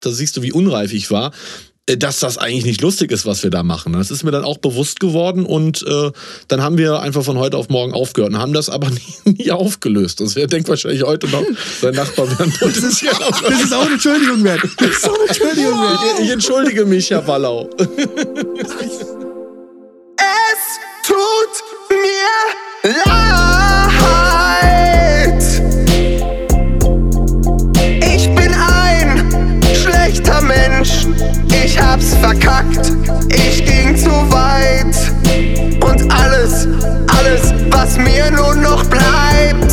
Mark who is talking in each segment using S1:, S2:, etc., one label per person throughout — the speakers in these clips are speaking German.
S1: da siehst du, wie unreif ich war, äh, dass das eigentlich nicht lustig ist, was wir da machen. Das ist mir dann auch bewusst geworden und äh, dann haben wir einfach von heute auf morgen aufgehört und haben das aber nie, nie aufgelöst. Also er denkt wahrscheinlich heute noch, sein Nachbar wäre ein
S2: das ist, das ist auch eine Entschuldigung wert. Das ist auch eine Entschuldigung wert.
S1: Ich, ich entschuldige mich, Herr Ballau.
S3: Es tut mir leid. Ich hab's verkackt. Ich ging zu weit. Und alles, alles, was mir nun noch bleibt,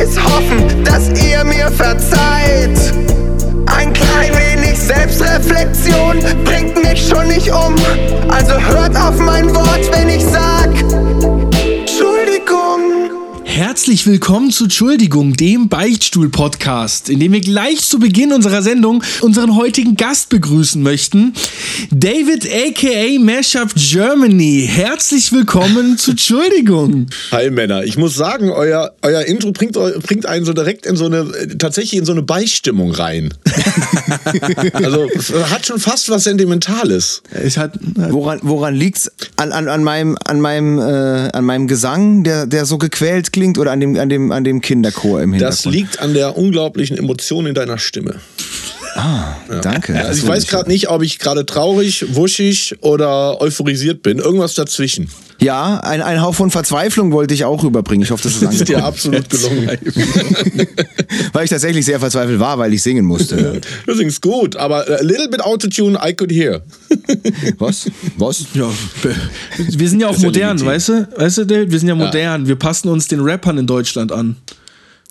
S3: ist hoffen, dass ihr mir verzeiht. Ein klein wenig Selbstreflexion bringt mich schon nicht um. Also hört auf mein Wort, wenn ich sag.
S2: Herzlich willkommen zu Entschuldigung, dem Beichtstuhl-Podcast, in dem wir gleich zu Beginn unserer Sendung unseren heutigen Gast begrüßen möchten. David aka Mashup Germany. Herzlich willkommen zu Entschuldigung.
S1: Hi Männer, ich muss sagen, euer, euer Intro bringt, bringt einen so direkt in so eine, tatsächlich in so eine Beistimmung rein. also es hat schon fast was Sentimentales.
S2: Es hat,
S4: Woran, woran liegt's? An, an, an meinem, an meinem, äh, an meinem Gesang, der, der so gequält klingt, oder an dem, an dem, an dem Kinderchor im Hintergrund?
S1: Das liegt an der unglaublichen Emotion in deiner Stimme.
S4: Danke. das
S1: Also ich weiß gerade nicht, ob ich gerade traurig, wuschig oder euphorisiert bin. Irgendwas dazwischen.
S4: Ja, ein, ein Hauch von Verzweiflung wollte ich auch rüberbringen. Ich hoffe, das ist
S1: Das ist dir absolut gelungen.
S4: weil ich tatsächlich sehr verzweifelt war, weil ich singen musste.
S1: Du singst gut, aber a little bit Autotune I could hear.
S4: Was? Was?
S2: ja, wir sind ja auch
S1: ja
S2: modern,
S1: legitim.
S2: weißt du? Weißt du, David? Wir sind ja modern. Wir passen uns den Rappern in Deutschland an.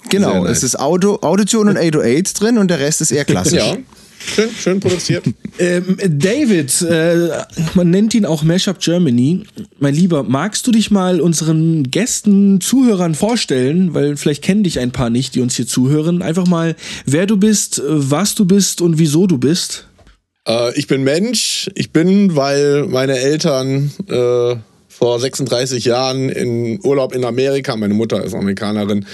S4: Genau, es ist Auto, Autotune und 808 drin und der Rest ist eher klassisch.
S1: Ja, schön, schön produziert.
S2: Ähm, David, äh, man nennt ihn auch Mashup Germany. Mein Lieber, magst du dich mal unseren Gästen, Zuhörern vorstellen? Weil vielleicht kennen dich ein paar nicht, die uns hier zuhören. Einfach mal, wer du bist, was du bist und wieso du bist.
S1: Äh, ich bin Mensch. Ich bin, weil meine Eltern äh, vor 36 Jahren in Urlaub in Amerika, meine Mutter ist Amerikanerin,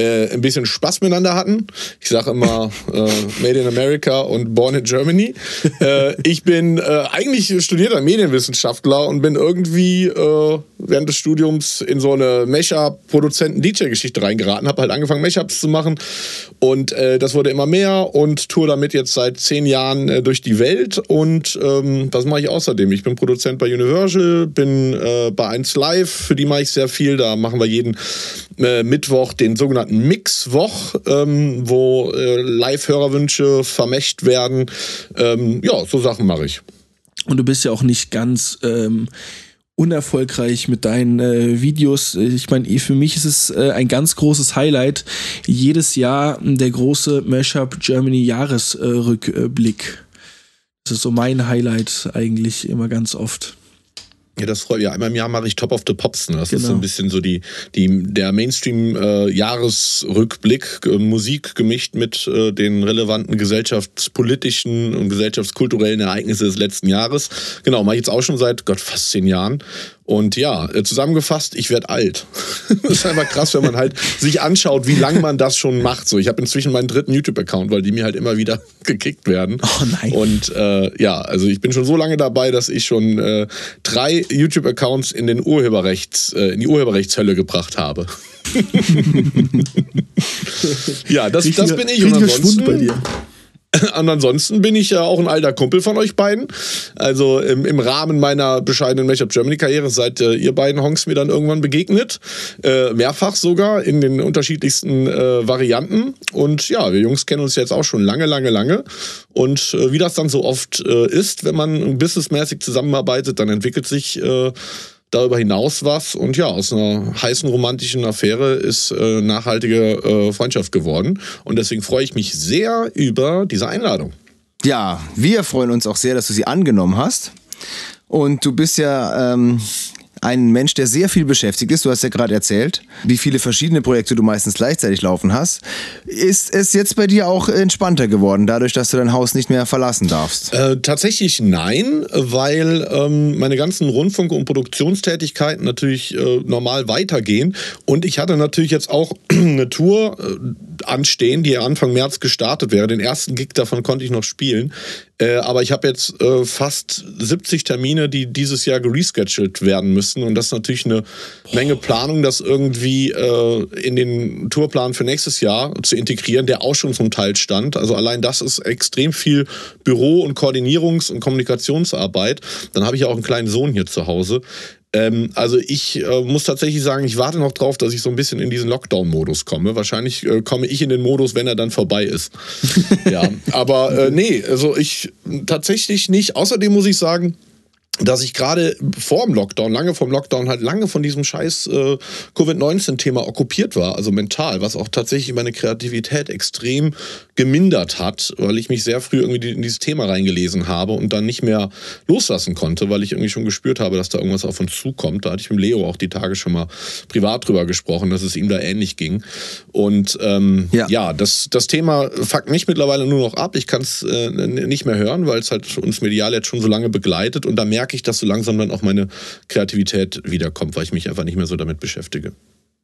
S1: äh, ein bisschen Spaß miteinander hatten. Ich sage immer äh, Made in America und Born in Germany. äh, ich bin äh, eigentlich studierter Medienwissenschaftler und bin irgendwie äh, während des Studiums in so eine Mashup-Produzenten-DJ-Geschichte reingeraten. Habe halt angefangen, Mashups zu machen und äh, das wurde immer mehr und tour damit jetzt seit zehn Jahren durch die Welt. Und ähm, was mache ich außerdem? Ich bin Produzent bei Universal, bin bei 1 Live, für die mache ich sehr viel. Da machen wir jeden Mittwoch den sogenannten Mixwoch, ähm, wo äh, Live-Hörerwünsche vermächt werden. Ähm, ja, so Sachen mache ich.
S2: Und du bist ja auch nicht ganz ähm, unerfolgreich mit deinen äh, Videos. Ich meine, für mich ist es äh, ein ganz großes Highlight. Jedes Jahr der große Mashup Germany Jahresrückblick. Das ist so mein Highlight eigentlich immer ganz oft.
S1: Ja, das freut mich. Ja, einmal im Jahr mache ich Top of the Pops. Ne? Das ist so
S2: Genau.
S1: ein bisschen so die, die, der Mainstream-Jahresrückblick, äh, Musik gemischt mit äh, den relevanten gesellschaftspolitischen und gesellschaftskulturellen Ereignissen des letzten Jahres. Genau, mache ich jetzt auch schon seit, Gott, fast zehn Jahren. Und ja, äh, zusammengefasst, ich werde alt. das ist einfach krass, wenn man halt sich anschaut, wie lange man das schon macht. So, ich habe inzwischen meinen dritten YouTube-Account, weil die mir halt immer wieder gekickt werden.
S2: Oh nein.
S1: Und äh, ja, also ich bin schon so lange dabei, dass ich schon äh, drei YouTube-Accounts in den Urheberrechts, äh, in die Urheberrechtshölle gebracht habe. ja, das, das bin ich. Und
S2: Schwund bei dir.
S1: und ansonsten bin ich ja auch ein alter Kumpel von euch beiden. Also im, im Rahmen meiner bescheidenen Mashup Germany Karriere seid äh, ihr beiden Honks mir dann irgendwann begegnet. Äh, mehrfach sogar in den unterschiedlichsten äh, Varianten. Und ja, wir Jungs kennen uns jetzt auch schon lange, lange, lange. Und äh, wie das dann so oft äh, ist, wenn man businessmäßig zusammenarbeitet, dann entwickelt sich äh, darüber hinaus was. Und ja, aus einer heißen romantischen Affäre ist äh, nachhaltige äh, Freundschaft geworden. Und deswegen freue ich mich sehr über diese Einladung.
S4: Ja, wir freuen uns auch sehr, dass du sie angenommen hast. Und du bist ja ähm, ein Mensch, der sehr viel beschäftigt ist. Du hast ja gerade erzählt, wie viele verschiedene Projekte du meistens gleichzeitig laufen hast. Ist es jetzt bei dir auch entspannter geworden, dadurch, dass du dein Haus nicht mehr verlassen darfst?
S1: Äh, tatsächlich nein, weil ähm, meine ganzen Rundfunk- und Produktionstätigkeiten natürlich äh, normal weitergehen. Und ich hatte natürlich jetzt auch eine Tour äh, anstehen, die Anfang März gestartet wäre. Den ersten Gig davon konnte ich noch spielen. Äh, aber ich habe jetzt äh, fast 70 Termine, die dieses Jahr gerescheduled werden müssen. Und das ist natürlich eine Menge Planung, das irgendwie äh, in den Tourplan für nächstes Jahr zu integrieren, der auch schon zum Teil stand. Also allein das ist extrem viel Büro- und Koordinierungs- und Kommunikationsarbeit. Dann habe ich ja auch einen kleinen Sohn hier zu Hause. Ähm, also ich äh, muss tatsächlich sagen, ich warte noch drauf, dass ich so ein bisschen in diesen Lockdown-Modus komme. Wahrscheinlich äh, komme ich in den Modus, wenn er dann vorbei ist. ja, aber äh, nee, also ich tatsächlich nicht. Außerdem muss ich sagen, dass ich gerade vor dem Lockdown, lange vor dem Lockdown, halt lange von diesem scheiß äh, Covid-19-Thema okkupiert war, also mental, was auch tatsächlich meine Kreativität extrem gemindert hat, weil ich mich sehr früh irgendwie in dieses Thema reingelesen habe und dann nicht mehr loslassen konnte, weil ich irgendwie schon gespürt habe, dass da irgendwas auf uns zukommt. Da hatte ich mit Leo auch die Tage schon mal privat drüber gesprochen, dass es ihm da ähnlich ging. Und ähm, ja. ja, das, das Thema fuckt mich mittlerweile nur noch ab. Ich kann es äh, nicht mehr hören, weil es halt uns medial jetzt schon so lange begleitet und da merke ich, dass so langsam dann auch meine Kreativität wiederkommt, weil ich mich einfach nicht mehr so damit beschäftige.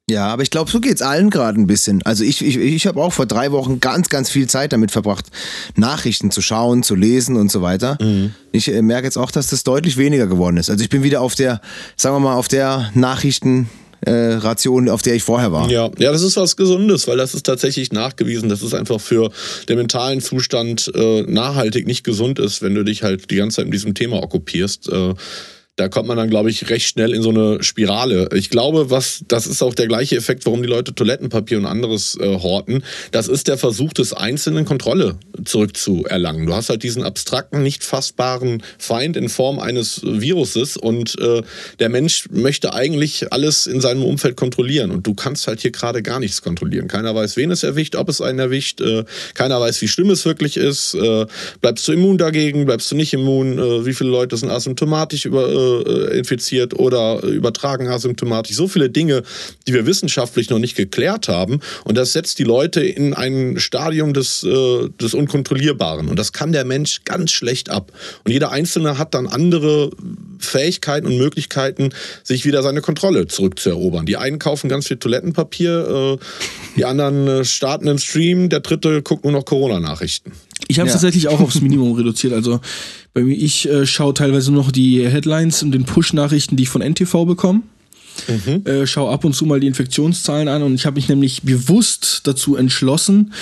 S4: Ja, aber ich glaube, so geht's allen gerade ein bisschen. Also ich, ich, ich habe auch vor drei Wochen ganz, ganz viel Zeit damit verbracht, Nachrichten zu schauen, zu lesen und so weiter. Mhm. Ich äh, merke jetzt auch, dass das deutlich weniger geworden ist. Also ich bin wieder auf der, sagen wir mal, auf der Nachrichten. Äh, Ration, auf der ich vorher war.
S1: Ja, ja, das ist was Gesundes, weil das ist tatsächlich nachgewiesen, dass es einfach für den mentalen Zustand äh, nachhaltig nicht gesund ist, wenn du dich halt die ganze Zeit mit diesem Thema okkupierst. Äh, da kommt man dann, glaube ich, recht schnell in so eine Spirale. Ich glaube, was, das ist auch der gleiche Effekt, warum die Leute Toilettenpapier und anderes äh, horten. Das ist der Versuch des Einzelnen, Kontrolle zurückzuerlangen. Du hast halt diesen abstrakten, nicht fassbaren Feind in Form eines Viruses und äh, der Mensch möchte eigentlich alles in seinem Umfeld kontrollieren und du kannst halt hier gerade gar nichts kontrollieren. Keiner weiß, wen es erwischt, ob es einen erwischt, äh, keiner weiß, wie schlimm es wirklich ist. Äh, bleibst du immun dagegen, bleibst du nicht immun, äh, wie viele Leute sind asymptomatisch über äh, infiziert oder übertragen asymptomatisch. So viele Dinge, die wir wissenschaftlich noch nicht geklärt haben. Und das setzt die Leute in ein Stadium des, äh, des Unkontrollierbaren. Und das kann der Mensch ganz schlecht ab. Und jeder Einzelne hat dann andere Fähigkeiten und Möglichkeiten, sich wieder seine Kontrolle zurückzuerobern. Die einen kaufen ganz viel Toilettenpapier, äh, die anderen äh, starten einen Stream, der dritte guckt nur noch Corona-Nachrichten.
S2: Ich habe es ja. tatsächlich auch aufs Minimum reduziert. Also bei mir, ich äh, schaue teilweise noch die Headlines und den Push-Nachrichten, die ich von NTV bekomme. Mhm. Äh, schau ab und zu mal die Infektionszahlen an und ich habe mich nämlich bewusst dazu entschlossen,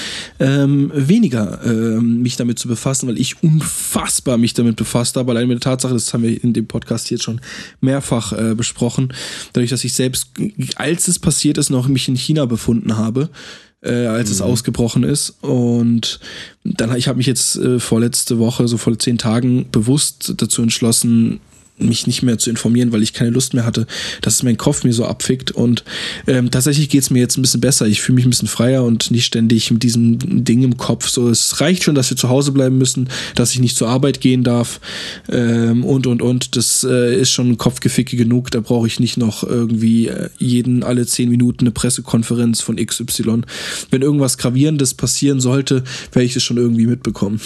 S2: ähm, weniger ähm, mich damit zu befassen, weil ich unfassbar mich damit befasst habe. Allein mit der Tatsache, das haben wir in dem Podcast jetzt schon mehrfach äh, besprochen, dadurch, dass ich selbst, als es passiert ist, noch mich in China befunden habe, äh, als mhm. es ausgebrochen ist. Und dann, ich habe mich jetzt äh, vorletzte Woche, so vor zehn Tagen, bewusst dazu entschlossen, mich nicht mehr zu informieren, weil ich keine Lust mehr hatte, dass mein Kopf mir so abfickt. Und ähm, tatsächlich geht's mir jetzt ein bisschen besser. Ich fühle mich ein bisschen freier und nicht ständig mit diesem Ding im Kopf. So, es reicht schon, dass wir zu Hause bleiben müssen, dass ich nicht zur Arbeit gehen darf ähm, und und und. Das äh, ist schon Kopfgeficke genug. Da brauche ich nicht noch irgendwie äh, jeden alle zehn Minuten eine Pressekonferenz von XY. Wenn irgendwas Gravierendes passieren sollte, werde ich das schon irgendwie mitbekommen.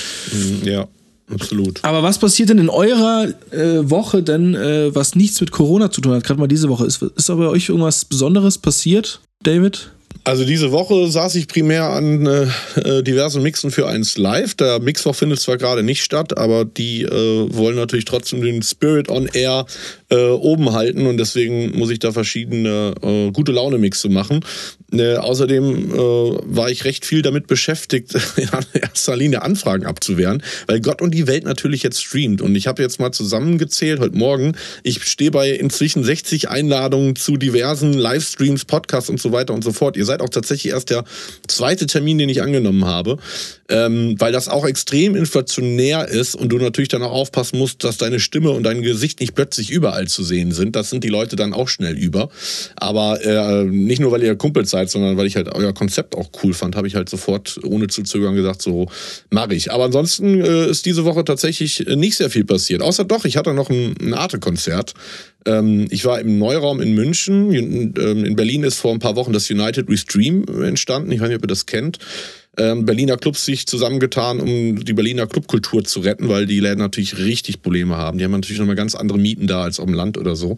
S1: ja. Absolut.
S2: Aber was passiert denn in eurer äh, Woche denn, äh, was nichts mit Corona zu tun hat? Gerade mal diese Woche. Ist, ist aber bei euch irgendwas Besonderes passiert, David?
S1: Also diese Woche saß ich primär an äh, äh diversen Mixen für eins live. Der Mixwoch findet zwar gerade nicht statt, aber die äh, wollen natürlich trotzdem den Spirit on Air äh, oben halten und deswegen muss ich da verschiedene äh, gute Laune Mixe machen. Äh, außerdem äh, war ich recht viel damit beschäftigt, in erster Linie Anfragen abzuwehren, weil Gott und die Welt natürlich jetzt streamt und ich habe jetzt mal zusammengezählt heute Morgen, ich stehe bei inzwischen 60 Einladungen zu diversen Livestreams, Podcasts und so weiter und so fort. Ihr seid auch tatsächlich erst der zweite Termin, den ich angenommen habe, ähm, weil das auch extrem inflationär ist und du natürlich dann auch aufpassen musst, dass deine Stimme und dein Gesicht nicht plötzlich überall zu sehen sind. Das sind die Leute dann auch schnell über. Aber äh, nicht nur, weil ihr Kumpels seid, seid, sondern weil ich halt euer Konzept auch cool fand, habe ich halt sofort ohne zu zögern gesagt, so mache ich. Aber ansonsten äh, ist diese Woche tatsächlich nicht sehr viel passiert. Außer doch, ich hatte noch ein, ein Arte-Konzert. Ähm, ich war im Neuraum in München. In, ähm, in Berlin ist vor ein paar Wochen das United Restream entstanden. Ich weiß nicht, ob ihr das kennt ähm, Berliner Clubs sich zusammengetan, um die Berliner Clubkultur zu retten, weil die Läden natürlich richtig Probleme haben. Die haben natürlich nochmal ganz andere Mieten da als auf dem Land oder so.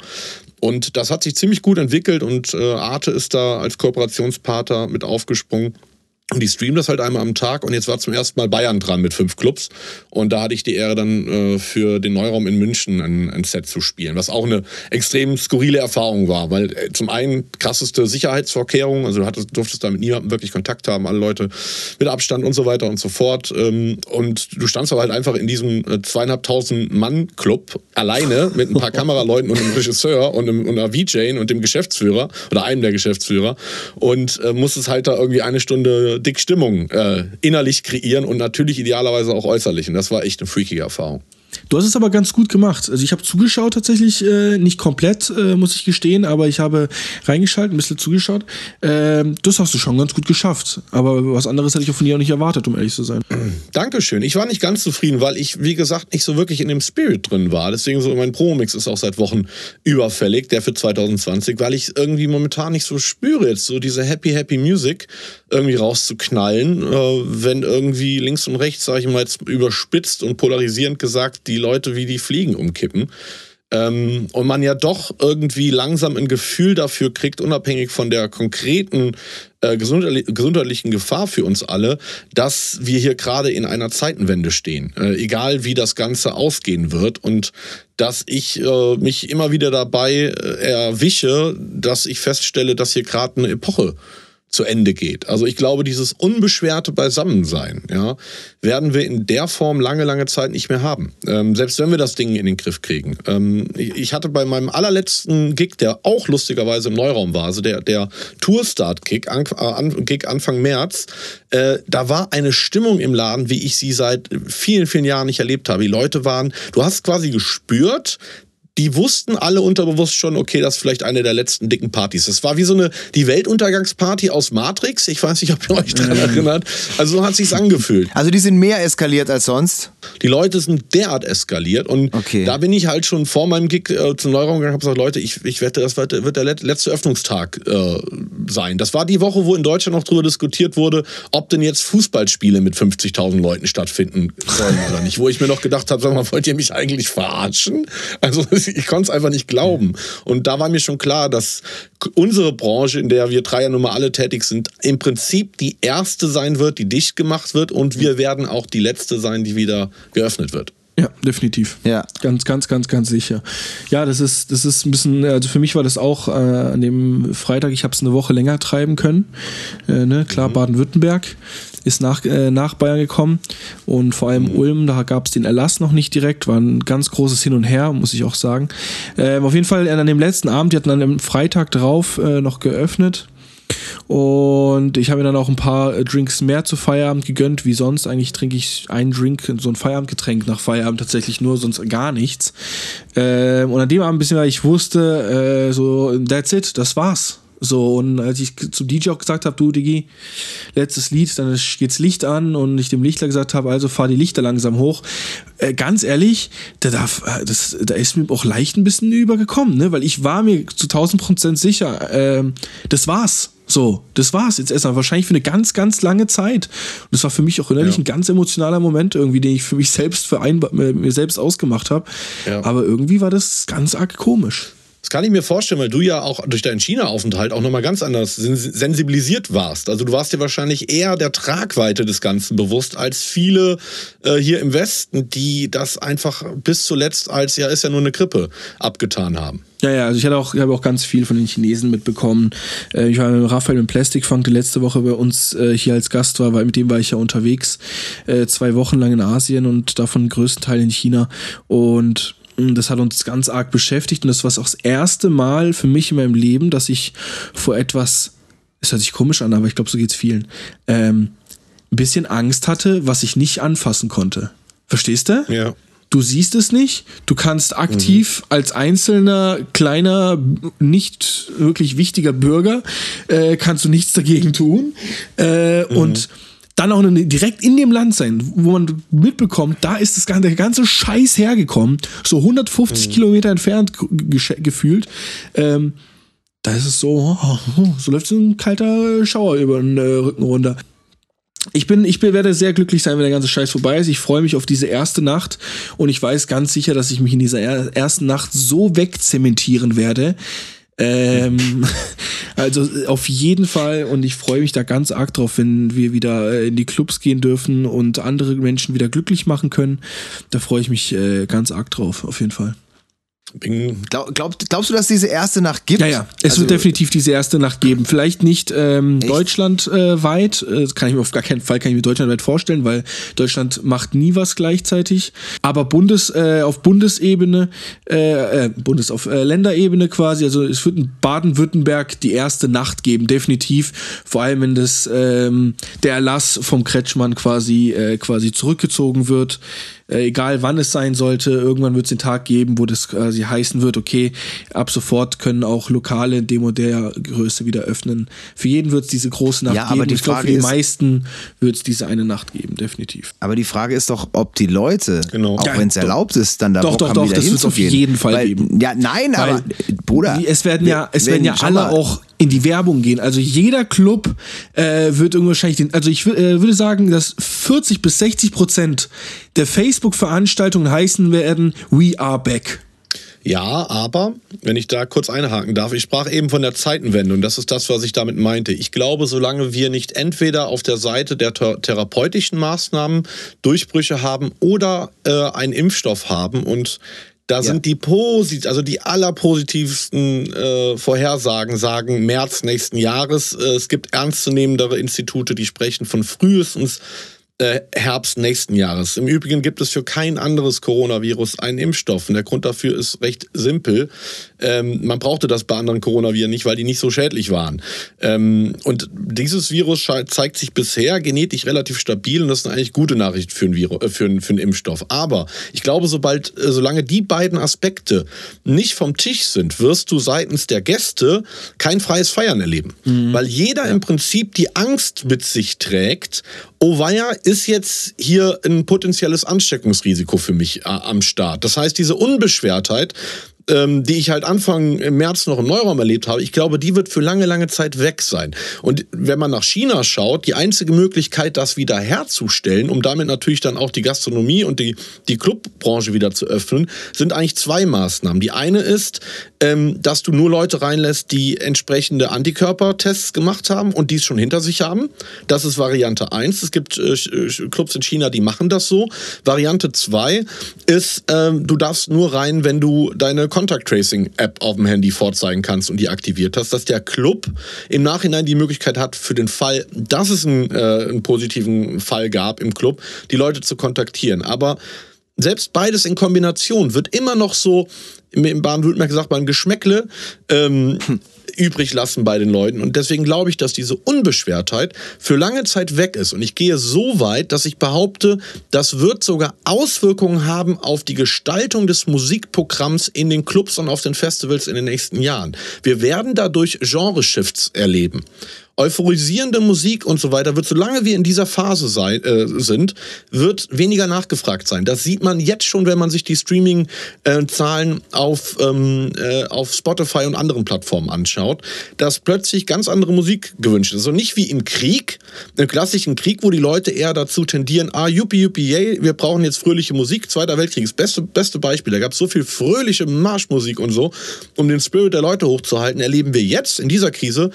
S1: Und das hat sich ziemlich gut entwickelt und äh, Arte ist da als Kooperationspartner mit aufgesprungen. Und die streamen das halt einmal am Tag und jetzt war zum ersten Mal Bayern dran mit fünf Clubs. Und da hatte ich die Ehre dann äh, für den Neuraum in München ein, ein, Set zu spielen, was auch eine extrem skurrile Erfahrung war, weil äh, zum einen krasseste Sicherheitsvorkehrungen, also du hattest, durftest da mit niemandem wirklich Kontakt haben, alle Leute mit Abstand und so weiter und so fort. Ähm, und du standst aber halt einfach in diesem äh, zweieinhalbtausend Mann Club alleine mit ein paar Kameraleuten und einem Regisseur und, einem, und einer VJ und dem Geschäftsführer oder einem der Geschäftsführer und äh, musstest halt da irgendwie eine Stunde dick Stimmung äh, innerlich kreieren und natürlich idealerweise auch äußerlich. Und das war echt eine freakige Erfahrung.
S2: Du hast es aber ganz gut gemacht. Also ich habe zugeschaut tatsächlich, äh, nicht komplett, äh, muss ich gestehen, aber ich habe reingeschaltet, ein bisschen zugeschaut. Äh, das hast du schon ganz gut geschafft. Aber was anderes hätte ich von dir auch nicht erwartet, um ehrlich zu sein.
S1: Dankeschön. Ich war nicht ganz zufrieden, weil ich, wie gesagt, nicht so wirklich in dem Spirit drin war. Deswegen so mein Promix ist auch seit Wochen überfällig, der für 2020, weil ich irgendwie momentan nicht so spüre, jetzt so diese Happy, Happy Music irgendwie rauszuknallen, äh, wenn irgendwie links und rechts, sage ich mal jetzt überspitzt und polarisierend gesagt, die Leute wie die Fliegen umkippen. Ähm, und man ja doch irgendwie langsam ein Gefühl dafür kriegt, unabhängig von der konkreten äh, gesundheitlichen Gefahr für uns alle, dass wir hier gerade in einer Zeitenwende stehen. Äh, egal wie das Ganze ausgehen wird. Und dass ich äh, mich immer wieder dabei äh, erwische, dass ich feststelle, dass hier gerade eine Epoche zu Ende geht. Also ich glaube, dieses unbeschwerte Beisammensein, ja, werden wir in der Form lange, lange Zeit nicht mehr haben. Ähm, selbst wenn wir das Ding in den Griff kriegen. Ähm, ich hatte bei meinem allerletzten Gig, der auch lustigerweise im Neuraum war, also der, der Tourstart-Gig an, an, Gig Anfang März, äh, da war eine Stimmung im Laden, wie ich sie seit vielen, vielen Jahren nicht erlebt habe. Die Leute waren, du hast quasi gespürt, die wussten alle unterbewusst schon, okay, das ist vielleicht eine der letzten dicken Partys. Das war wie so eine die Weltuntergangsparty aus Matrix. Ich weiß nicht, ob ihr euch daran mhm. erinnert. Also so hat sich's angefühlt.
S4: Also die sind mehr eskaliert als sonst?
S1: Die Leute sind derart eskaliert und okay. da bin ich halt schon vor meinem Gig äh, zum Neuraum gegangen und habe gesagt, Leute, ich, ich wette, das wird, wird der letzte Öffnungstag äh, sein. Das war die Woche, wo in Deutschland noch darüber diskutiert wurde, ob denn jetzt Fußballspiele mit 50.000 Leuten stattfinden sollen oder nicht. Wo ich mir noch gedacht habe, sag mal, wollt ihr mich eigentlich verarschen? Also ich konnte es einfach nicht glauben. Und da war mir schon klar, dass unsere Branche, in der wir drei ja nun mal alle tätig sind, im Prinzip die erste sein wird, die dicht gemacht wird und wir werden auch die letzte sein, die wieder geöffnet wird.
S2: Ja, definitiv. Ja. Ganz, ganz, ganz, ganz sicher. Ja, das ist, das ist ein bisschen, also für mich war das auch äh, an dem Freitag, ich habe es eine Woche länger treiben können. Äh, ne? Klar, mhm. Baden-Württemberg ist nach, äh, nach Bayern gekommen und vor allem mhm. Ulm, da gab es den Erlass noch nicht direkt, war ein ganz großes Hin und Her, muss ich auch sagen. Ähm, auf jeden Fall an dem letzten Abend, die hatten dann am Freitag drauf äh, noch geöffnet. Und ich habe mir dann auch ein paar äh, Drinks mehr zu Feierabend gegönnt, wie sonst. Eigentlich trinke ich einen Drink, so ein Feierabendgetränk nach Feierabend tatsächlich nur, sonst gar nichts. Ähm, und an dem Abend ein bisschen, weil ich wusste, äh, so, that's it, das war's. So, und als ich zum DJ auch gesagt habe, du Digi, letztes Lied, dann geht's Licht an und ich dem Lichtler gesagt habe, also fahr die Lichter langsam hoch. Äh, ganz ehrlich, da, darf, äh, das, da ist mir auch leicht ein bisschen übergekommen, ne? Weil ich war mir zu 1000 Prozent sicher, äh, das war's. So, das war's jetzt erstmal. Wahrscheinlich für eine ganz, ganz lange Zeit. Und das war für mich auch innerlich ja. ein ganz emotionaler Moment irgendwie, den ich für mich selbst vereinbar, mir selbst ausgemacht habe. Ja. Aber irgendwie war das ganz arg komisch.
S1: Das kann ich mir vorstellen, weil du ja auch durch deinen China-Aufenthalt auch nochmal ganz anders sensibilisiert warst. Also du warst dir wahrscheinlich eher der Tragweite des Ganzen bewusst als viele äh, hier im Westen, die das einfach bis zuletzt als, ja, ist ja nur eine Grippe abgetan haben.
S2: Ja, ja, also ich hatte auch, ich habe auch ganz viel von den Chinesen mitbekommen. Äh, ich war mit Raphael im Plastikfunk, der letzte Woche bei uns äh, hier als Gast war, weil mit dem war ich ja unterwegs, äh, zwei Wochen lang in Asien und davon größten Teil in China. Und das hat uns ganz arg beschäftigt und das war auch das erste Mal für mich in meinem Leben, dass ich vor etwas, es hört sich komisch an, aber ich glaube, so geht es vielen, ähm, ein bisschen Angst hatte, was ich nicht anfassen konnte. Verstehst du?
S1: Ja.
S2: Du siehst es nicht. Du kannst aktiv als einzelner, kleiner, nicht wirklich wichtiger Bürger, äh, kannst du nichts dagegen tun. Äh, Und dann auch eine- direkt in dem Land sein, wo man mitbekommt, da ist das, gan- der ganze Scheiß hergekommen, so 150 Kilometer entfernt ge- gefühlt. Ähm, da ist es so, oh, so läuft so ein kalter Schauer über den äh, Rücken runter. Ich bin, ich bin, werde sehr glücklich sein, wenn der ganze Scheiß vorbei ist. Ich freue mich auf diese erste Nacht und ich weiß ganz sicher, dass ich mich in dieser er ersten Nacht so wegzementieren werde. Ähm, also äh, auf jeden Fall und ich freue mich da ganz arg drauf, wenn wir wieder äh, in die Clubs gehen dürfen und andere Menschen wieder glücklich machen können. Da freue ich mich äh, ganz arg drauf, auf jeden Fall.
S4: Glaub, glaub, glaubst du, dass diese erste Nacht gibt?
S2: Ja, ja. Es
S4: Also,
S2: wird definitiv diese erste Nacht geben. Vielleicht nicht ähm, deutschlandweit. Äh, das kann ich mir auf gar keinen Fall kann ich mir deutschlandweit vorstellen, weil Deutschland macht nie was gleichzeitig. Aber Bundes äh, auf Bundesebene, äh, äh, Bundes auf äh, Länderebene quasi. Also es wird in Baden-Württemberg die erste Nacht geben, definitiv. Vor allem wenn das ähm, der Erlass vom Kretschmann quasi äh, quasi zurückgezogen wird. Äh, egal wann es sein sollte, irgendwann wird es den Tag geben, wo das quasi heißen wird, okay, ab sofort können auch Lokale in dem und der Größe wieder öffnen. Für jeden wird es diese große Nacht
S4: Ja, aber
S2: geben.
S4: die
S2: ich glaube, für die
S4: ist-
S2: meisten wird es diese eine Nacht geben, definitiv.
S4: Aber die Frage ist doch, ob die Leute,
S1: Genau.
S4: auch
S2: Ja,
S4: wenn es erlaubt ist, dann da
S2: Doch,
S4: Bock
S2: doch,
S4: haben,
S2: doch,
S4: wieder
S2: das wird's auf
S4: hinzugehen.
S2: jeden Fall
S4: Weil,
S2: geben.
S4: Ja, nein,
S2: Weil
S4: aber Bruder,
S2: es werden ja, es
S4: wenn-
S2: werden ja alle auch in die Werbung gehen. Also jeder Club äh, wird wahrscheinlich den, also ich äh, würde sagen, dass 40 bis 60 Prozent der Facebook-Veranstaltungen heißen werden, we are back.
S1: Ja, aber wenn ich da kurz einhaken darf, ich sprach eben von der Zeitenwende und das ist das, was ich damit meinte. Ich glaube, solange wir nicht entweder auf der Seite der thera- therapeutischen Maßnahmen Durchbrüche haben oder äh, einen Impfstoff haben und da sind die posit also die allerpositivsten äh, Vorhersagen sagen März nächsten Jahres. Äh, es gibt ernstzunehmendere Institute, die sprechen von frühestens äh, Herbst nächsten Jahres. Im Übrigen gibt es für kein anderes Coronavirus einen Impfstoff. Und der Grund dafür ist recht simpel. Ähm, man brauchte das bei anderen Coronaviren nicht, weil die nicht so schädlich waren. Ähm, und dieses Virus zeigt sich bisher genetisch relativ stabil und das ist eine eigentlich gute Nachricht für einen, Virus, äh, für einen, für einen Impfstoff. Aber ich glaube, sobald, äh, solange die beiden Aspekte nicht vom Tisch sind, wirst du seitens der Gäste kein freies Feiern erleben. Weil jeder im Prinzip die Angst mit sich trägt, oh weia, ist jetzt hier ein potenzielles Ansteckungsrisiko für mich äh, am Start. Das heißt, diese Unbeschwertheit, ähm, die ich halt Anfang im März noch im Neuraum erlebt habe, ich glaube, die wird für lange, lange Zeit weg sein. Und wenn man nach China schaut, die einzige Möglichkeit, das wieder herzustellen, um damit natürlich dann auch die Gastronomie und die, die Clubbranche wieder zu öffnen, sind eigentlich zwei Maßnahmen. Die eine ist, ähm, dass du nur Leute reinlässt, die entsprechende Antikörpertests gemacht haben und dies schon hinter sich haben. Das ist Variante 1. Es gibt äh, Clubs in China, die machen das so. Variante 2 ist, ähm, du darfst nur rein, wenn du deine Contact Tracing App auf dem Handy vorzeigen kannst und die aktiviert hast, dass der Club im Nachhinein die Möglichkeit hat, für den Fall, dass es einen, äh, einen positiven Fall gab im Club, die Leute zu kontaktieren. Aber selbst beides in Kombination wird immer noch so, im- Baden-Württemberg sagt man, Geschmäckle ähm, übrig lassen bei den Leuten. Und deswegen glaube ich, dass diese Unbeschwertheit für lange Zeit weg ist. Und ich gehe so weit, dass ich behaupte, das wird sogar Auswirkungen haben auf die Gestaltung des Musikprogramms in den Clubs und auf den Festivals in den nächsten Jahren. Wir werden dadurch Genre-Shifts erleben euphorisierende Musik und so weiter wird, solange wir in dieser Phase sein, äh, sind, wird weniger nachgefragt sein. Das sieht man jetzt schon, wenn man sich die Streaming-Zahlen auf, ähm, äh, auf Spotify und anderen Plattformen anschaut, dass plötzlich ganz andere Musik gewünscht ist. Also nicht wie im Krieg, im klassischen Krieg, wo die Leute eher dazu tendieren, ah, yuppie, yuppie, yay, wir brauchen jetzt fröhliche Musik. Zweiter Weltkrieg ist beste, beste Beispiel. Da gab es so viel fröhliche Marschmusik und so, um den Spirit der Leute hochzuhalten, erleben wir jetzt in dieser Krise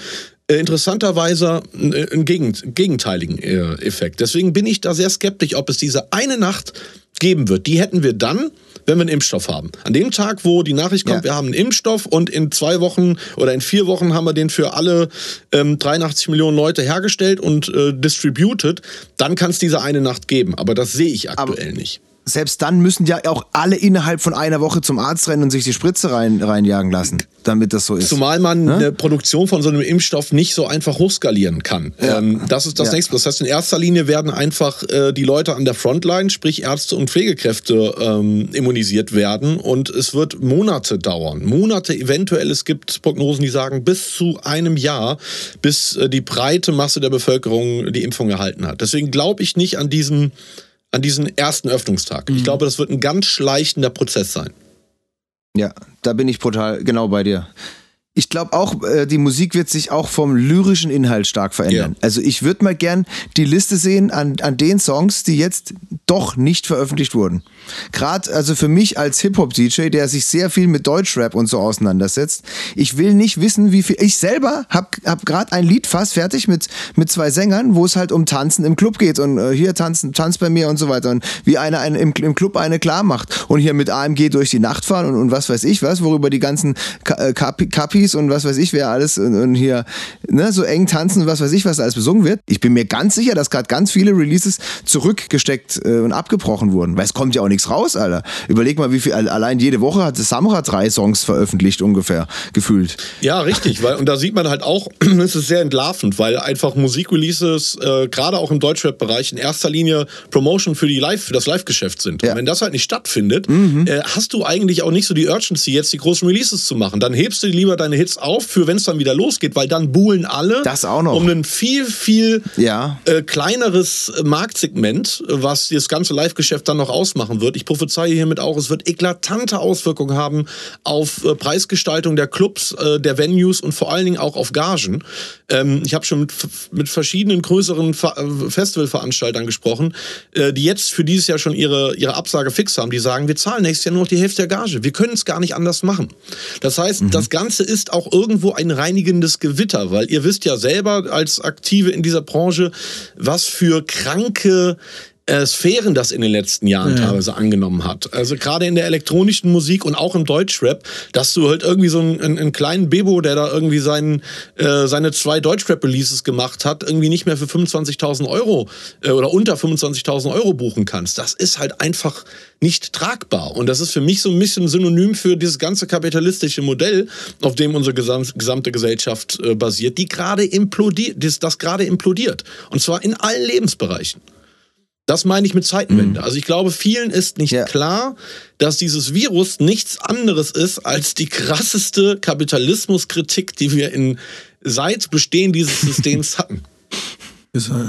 S1: interessanterweise äh, einen gegen, gegenteiligen äh, Effekt. Deswegen bin ich da sehr skeptisch, ob es diese eine Nacht geben wird. Die hätten wir dann, wenn wir einen Impfstoff haben. An dem Tag, wo die Nachricht kommt,
S4: Ja.
S1: wir haben einen Impfstoff und in zwei Wochen oder in vier Wochen haben wir den für alle ähm, 83 Millionen Leute hergestellt und äh, distributed, dann kann es diese eine Nacht geben. Aber das sehe ich aktuell nicht.
S4: Selbst dann müssen ja auch alle innerhalb von einer Woche zum Arzt rennen und sich die Spritze rein, reinjagen lassen, damit das so ist.
S1: Zumal man ne? eine Produktion von so einem Impfstoff nicht so einfach hochskalieren kann. Ja. Ähm, das ist das ja. nächste. Das heißt, in erster Linie werden einfach äh, die Leute an der Frontline, sprich Ärzte und Pflegekräfte, ähm, immunisiert werden. Und es wird Monate dauern. Monate eventuell. Es gibt Prognosen, die sagen bis zu einem Jahr, bis äh, die breite Masse der Bevölkerung die Impfung erhalten hat. Deswegen glaube ich nicht an diesen an diesen ersten Öffnungstag. Mhm. Ich glaube, das wird ein ganz schleichender Prozess sein.
S4: Ja, da bin ich brutal genau bei dir. Ich glaube auch, äh, die Musik wird sich auch vom lyrischen Inhalt stark verändern. Ja. Also ich würde mal gern die Liste sehen an, an den Songs, die jetzt doch nicht veröffentlicht wurden. Gerade also für mich als Hip-Hop-DJ, der sich sehr viel mit Deutschrap und so auseinandersetzt, ich will nicht wissen, wie viel. Ich selber habe hab gerade ein Lied fast fertig mit, mit zwei Sängern, wo es halt um Tanzen im Club geht und äh, hier tanzen, tanz bei mir und so weiter. Und wie einer eine, im, im Club eine klar macht und hier mit AMG durch die Nacht fahren und, und was weiß ich was, worüber die ganzen Kapi Profis und was weiß ich, wer alles und, und hier ne, so eng tanzen, was weiß ich, was alles besungen wird. Ich bin mir ganz sicher, dass gerade ganz viele Releases zurückgesteckt äh, und abgebrochen wurden, weil es kommt ja auch nichts raus, Alter. Überleg mal, wie viel, allein jede Woche hat Samra drei Songs veröffentlicht, ungefähr, gefühlt.
S1: Ja, richtig, weil, und da sieht man halt auch, es ist sehr entlarvend, weil einfach Musikreleases, äh, gerade auch im Deutschrap-Bereich, in erster Linie Promotion für, die Live, für das Live-Geschäft sind. Ja. Und wenn das halt nicht stattfindet, mhm. äh, hast du eigentlich auch nicht so die Urgency, jetzt die großen Releases zu machen. Dann hebst du lieber deine Hits auf, für wenn es dann wieder losgeht, weil dann buhlen alle
S4: das auch noch.
S1: um ein viel, viel ja. äh, kleineres Marktsegment, was das ganze Live-Geschäft dann noch ausmachen wird. Ich prophezeie hiermit auch, es wird eklatante Auswirkungen haben auf äh, Preisgestaltung der Clubs, äh, der Venues und vor allen Dingen auch auf Gagen. Ähm, ich habe schon mit, mit verschiedenen größeren äh, Festivalveranstaltern gesprochen, die jetzt für dieses Jahr schon ihre, ihre Absage fix haben. Die sagen, wir zahlen nächstes Jahr nur noch die Hälfte der Gage. Wir können es gar nicht anders machen. Das heißt, mhm. das Ganze ist auch irgendwo ein reinigendes Gewitter, weil ihr wisst ja selber als Aktive in dieser Branche, was für kranke äh, Sphären das in den letzten Jahren ja. teilweise angenommen hat. Also gerade in der elektronischen Musik und auch im Deutschrap, dass du halt irgendwie so einen, einen, einen kleinen Bebo, der da irgendwie seinen, äh, seine zwei Deutschrap-Releases gemacht hat, irgendwie nicht mehr für 25.000 Euro äh, oder unter 25.000 Euro buchen kannst. Das ist halt einfach nicht tragbar. Und das ist für mich so ein bisschen Synonym für dieses ganze kapitalistische Modell, auf dem unsere gesamte Gesellschaft äh, basiert, die gerade implodiert, das, das gerade implodiert. Und zwar in allen Lebensbereichen. Das meine ich mit Zeitenwende. Mhm. Also ich glaube, vielen ist nicht ja. klar, dass dieses Virus nichts anderes ist als die krasseste Kapitalismuskritik, die wir in seit Bestehen dieses Systems hatten.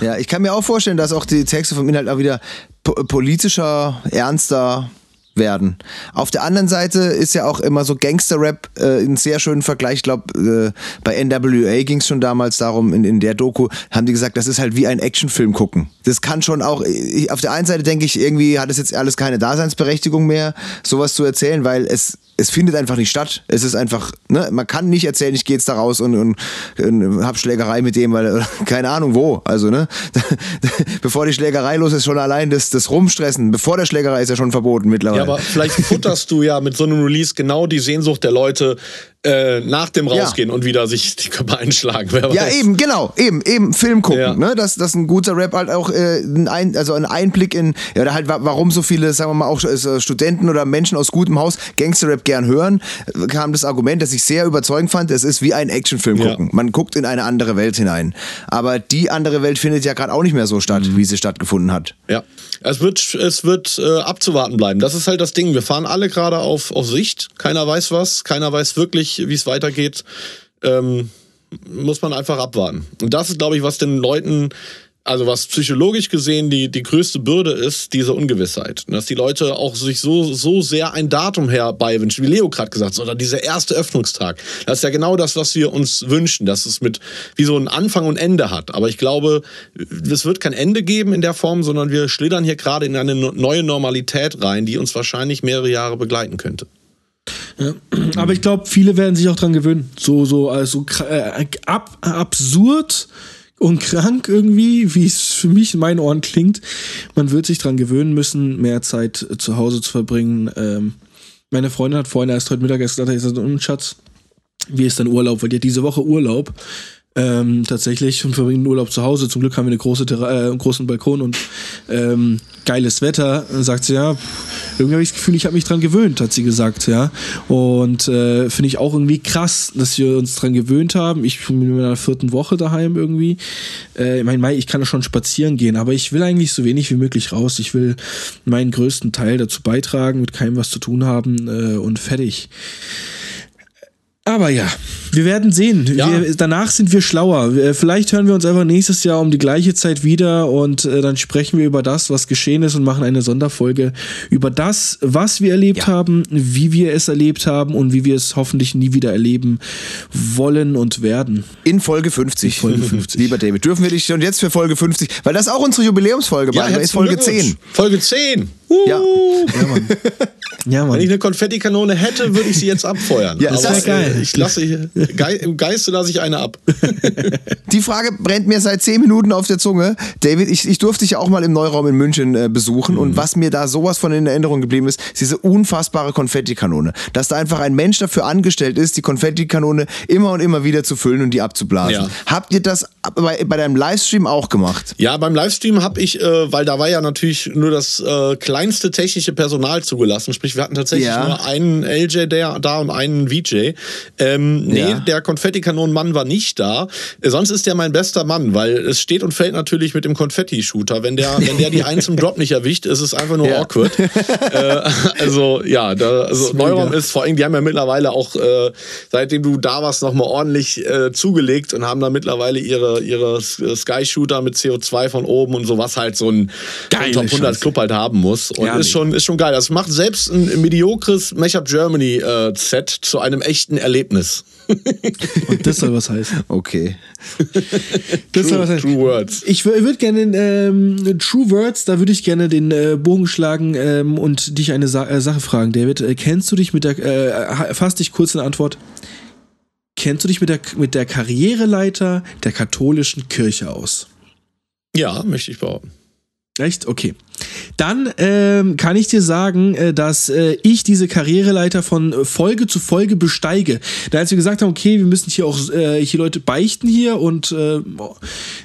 S4: Ja, ich kann mir auch vorstellen, dass auch die Texte vom Inhalt auch wieder politischer, ernster werden. Auf der anderen Seite ist ja auch immer so Gangster-Rap äh, ein sehr schöner Vergleich. Ich glaube, äh, bei NWA ging es schon damals darum, in, in der Doku haben die gesagt, das ist halt wie ein Actionfilm gucken. Das kann schon auch, ich, auf der einen Seite denke ich, irgendwie hat es jetzt alles keine Daseinsberechtigung mehr, sowas zu erzählen, weil es es findet einfach nicht statt. Es ist einfach, ne, man kann nicht erzählen, ich gehe jetzt da raus und, und, und hab Schlägerei mit dem, weil keine Ahnung wo. Also, ne, bevor die Schlägerei los ist, schon allein das, das Rumstressen, bevor der Schlägerei ist ja schon verboten mittlerweile.
S1: Ja, aber vielleicht futterst du ja mit so einem Release genau die Sehnsucht der Leute, äh, nach dem Rausgehen ja. und wieder sich die Körper einschlagen.
S4: Ja, weiß. eben, genau, eben, eben Film gucken. Ja. Ne? Dass, dass ein guter Rap halt auch äh, ein, also ein Einblick in, ja, oder halt, warum so viele, sagen wir mal, auch äh, Studenten oder Menschen aus gutem Haus Gangster-Rap gern hören, kam das Argument, das ich sehr überzeugend fand, es ist wie ein Actionfilm gucken. Man guckt in eine andere Welt hinein. Aber die andere Welt findet ja gerade auch nicht mehr so statt, mhm. wie sie stattgefunden hat.
S1: Ja, es wird, es wird äh, abzuwarten bleiben. Das ist halt das Ding. Wir fahren alle gerade auf, auf Sicht. Keiner weiß was, keiner weiß wirklich, wie es weitergeht, ähm, muss man einfach abwarten. Und das ist, glaube ich, was den Leuten, also was psychologisch gesehen die, die größte Bürde ist, diese Ungewissheit. Dass die Leute auch sich so, so sehr ein Datum herbeiwünschen, wie Leo gerade gesagt hat, oder dieser erste Öffnungstag. Das ist ja genau das, was wir uns wünschen, dass es mit wie so ein Anfang und Ende hat. Aber ich glaube, es wird kein Ende geben in der Form, sondern wir schlittern hier gerade in eine neue Normalität rein, die uns wahrscheinlich mehrere Jahre begleiten könnte.
S2: Ja. Aber ich glaube, viele werden sich auch dran gewöhnen. So, so, also äh, ab, absurd und krank irgendwie, wie es für mich in meinen Ohren klingt. Man wird sich dran gewöhnen müssen, mehr Zeit zu Hause zu verbringen. Ähm, meine Freundin hat vorhin erst heute Mittag gesagt, ich gesagt, Schatz, wie ist dein Urlaub? Weil die hat diese Woche Urlaub. Ähm, tatsächlich und verbringen den Urlaub zu Hause. Zum Glück haben wir eine große äh, großen Balkon und ähm, geiles Wetter. Dann sagt sie, ja, irgendwie habe ich das Gefühl, ich habe mich dran gewöhnt, hat sie gesagt, ja. Und äh, finde ich auch irgendwie krass, dass wir uns dran gewöhnt haben. Ich bin in meiner vierten Woche daheim irgendwie. Äh, ich meine, ich kann schon spazieren gehen, aber ich will eigentlich so wenig wie möglich raus. Ich will meinen größten Teil dazu beitragen, mit keinem was zu tun haben äh, und fertig. Aber ja, wir werden sehen.
S1: Ja.
S2: Wir, danach sind wir schlauer. Wir- Vielleicht hören wir uns einfach nächstes Jahr um die gleiche Zeit wieder und äh, dann sprechen wir über das, was geschehen ist und machen eine Sonderfolge über das, was wir erlebt haben, wie wir es erlebt haben und wie wir es hoffentlich nie wieder erleben wollen und werden.
S4: In Folge 50.
S2: Folge 50.
S4: Lieber David, dürfen wir dich schon jetzt für Folge 50, weil das ist auch unsere Jubiläumsfolge, ja, ist
S1: herzlichen
S4: Folge
S1: Glückwunsch.
S4: 10.
S1: Folge 10.
S4: Ja.
S2: Ja, Mann. Ja,
S1: Wenn
S2: Mann.
S1: ich eine Konfettikanone hätte, würde ich sie jetzt abfeuern.
S4: Ja, ist
S1: Aber
S4: das
S2: geil.
S1: äh, ich lasse Ge im Geiste lasse ich eine ab.
S4: Die Frage brennt mir seit 10 Minuten auf der Zunge. David, ich, ich durfte dich ja auch mal im Neuraum in München äh, besuchen und was mir da sowas von in Erinnerung geblieben ist, ist diese unfassbare Konfettikanone. Dass da einfach ein Mensch dafür angestellt ist, die Konfettikanone immer und immer wieder zu füllen und die abzublasen.
S1: Ja.
S4: Habt ihr das bei, bei deinem Livestream auch gemacht?
S1: Ja, beim Livestream habe ich, äh, weil da war ja natürlich nur das äh, kleinste technische Personal zugelassen. Sprich, wir hatten tatsächlich
S4: Ja.
S1: nur einen LJ der, da und einen VJ. Ähm, nee,
S4: Ja.
S1: der Konfettikanonenmann war nicht da. Äh, sonst ist der mein bester Mann, weil es steht und fällt natürlich mit dem Konfetti-Shooter. Wenn der, wenn der die eins im Drop nicht erwischt, ist es einfach nur
S4: Ja.
S1: awkward. äh, also ja, da, also Neuraum ist vor allem, die haben ja mittlerweile auch, äh, seitdem du da warst, nochmal ordentlich äh, zugelegt und haben da mittlerweile ihre, ihre Sky-Shooter mit CO2 von oben und so, was halt so ein
S2: Geile
S1: Top 100
S2: Scheiße.
S1: Club halt haben muss. Und
S2: Ja,
S1: ist,
S2: nee.
S1: schon, ist schon geil. Das macht selbst ein mediokres Mashup Germany äh, Set zu einem echten Erlebnis.
S2: Und das soll was heißen.
S4: Okay.
S2: Das soll
S1: True,
S2: was heißen.
S1: true words.
S2: Ich würde gerne ähm, True Words, da würde ich gerne den äh, Bogen schlagen ähm, und dich eine Sa äh, Sache fragen, David. Äh, kennst du dich mit der, äh, fass dich kurz in Antwort. Kennst du dich mit der, mit der Karriereleiter der katholischen Kirche aus?
S1: Ja, möchte ich behaupten.
S2: Echt? Okay. Dann ähm, kann ich dir sagen, äh, dass äh, ich diese Karriereleiter von Folge zu Folge besteige. Da als wir gesagt haben, okay, wir müssen hier auch äh, hier Leute beichten hier und äh,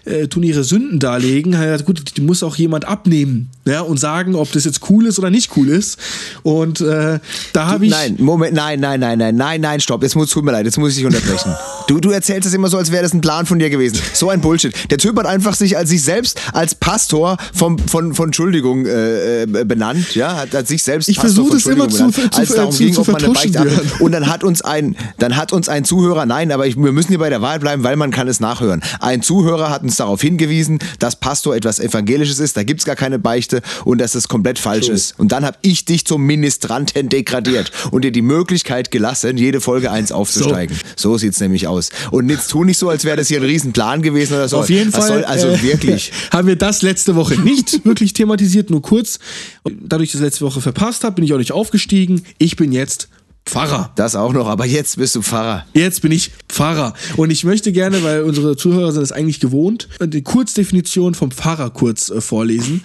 S2: äh, tun ihre Sünden darlegen, hat er gesagt, gut, die muss auch jemand abnehmen ja, und sagen, ob das jetzt cool ist oder nicht cool ist. Und äh, da habe ich
S4: Nein, Moment, nein, nein, nein, nein, nein, nein, stopp. Jetzt muss, tut mir leid, jetzt muss ich dich unterbrechen. Du, du erzählst es immer so, als wäre das ein Plan von dir gewesen. So ein Bullshit. Der Typ hat einfach sich als sich selbst als Pastor vom, von, von Entschuldigung äh, äh, benannt, ja, hat, hat sich selbst
S2: Ich versuche das immer
S4: benannt,
S2: zu-
S4: als
S2: zu-
S4: darum
S2: zu-
S4: ging,
S2: zu
S4: ob man eine Beichte. Und dann hat uns ein, dann hat uns ein Zuhörer, nein, aber ich, wir müssen hier bei der Wahrheit bleiben, weil man kann es nachhören. Ein Zuhörer hat uns darauf hingewiesen, dass Pastor etwas Evangelisches ist, da gibt's gar keine Beichte und dass es komplett falsch ist. Und dann habe ich dich zum Ministranten degradiert und dir die Möglichkeit gelassen, jede Folge eins aufzusteigen. So, sieht's nämlich aus. Und jetzt tu nicht so, als wäre das hier ein Riesenplan gewesen oder so.
S2: Auf jeden Fall.
S4: Soll, also
S2: äh,
S4: wirklich.
S2: haben wir das letzte Woche nicht wirklich thematisiert, nur kurz. Und dadurch, dass ich das letzte Woche verpasst habe, bin ich auch nicht aufgestiegen. Ich bin jetzt Pfarrer.
S4: Das auch noch, aber jetzt bist du Pfarrer.
S2: Jetzt bin ich Pfarrer. Und ich möchte gerne, weil unsere Zuhörer sind es eigentlich gewohnt, die Kurzdefinition vom Pfarrer kurz äh, vorlesen.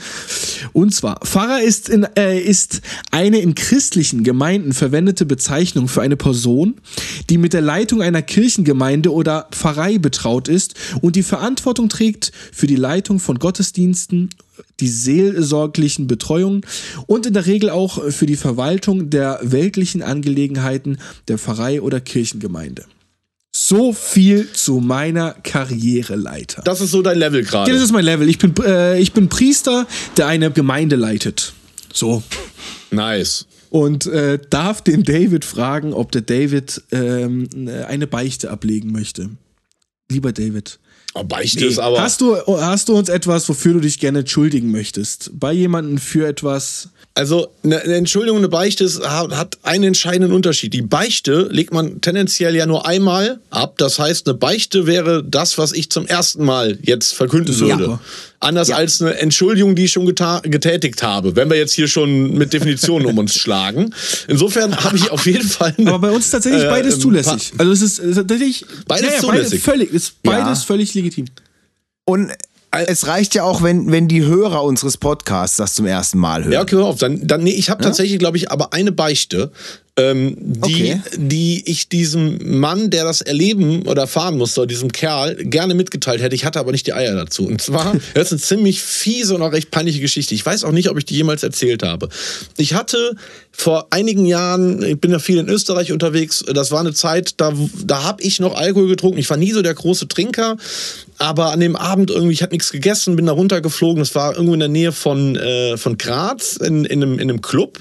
S2: Und zwar, Pfarrer ist, in, äh, ist eine in christlichen Gemeinden verwendete Bezeichnung für eine Person, die mit der Leitung einer Kirchengemeinde oder Pfarrei betraut ist und die Verantwortung trägt für die Leitung von Gottesdiensten, die seelsorglichen Betreuung und in der Regel auch für die Verwaltung der weltlichen Angelegenheiten der Pfarrei oder Kirchengemeinde. So viel zu meiner Karriereleiter.
S1: Das ist so dein Level
S2: Ja,
S1: gerade.
S2: das ist mein Level. Ich bin, äh, ich bin Priester, der eine Gemeinde leitet. So.
S1: Nice.
S2: Und äh, darf den David fragen, ob der David ähm, eine Beichte ablegen möchte. Lieber David.
S1: Oh, Beichte ist aber.
S2: Hast du, hast du uns etwas, wofür du dich gerne entschuldigen möchtest? Bei jemandem für etwas.
S1: Also eine, Entschuldigung, eine Beichte ist, hat, einen entscheidenden Unterschied. Die Beichte legt man tendenziell ja nur einmal ab. Das heißt, eine Beichte wäre das, was ich zum ersten Mal jetzt verkünden würde.
S2: super.
S1: Anders als eine Entschuldigung, die ich schon getätigt habe. Wenn wir jetzt hier schon mit Definitionen um uns schlagen. Insofern habe ich auf jeden Fall. Eine,
S2: Aber bei uns ist tatsächlich
S1: äh,
S2: beides zulässig. Also es ist, es ist tatsächlich
S1: Beides
S2: Beides
S1: zulässig.
S2: völlig, ist beides
S4: Ja.
S2: völlig legitim.
S4: Und es reicht ja auch, wenn, wenn die Hörer unseres Podcasts das zum ersten Mal hören.
S1: Ja, okay, hör auf. Dann, dann, nee, ich habe tatsächlich, glaube ich, aber eine Beichte. Ähm, die,
S4: Okay.
S1: die ich diesem Mann, der das erleben oder erfahren musste, diesem Kerl, gerne mitgeteilt hätte. Ich hatte aber nicht die Eier dazu. Und zwar, das ist eine ziemlich fiese und auch recht peinliche Geschichte. Ich weiß auch nicht, ob ich die jemals erzählt habe. Ich hatte vor einigen Jahren, ich bin ja viel in Österreich unterwegs, das war eine Zeit, da, da habe ich noch Alkohol getrunken. Ich war nie so der große Trinker, aber an dem Abend irgendwie, ich hatte nichts gegessen, bin da runtergeflogen. Das war irgendwo in der Nähe von, äh, von Graz in, in, einem, in einem Club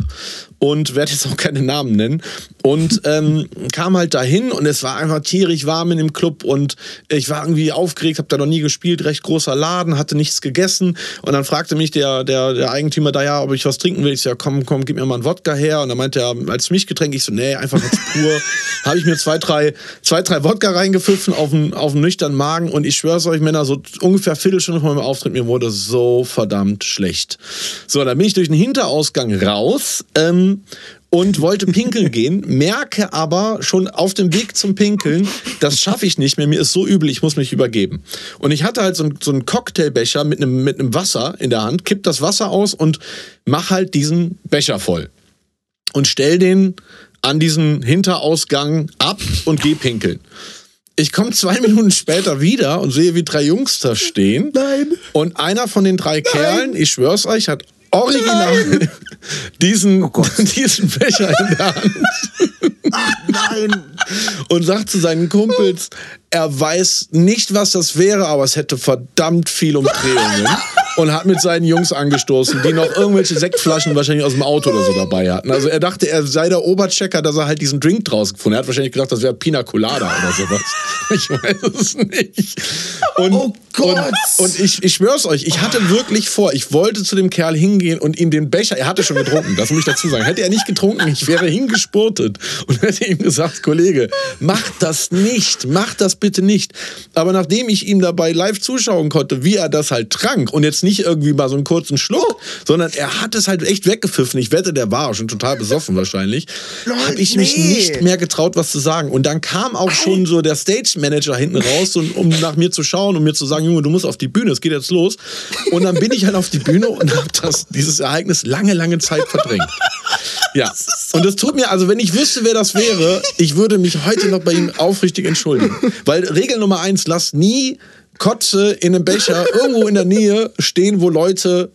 S1: und werde jetzt auch keine Namen nennen. Und ähm, kam halt dahin und es war einfach tierisch warm in dem Club und ich war irgendwie aufgeregt, habe da noch nie gespielt, recht großer Laden, hatte nichts gegessen und dann fragte mich der, der, der Eigentümer da ja, ob ich was trinken will. Ich so, ja komm, komm, gib mir mal einen Wodka her und dann meinte er, als Milchgetränk, ich so, nee, einfach ganz pur. habe ich mir zwei, drei, zwei, drei Wodka reingepfiffen auf einen, auf einen nüchternen Magen und ich schwör's euch, Männer, so ungefähr Viertelstunde vor meinem Auftritt, mir wurde so verdammt schlecht. So, dann bin ich durch den Hinterausgang raus ähm, und wollte pinkeln gehen, merke aber schon auf dem Weg zum Pinkeln, das schaffe ich nicht mehr, mir ist so übel, ich muss mich übergeben. Und ich hatte halt so, einen- so einen Cocktailbecher mit einem, mit einem Wasser in der Hand, kipp das Wasser aus und mach halt diesen Becher voll. Und stell den an diesen Hinterausgang ab und geh pinkeln. Ich komme zwei Minuten später wieder und sehe, wie drei Jungs da stehen.
S2: Nein.
S1: Und einer von den drei Kerlen, ich schwör's euch, hat original diesen, diesen Becher in der Hand
S4: Nein.
S1: und sagt zu seinen Kumpels, er weiß nicht, was das wäre, aber es hätte verdammt viel Umdrehungen. Und hat mit seinen Jungs angestoßen, die noch irgendwelche Sektflaschen wahrscheinlich aus dem Auto oder so dabei hatten. Also er dachte, er sei der Oberchecker, dass er halt diesen Drink draus gefunden hat. Er hat wahrscheinlich gedacht, das wäre Pina Colada oder sowas. Ich weiß es nicht. Und,
S4: Oh Gott.
S1: Und, und ich, ich schwör's euch, ich hatte wirklich vor, ich wollte zu dem Kerl hingehen und ihm den Becher, er hatte schon getrunken, das muss ich dazu sagen. Hätte er nicht getrunken, ich wäre hingespurtet und hätte ihm gesagt, Kollege, mach das nicht, mach das bitte nicht. Aber nachdem ich ihm dabei live zuschauen konnte, wie er das halt trank und jetzt nicht irgendwie mal so einen kurzen Schluck, sondern er hat es halt echt weggepfiffen. Ich wette, der war schon total besoffen wahrscheinlich. Habe ich mich
S4: nee.
S1: nicht mehr getraut, was zu sagen. Und dann kam auch schon so der Stage Manager hinten raus, um nach mir zu schauen und mir zu sagen, Junge, du musst auf die Bühne, es geht jetzt los. Und dann bin ich halt auf die Bühne und habe das dieses Ereignis lange, lange Zeit verdrängt. Ja. Und das tut mir, also wenn ich wüsste, wer das wäre, ich würde mich heute noch bei ihm aufrichtig entschuldigen. Weil Regel Nummer eins, lass nie Kotze in einem Becher irgendwo in der Nähe stehen, wo Leute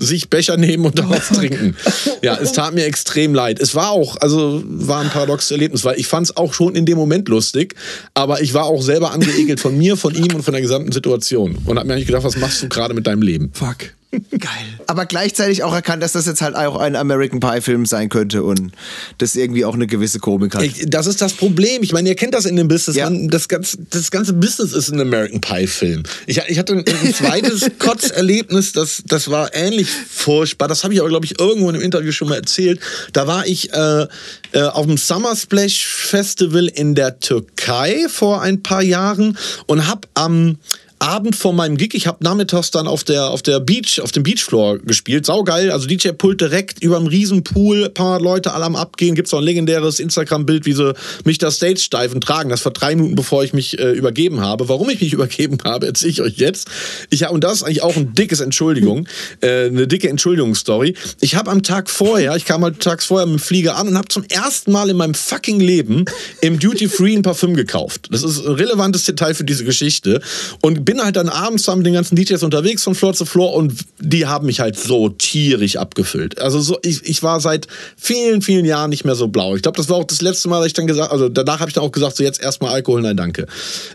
S1: sich Becher nehmen und daraus trinken. Ja, es tat mir extrem leid. Es war auch, also war ein paradoxes Erlebnis, weil ich fand es auch schon in dem Moment lustig, aber ich war auch selber angeekelt von mir, von ihm und von der gesamten Situation und habe mir eigentlich gedacht, was machst du gerade mit deinem Leben?
S2: Fuck.
S4: Geil. Aber gleichzeitig auch erkannt, dass das jetzt halt auch ein American Pie-Film sein könnte und das irgendwie auch eine gewisse Komik hat.
S1: Ich- Das ist das Problem. Ich meine, ihr kennt das in dem Business.
S4: Ja.
S1: Man, das, ganze, das ganze Business ist ein American Pie-Film. Ich, ich hatte ein, ein zweites Kotzerlebnis, das, das war ähnlich furchtbar. Das habe ich aber, glaube ich, irgendwo in einem Interview schon mal erzählt. Da war ich äh, äh, auf dem Summer Splash Festival in der Türkei vor ein paar Jahren und habe am Abend vor meinem Gig, ich habe nachmittags dann auf der, auf der Beach, auf dem Beachfloor gespielt. Saugeil, also DJ-Pult direkt über einem Riesenpool, paar Leute alle am Abgehen. Gibt's auch ein legendäres Instagram-Bild, wie sie mich da stage-steifen tragen. Das war drei Minuten, bevor ich mich äh, übergeben habe. Warum ich mich übergeben habe, erzähle ich euch jetzt. Ich hab, und das ist eigentlich auch ein dickes Entschuldigung, äh, eine dicke Entschuldigungsstory. Ich habe am Tag vorher, ich kam halt tags vorher mit dem Flieger an und habe zum ersten Mal in meinem fucking Leben im Duty Free ein Parfüm gekauft. Das ist ein relevantes Detail für diese Geschichte. Und bin halt dann abends zusammen mit den ganzen DJs unterwegs von Floor zu Floor und die haben mich halt so tierisch abgefüllt. Also so, ich, ich war seit vielen, vielen Jahren nicht mehr so blau. Ich glaube, das war auch das letzte Mal, dass ich dann gesagt, also danach habe ich dann auch gesagt, so jetzt erstmal Alkohol, nein, danke.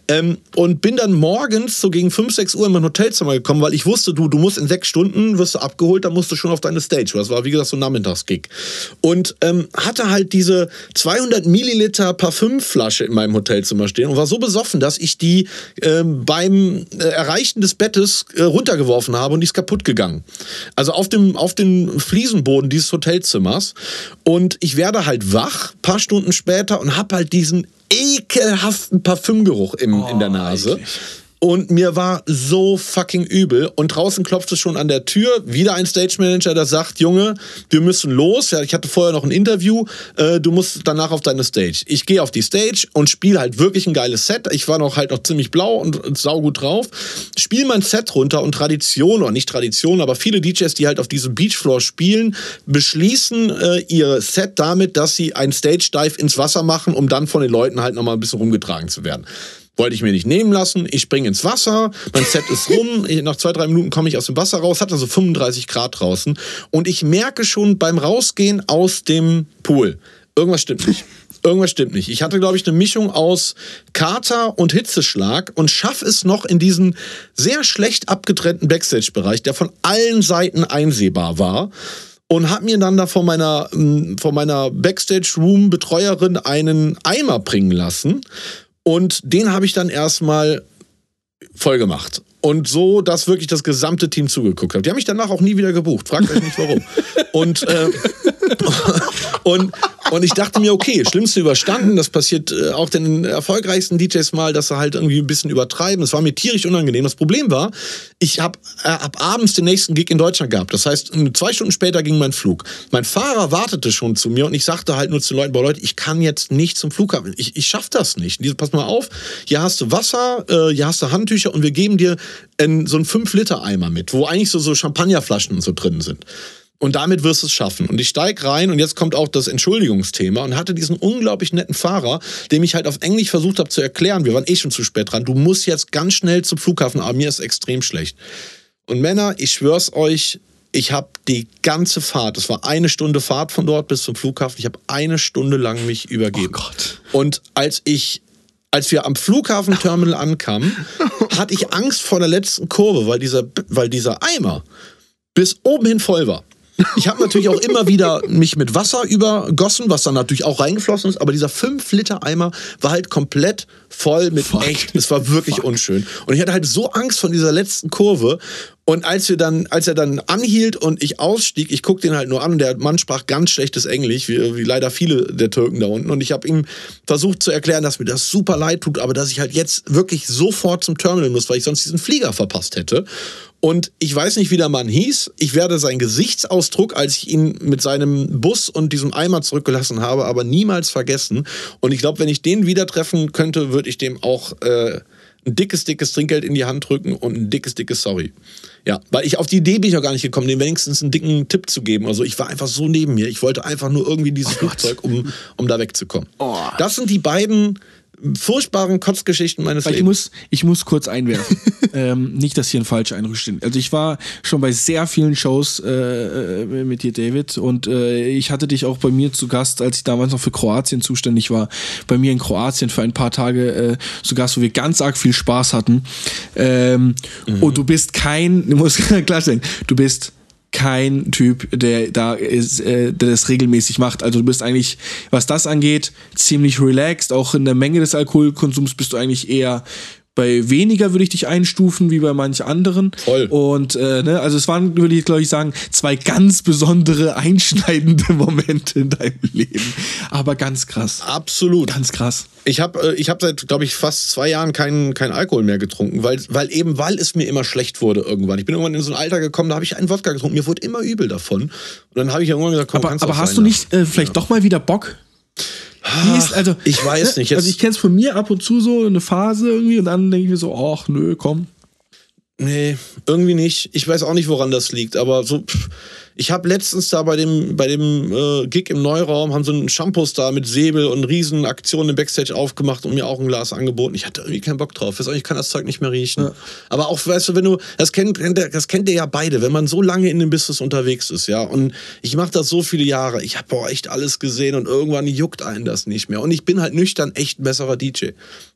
S1: Ähm, und bin dann morgens so gegen 5, 6 Uhr in mein Hotelzimmer gekommen, weil ich wusste, du, du musst in sechs Stunden, wirst du abgeholt, dann musst du schon auf deine Stage. Das war, wie gesagt, so ein Nachmittagsgig. Und ähm, hatte halt diese 200 Milliliter Parfümflasche in meinem Hotelzimmer stehen und war so besoffen, dass ich die ähm, beim äh, Erreichen des Bettes äh, runtergeworfen habe und die ist kaputt gegangen. Also auf dem, auf den Fliesenboden dieses Hotelzimmers. Und ich werde halt wach, paar Stunden später, und habe halt diesen ekelhaften Parfümgeruch im, in der Nase.
S2: eklig.
S1: Und mir war so fucking übel. Und draußen klopft es schon an der Tür. Wieder ein Stage Manager, der sagt, Junge, wir müssen los. Ja, ich hatte vorher noch ein Interview. Äh, du musst danach auf deine Stage. Ich gehe auf die Stage und spiele halt wirklich ein geiles Set. Ich war noch halt noch ziemlich blau und, und saugut drauf. Spiel mein Set runter und Tradition, oder nicht Tradition, aber viele DJs, die halt auf diesem Beachfloor spielen, beschließen äh, ihr Set damit, dass sie ein Stage Dive ins Wasser machen, um dann von den Leuten halt nochmal ein bisschen rumgetragen zu werden. Wollte ich mir nicht nehmen lassen. Ich springe ins Wasser, mein Set ist rum. Nach zwei, drei Minuten komme ich aus dem Wasser raus, hat also 35 Grad draußen. Und ich merke schon beim Rausgehen aus dem Pool, irgendwas stimmt nicht. Irgendwas stimmt nicht. Ich hatte, glaube ich, eine Mischung aus Kater und Hitzeschlag und schaffe es noch in diesen sehr schlecht abgetrennten Backstage-Bereich, der von allen Seiten einsehbar war und habe mir dann da von meiner, ähm, von meiner Backstage-Room-Betreuerin einen Eimer bringen lassen. Und den habe ich dann erstmal voll gemacht. Und so, dass wirklich das gesamte Team zugeguckt hat. Die haben mich danach auch nie wieder gebucht. Fragt euch nicht warum. Und, äh, und, und ich dachte mir, okay, Schlimmste überstanden. Das passiert äh, auch den erfolgreichsten DJs mal, dass sie halt irgendwie ein bisschen übertreiben. Das war mir tierisch unangenehm. Das Problem war, ich habe äh, ab abends den nächsten Gig in Deutschland gehabt. Das heißt, zwei Stunden später ging mein Flug. Mein Fahrer wartete schon zu mir und ich sagte halt nur zu den Leuten, boah Leute, ich kann jetzt nicht zum Flughafen. Ich, ich schaff das nicht. Die, pass mal auf, hier hast du Wasser, äh, hier hast du Handtücher und wir geben dir in so einen 5-Liter-Eimer mit, wo eigentlich so, so Champagnerflaschen und so drin sind. Und damit wirst du es schaffen. Und ich steig rein und jetzt kommt auch das Entschuldigungsthema und hatte diesen unglaublich netten Fahrer, dem ich halt auf Englisch versucht habe zu erklären, wir waren eh schon zu spät dran, du musst jetzt ganz schnell zum Flughafen, aber mir ist extrem schlecht. Und Männer, ich schwör's euch, ich habe die ganze Fahrt, es war eine Stunde Fahrt von dort bis zum Flughafen, ich habe eine Stunde lang mich übergeben.
S2: Oh Gott.
S1: Und als ich als wir am Flughafenterminal ankamen, hatte ich Angst vor der letzten Kurve, weil dieser, weil dieser Eimer bis oben hin voll war. Ich habe natürlich auch immer wieder mich mit Wasser übergossen, was dann natürlich auch reingeflossen ist, aber dieser 5-Liter-Eimer war halt komplett voll mit
S2: Fuck.
S1: echt. Es war wirklich
S2: Fuck.
S1: unschön. Und ich hatte halt so Angst von dieser letzten Kurve. Und als wir dann, als er dann anhielt und ich ausstieg, ich guck den halt nur an und der Mann sprach ganz schlechtes Englisch, wie, wie leider viele der Türken da unten. Und ich habe ihm versucht zu erklären, dass mir das super leid tut, aber dass ich halt jetzt wirklich sofort zum Terminal muss, weil ich sonst diesen Flieger verpasst hätte. Und ich weiß nicht, wie der Mann hieß. Ich werde seinen Gesichtsausdruck, als ich ihn mit seinem Bus und diesem Eimer zurückgelassen habe, aber niemals vergessen. Und ich glaube, wenn ich den wieder treffen könnte, würde ich dem auch äh, ein dickes, dickes Trinkgeld in die Hand drücken und ein dickes, dickes Sorry. Ja, weil ich auf die Idee bin ich auch gar nicht gekommen, dem wenigstens einen dicken Tipp zu geben. Also ich war einfach so neben mir. Ich wollte einfach nur irgendwie dieses Flugzeug, um, um da wegzukommen.
S4: Oh.
S1: Das sind die beiden furchtbaren Kotzgeschichten meines
S2: Weil ich
S1: Lebens.
S2: muss, ich muss kurz einwerfen. ähm, nicht, dass hier ein falscher Eindruck steht. Also ich war schon bei sehr vielen Shows äh, äh, mit dir, David, und äh, ich hatte dich auch bei mir zu Gast, als ich damals noch für Kroatien zuständig war, bei mir in Kroatien für ein paar Tage äh, zu Gast, wo wir ganz arg viel Spaß hatten. Ähm, Und du bist kein, du musst klarstellen, du bist kein Typ, der da ist, äh, der das regelmäßig macht. Also du bist eigentlich, was das angeht, ziemlich relaxed. Auch in der Menge des Alkoholkonsums bist du eigentlich eher bei weniger würde ich dich einstufen wie bei manch anderen.
S1: Voll.
S2: Und äh, ne, also es waren, würde ich glaube ich sagen, zwei ganz besondere einschneidende Momente in deinem Leben. Aber ganz krass.
S1: Absolut.
S2: Ganz krass.
S1: Ich habe äh, ich hab seit, glaube ich, fast zwei Jahren keinen keinen Alkohol mehr getrunken, weil, weil eben, weil es mir immer schlecht wurde irgendwann. Ich bin irgendwann in so ein Alter gekommen, da habe ich einen Wodka getrunken, mir wurde immer übel davon. Und dann habe ich irgendwann gesagt, komm,
S2: Aber, aber hast du nicht äh, vielleicht doch mal wieder Bock? Wie ist, also,
S1: ich weiß nicht, jetzt-
S2: Also ich kenne es von mir ab und zu so eine Phase irgendwie und dann denke ich mir so, ach nö, komm.
S1: Nee, irgendwie nicht. Ich weiß auch nicht, woran das liegt, aber so. Pff. Ich habe letztens da bei dem, bei dem äh, Gig im Neuraum, haben so einen Shampoos da mit Säbel und riesen Aktionen im Backstage aufgemacht und mir auch ein Glas angeboten. Ich hatte irgendwie keinen Bock drauf. Ich, auch, kann das Zeug nicht mehr riechen. Aber auch, weißt du, wenn du, das kennt, das kennt ihr ja beide, wenn man so lange in dem Business unterwegs ist, ja. Und ich mache das so viele Jahre. Ich habe echt alles gesehen und irgendwann juckt einen das nicht mehr. Und ich bin halt nüchtern echt ein besserer DJ.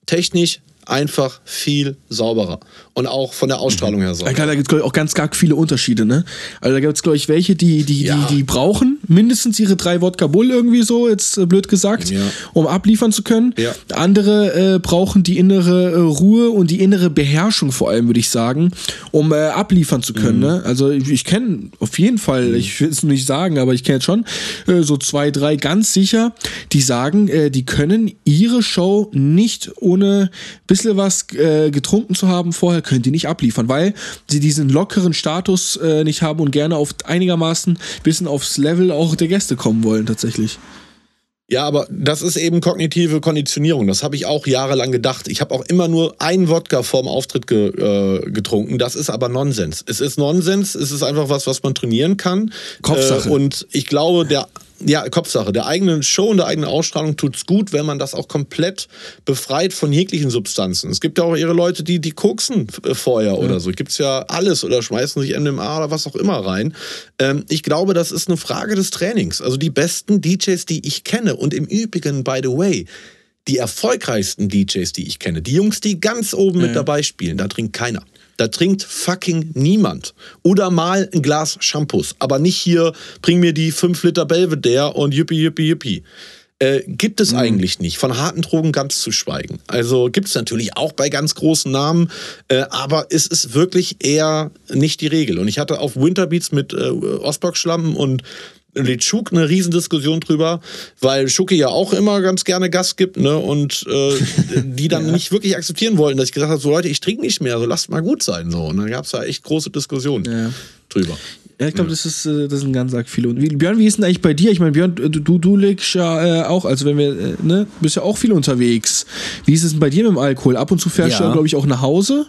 S1: Technisch einfach viel sauberer. Und auch von der Ausstrahlung her
S2: Ja,
S1: sauberer.
S2: klar, da gibt es auch ganz, ganz viele Unterschiede, ne? Also da gibt es, glaube ich, welche, die, die,
S1: Ja.
S2: die, die brauchen mindestens ihre drei Wodka Bull irgendwie so, jetzt äh, blöd gesagt,
S1: Ja.
S2: um abliefern zu können.
S1: Ja.
S2: Andere äh, brauchen die innere äh, Ruhe und die innere Beherrschung vor allem, würde ich sagen, um äh, abliefern zu können. Ne? Also ich, ich kenne auf jeden Fall, ich will es nicht sagen, aber ich kenne jetzt schon äh, so zwei, drei ganz sicher, die sagen, äh, die können ihre Show nicht ohne bisschen was getrunken zu haben vorher, können die nicht abliefern, weil sie diesen lockeren Status nicht haben und gerne auf einigermaßen bisschen aufs Level auch der Gäste kommen wollen tatsächlich.
S1: Ja, aber das ist eben kognitive Konditionierung. Das habe ich auch jahrelang gedacht. Ich habe auch immer nur einen Wodka vorm Auftritt ge, äh, getrunken. Das ist aber Nonsens. Es ist Nonsens. Es ist einfach was, was man trainieren kann.
S2: Kopfsache.
S1: Äh, und ich glaube, der ja, Kopfsache. Der eigenen Show und der eigenen Ausstrahlung tut's gut, wenn man das auch komplett befreit von jeglichen Substanzen. Es gibt ja auch ihre Leute, die, die koksen äh, vorher oder so. Gibt's ja alles oder schmeißen sich MDMA oder was auch immer rein. Ähm, ich glaube, das ist eine Frage des Trainings. Also die besten DJs, die ich kenne und im Übrigen, by the way, die erfolgreichsten DJs, die ich kenne, die Jungs, die ganz oben mit dabei spielen, da trinkt keiner. Da trinkt fucking niemand. Oder mal ein Glas Shampoos. Aber nicht hier, bring mir die 5 Liter Belvedere und yippie, yippie, yippie. Äh, gibt es eigentlich nicht. Von harten Drogen ganz zu schweigen. Also gibt es natürlich auch bei ganz großen Namen, äh, aber es ist wirklich eher nicht die Regel. Und ich hatte auf Winterbeats mit äh, Osbock-Schlampen und Litschuk eine Riesendiskussion drüber, weil Schucke ja auch immer ganz gerne Gas gibt, ne? Und äh, die dann nicht wirklich akzeptieren wollten, dass ich gesagt habe, so Leute, ich trinke nicht mehr, so lasst mal gut sein. So. Und dann gab es da echt große Diskussionen
S2: Ja.
S1: drüber.
S2: Ja, ich glaube, das ist äh, das sind ganz arg viele. Und wie, Björn, wie ist denn eigentlich bei dir? Ich meine, Björn, du, du, du legst ja äh, auch, also wenn wir, äh, ne, bist ja auch viel unterwegs. Wie ist es denn bei dir mit dem Alkohol? Ab und zu fährst du
S4: Ja.
S2: ja, glaube ich, auch nach Hause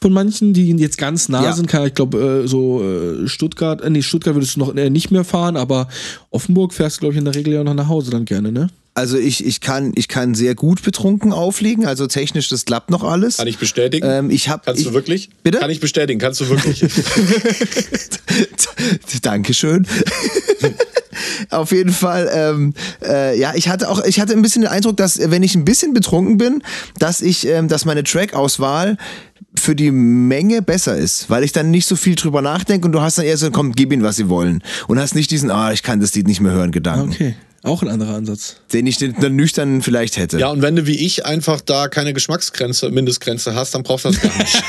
S2: von manchen, die jetzt ganz nah
S4: Ja.
S2: sind. Kann, ich glaube, äh, so äh, Stuttgart, äh, nee, Stuttgart würdest du noch äh, nicht mehr fahren, aber Offenburg fährst du, glaube ich, in der Regel ja noch nach Hause dann gerne, ne?
S4: Also ich, ich, kann, ich kann sehr gut betrunken auflegen, also technisch, das klappt noch alles.
S1: Kann ich bestätigen?
S4: Ähm, ich hab,
S1: Kannst
S4: ich,
S1: du wirklich?
S4: Bitte?
S1: Kann ich bestätigen, kannst du wirklich.
S4: Dankeschön. Auf jeden Fall, ähm, äh, ja, ich hatte auch, ich hatte ein bisschen den Eindruck, dass wenn ich ein bisschen betrunken bin, dass ich, ähm, dass meine Track-Auswahl für die Menge besser ist, weil ich dann nicht so viel drüber nachdenke und du hast dann eher so, komm, gib ihnen, was sie wollen. Und hast nicht diesen, ah, ich kann das Lied nicht mehr hören, Gedanken,
S2: Okay. Auch ein anderer Ansatz.
S4: den ich den, dann nüchtern vielleicht hätte.
S1: ja, und wenn du wie ich einfach da keine Geschmacksgrenze, Mindestgrenze hast, dann brauchst du das gar nicht.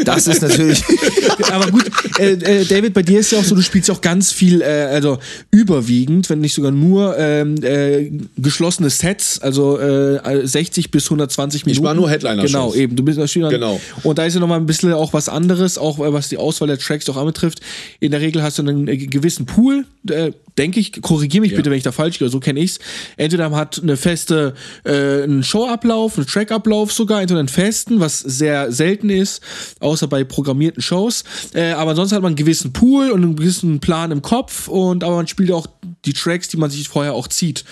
S4: Das ist natürlich,
S2: Aber gut, äh, äh, David, bei dir ist ja auch so, du spielst ja auch ganz viel, äh, also überwiegend, wenn nicht sogar nur ähm, äh, geschlossene Sets, also äh, 60 bis 120 Minuten.
S1: war nur Headliner-Shows.
S2: Genau, eben. Du bist natürlich dann-
S1: Genau.
S2: Und da ist ja nochmal ein bisschen auch was anderes, auch äh, was die Auswahl der Tracks auch anbetrifft. In der Regel hast du einen äh, gewissen Pool, äh, denke ich, korrigiere mich bitte, wenn ich da falsch liege, so kenne ich's. Entweder man hat eine feste, äh, einen Showablauf, einen Trackablauf sogar, entweder einen festen, was sehr selten ist, außer bei programmierten Shows. Äh, aber ansonsten hat man einen gewissen Pool und einen gewissen Plan im Kopf und aber man spielt auch die Tracks, die man sich vorher auch zieht.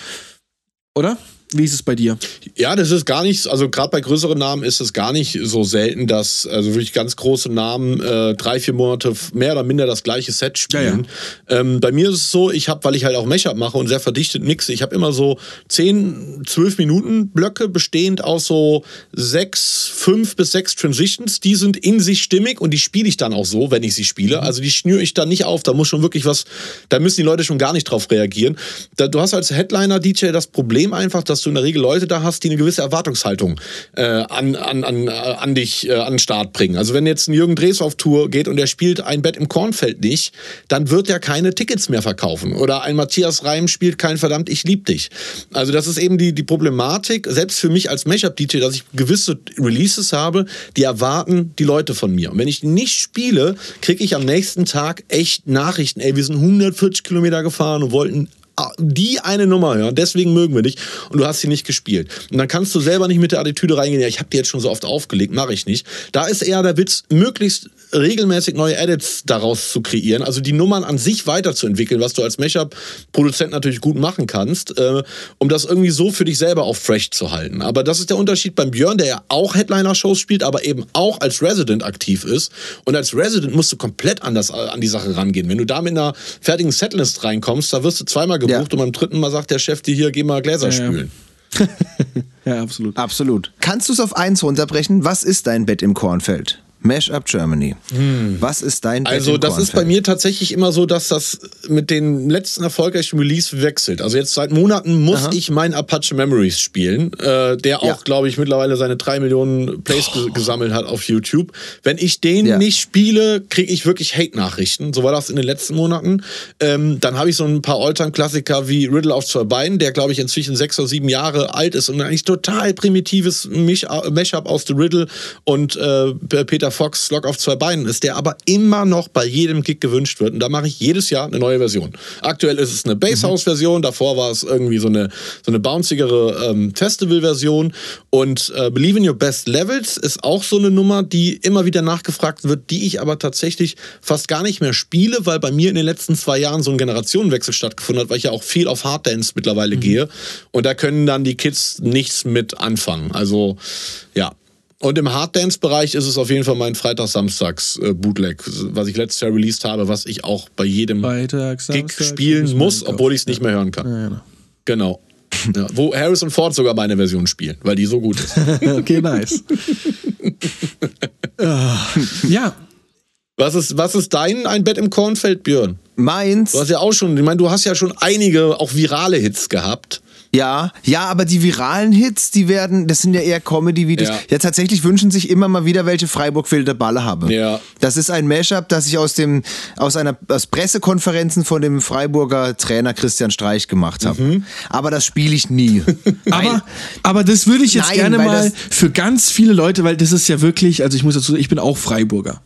S2: Oder? Wie ist es bei dir?
S1: Ja, das ist gar nicht, also gerade bei größeren Namen ist es gar nicht so selten, dass also wirklich ganz große Namen äh, drei, vier Monate mehr oder minder das gleiche Set spielen. Ähm, bei mir ist es so, ich habe, weil ich halt auch Mashup mache und sehr verdichtet mixe, ich habe immer so 10, 12 Minuten Blöcke bestehend aus so sechs, fünf bis sechs Transitions. Die sind in sich stimmig und die spiele ich dann auch so, wenn ich sie spiele. Also die schnüre ich dann nicht auf, da muss schon wirklich was, da müssen die Leute schon gar nicht drauf reagieren. Da, du hast als Headliner-DJ das Problem einfach, dass du in der Regel Leute da hast, die eine gewisse Erwartungshaltung äh, an, an, an, äh, an dich äh, an den Start bringen. Also wenn jetzt ein Jürgen Drees auf Tour geht und er spielt ein Bett im Kornfeld nicht, dann wird er keine Tickets mehr verkaufen. Oder ein Matthias Reim spielt kein verdammt Ich lieb dich. Also das ist eben die, die Problematik, selbst für mich als Mashup-DJ, dass ich gewisse Releases habe, die erwarten die Leute von mir. Und wenn ich nicht spiele, kriege ich am nächsten Tag echt Nachrichten. Ey, wir sind 140 Kilometer gefahren und wollten die eine Nummer hören, deswegen mögen wir dich und du hast sie nicht gespielt. Und dann kannst du selber nicht mit der Attitüde reingehen, ja, ich habe die jetzt schon so oft aufgelegt, mache ich nicht. Da ist eher der Witz, möglichst regelmäßig neue Edits daraus zu kreieren, also die Nummern an sich weiterzuentwickeln, was du als Mashup-Produzent natürlich gut machen kannst, äh, um das irgendwie so für dich selber auch fresh zu halten. Aber das ist der Unterschied beim Björn, der ja auch Headliner-Shows spielt, aber eben auch als Resident aktiv ist. Und als Resident musst du komplett anders äh, an die Sache rangehen. Wenn du da mit einer fertigen Setlist reinkommst, da wirst du zweimal gebucht
S4: Ja.
S1: und beim dritten Mal sagt der Chef dir hier, geh mal Gläser
S2: Ja, ja.
S1: spülen.
S2: Ja, absolut.
S4: absolut. Kannst du es auf eins runterbrechen? Was ist dein Bett im Kornfeld? Mashup Germany. Was ist dein
S1: Also das ist bei mir tatsächlich immer so, dass das mit den letzten erfolgreichen Release wechselt. Also jetzt seit Monaten muss ich mein Apache Memories spielen, äh, der auch,
S4: Ja.
S1: glaube ich, mittlerweile seine drei Millionen Plays ge gesammelt hat auf YouTube. Wenn ich den
S4: Ja.
S1: nicht spiele, kriege ich wirklich Hate-Nachrichten. So war das in den letzten Monaten. Ähm, dann habe ich so ein paar Alltime-Klassiker wie Riddle auf zwei Beinen, der, glaube ich, inzwischen sechs oder sieben Jahre alt ist und eigentlich total primitives Mashup aus The Riddle und äh, Peter Fox Lock auf zwei Beinen ist, der aber immer noch bei jedem Gig gewünscht wird. Und da mache ich jedes Jahr eine neue Version. Aktuell ist es eine Basshouse-Version, davor war es irgendwie so eine, so eine bouncigere ähm, Festival-Version. Und äh, Believe in Your Best Levels ist auch so eine Nummer, die immer wieder nachgefragt wird, die ich aber tatsächlich fast gar nicht mehr spiele, weil bei mir in den letzten zwei Jahren so ein Generationenwechsel stattgefunden hat, weil ich ja auch viel auf Harddance mittlerweile gehe. Und da können dann die Kids nichts mit anfangen. Also, ja. Und im Harddance-Bereich ist es auf jeden Fall mein Freitags-Samstags-Bootleg, was ich letztes Jahr released habe, was ich auch bei jedem
S2: Freitag,
S1: Gig
S2: Samstag,
S1: spielen
S2: ist
S1: muss, obwohl ich es nicht mehr hören kann.
S2: Ja, genau.
S1: Genau. Ja, wo Harrison Ford sogar meine Version spielt, weil die so gut ist.
S2: Okay, nice. Ja,
S1: Was ist, was ist dein Ein Bett im Kornfeld, Björn?
S4: Meins?
S1: Du hast ja auch schon, ich meine, du hast ja schon einige auch virale Hits gehabt.
S4: Ja, ja, aber die viralen Hits, die werden, das sind ja eher Comedy-Videos.
S1: Ja.
S4: Ja. tatsächlich wünschen sich immer mal wieder welche Freiburg wilde Balle habe.
S1: Ja.
S4: Das ist ein Mashup, das ich aus dem, aus einer, aus Pressekonferenzen von dem Freiburger Trainer Christian Streich gemacht habe.
S1: Mhm.
S4: Aber das spiele ich nie.
S2: aber, aber das würde ich jetzt
S4: Nein,
S2: gerne mal für ganz viele Leute, weil das ist ja wirklich, also ich muss dazu, ich bin auch Freiburger.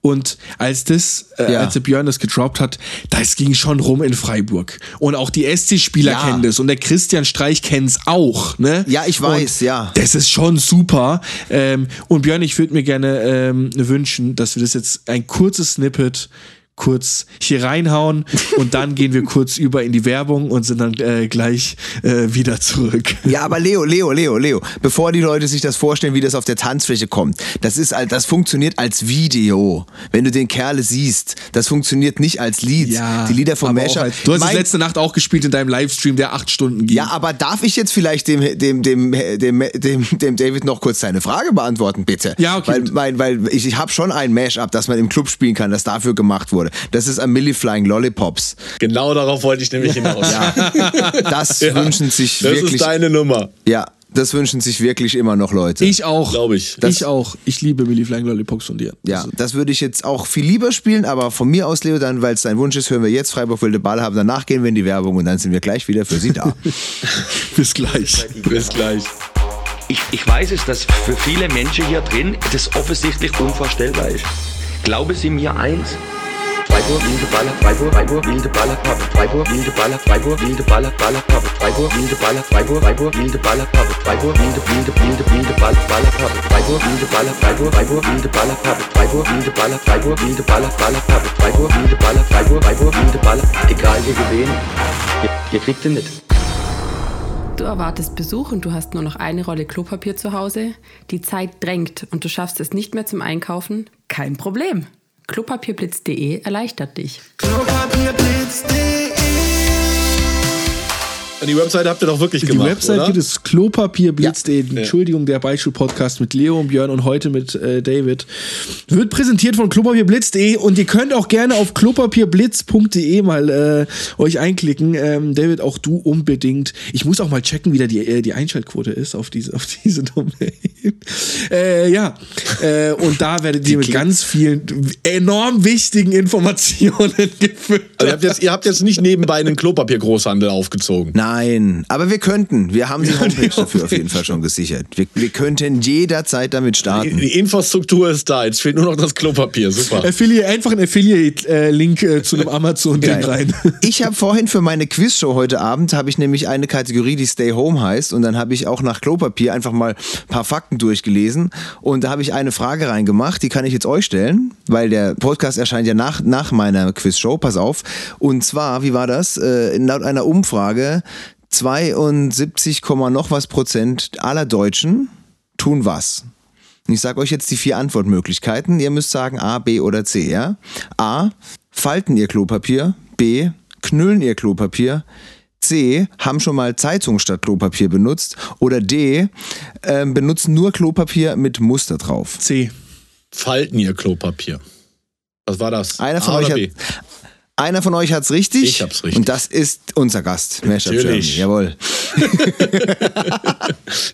S2: Und als das, äh,
S4: Ja.
S2: als der Björn das gedroppt hat, das ging schon rum in Freiburg. Und auch die SC-Spieler
S4: Ja.
S2: kennen das und der Christian Streich kennt's auch, ne?
S4: Ja, ich weiß,
S2: und
S4: ja.
S2: Das ist schon super. Ähm, und Björn, ich würde mir gerne ähm, wünschen, dass wir das jetzt ein kurzes Snippet kurz hier reinhauen und dann gehen wir kurz über in die Werbung und sind dann äh, gleich äh, wieder zurück.
S4: Ja, aber Leo, Leo, Leo, Leo, bevor die Leute sich das vorstellen, wie das auf der Tanzfläche kommt, das ist, das funktioniert als Video. Wenn du den Kerle siehst, das funktioniert nicht als Lied. die Lieder von
S2: auch
S4: Mashup.
S2: halt- Du hast es
S4: Mein-
S2: letzte Nacht auch gespielt in deinem Livestream, der acht Stunden ging.
S4: Ja, aber darf ich jetzt vielleicht dem, dem, dem, dem, dem, dem David noch kurz seine Frage beantworten, bitte?
S2: Ja, okay.
S4: Weil, weil, weil ich, ich habe schon ein Mashup, das man im Club spielen kann, das dafür gemacht wurde. Das ist A Milli Flying Lollipops.
S1: Genau darauf wollte ich nämlich hinaus.
S4: Das wünschen sich
S1: das
S4: wirklich.
S1: ist deine Nummer.
S4: ja, das wünschen sich wirklich immer noch Leute.
S2: ich auch.
S1: Glaube ich.
S2: ich auch. Ich liebe Millie Flying Lollipops von dir.
S4: ja, das würde ich jetzt auch viel lieber spielen, aber von mir aus, Leo, dann, weil es dein Wunsch ist, hören wir jetzt Freiburg wilde Ball haben. Danach gehen wir in die Werbung und dann sind wir gleich wieder für Sie da.
S2: Bis gleich.
S1: Bis gleich.
S5: Ich, ich weiß es, dass für viele Menschen hier drin das offensichtlich unvorstellbar ist. Glauben Sie mir eins. Freiburg, wilde Baller, Freiburg, Freiburg, wilde Baller, Pappe, Freiburg, wilde Baller, Freiburg, wilde Baller, Baller, Pappe, Freiburg, wilde Baller, Freiburg, Freiburg, wilde Baller, Pappe, Freiburg, wilde, wilde, wilde, wilde Baller, Baller, Pappe, Freiburg, wilde Baller, Freiburg, Freiburg, wilde Baller, Pappe, Freiburg, wilde Baller, Freiburg, wilde Baller, Baller, Pappe, Freiburg, wilde Baller, Freiburg, Freiburg, wilde Baller, egal gewesen, ihr, ihr kriegt ihn nicht.
S6: Du erwartest Besuch und du hast nur noch eine Rolle Klopapier zu Hause. Die Zeit drängt und du schaffst es nicht mehr zum Einkaufen? Kein Problem. Klopapierblitz.de erleichtert dich.
S1: Die Webseite habt ihr doch wirklich
S2: Die
S1: gemacht,
S2: Website
S1: oder?
S2: gibt es klopapierblitz.de. Entschuldigung, der Beichtstuhl-Podcast mit Leo und Björn und heute mit äh, David. Wird präsentiert von klopapierblitz.de und ihr könnt auch gerne auf klopapierblitz.de mal äh, euch einklicken. Ähm, David, auch du unbedingt. Ich muss auch mal checken, wie da die, äh, die Einschaltquote ist auf diese, auf diese Domain. äh, ja, äh, und da werdet ihr mit ganz vielen enorm wichtigen Informationen gefüttert.
S1: Also ihr, habt jetzt, ihr habt jetzt nicht nebenbei einen Klopapiergroßhandel aufgezogen.
S4: Nein, aber wir könnten. Wir haben die Homepage dafür auf jeden Fall schon gesichert. Wir, wir könnten jederzeit damit starten.
S1: die Infrastruktur ist da, jetzt fehlt nur noch das Klopapier. Super.
S2: Affiliate, einfach ein Affiliate-Link äh, zu einem Amazon-Ding rein.
S4: Ich habe vorhin für meine Quizshow heute Abend habe ich nämlich eine Kategorie, die Stay Home heißt und dann habe ich auch nach Klopapier einfach mal ein paar Fakten durchgelesen und da habe ich eine Frage reingemacht, die kann ich jetzt euch stellen, weil der Podcast erscheint ja nach, nach meiner Quizshow, pass auf. Und zwar, wie war das? Äh, laut einer Umfrage 72, Komma noch was Prozent aller Deutschen tun was? Und ich sage euch jetzt die vier Antwortmöglichkeiten. Ihr müsst sagen A, B oder C, ja? A. Falten ihr Klopapier. B. Knüllen ihr Klopapier. C. Haben schon mal Zeitung statt Klopapier benutzt. Oder D. Ähm, benutzen nur Klopapier mit Muster drauf.
S2: C.
S1: falten ihr Klopapier? Was war das?
S4: Einer von euch hat? Einer von euch hat's richtig.
S1: Ich hab's richtig.
S4: Und das ist unser Gast. Mashup
S1: Natürlich.
S4: Germany. Jawohl.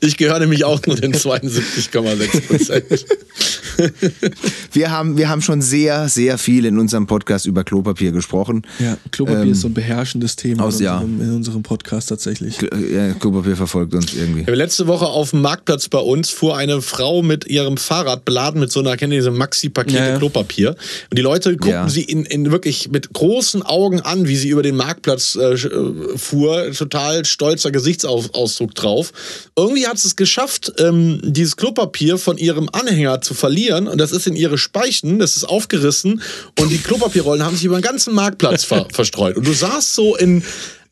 S1: Ich gehöre nämlich auch nur den 72,6 Prozent.
S4: Wir haben, wir haben schon sehr, sehr viel in unserem Podcast über Klopapier gesprochen.
S2: Ja, Klopapier
S4: Ähm,
S2: ist so ein beherrschendes Thema
S4: aus-
S2: in,
S4: ja.
S2: unserem, in unserem Podcast tatsächlich.
S4: Kl- ja, Klopapier verfolgt uns irgendwie.
S1: Letzte Woche auf dem Marktplatz bei uns fuhr eine Frau mit ihrem Fahrrad beladen mit so einer, kennt ihr diese Maxi-Pakete
S2: Ja, ja.
S1: Klopapier. Und die Leute guckten
S4: Ja.
S1: sie in, in wirklich mit großen Augen an, wie sie über den Marktplatz äh, äh, fuhr. Total stolzer Gesichtsausdruck drauf. Irgendwie hat sie es geschafft, ähm, dieses Klopapier von ihrem Anhänger zu verlieren. Und das ist in ihre Speichen, das ist aufgerissen. Und die Klopapierrollen haben sich über den ganzen Marktplatz ver verstreut. Und du saßt so in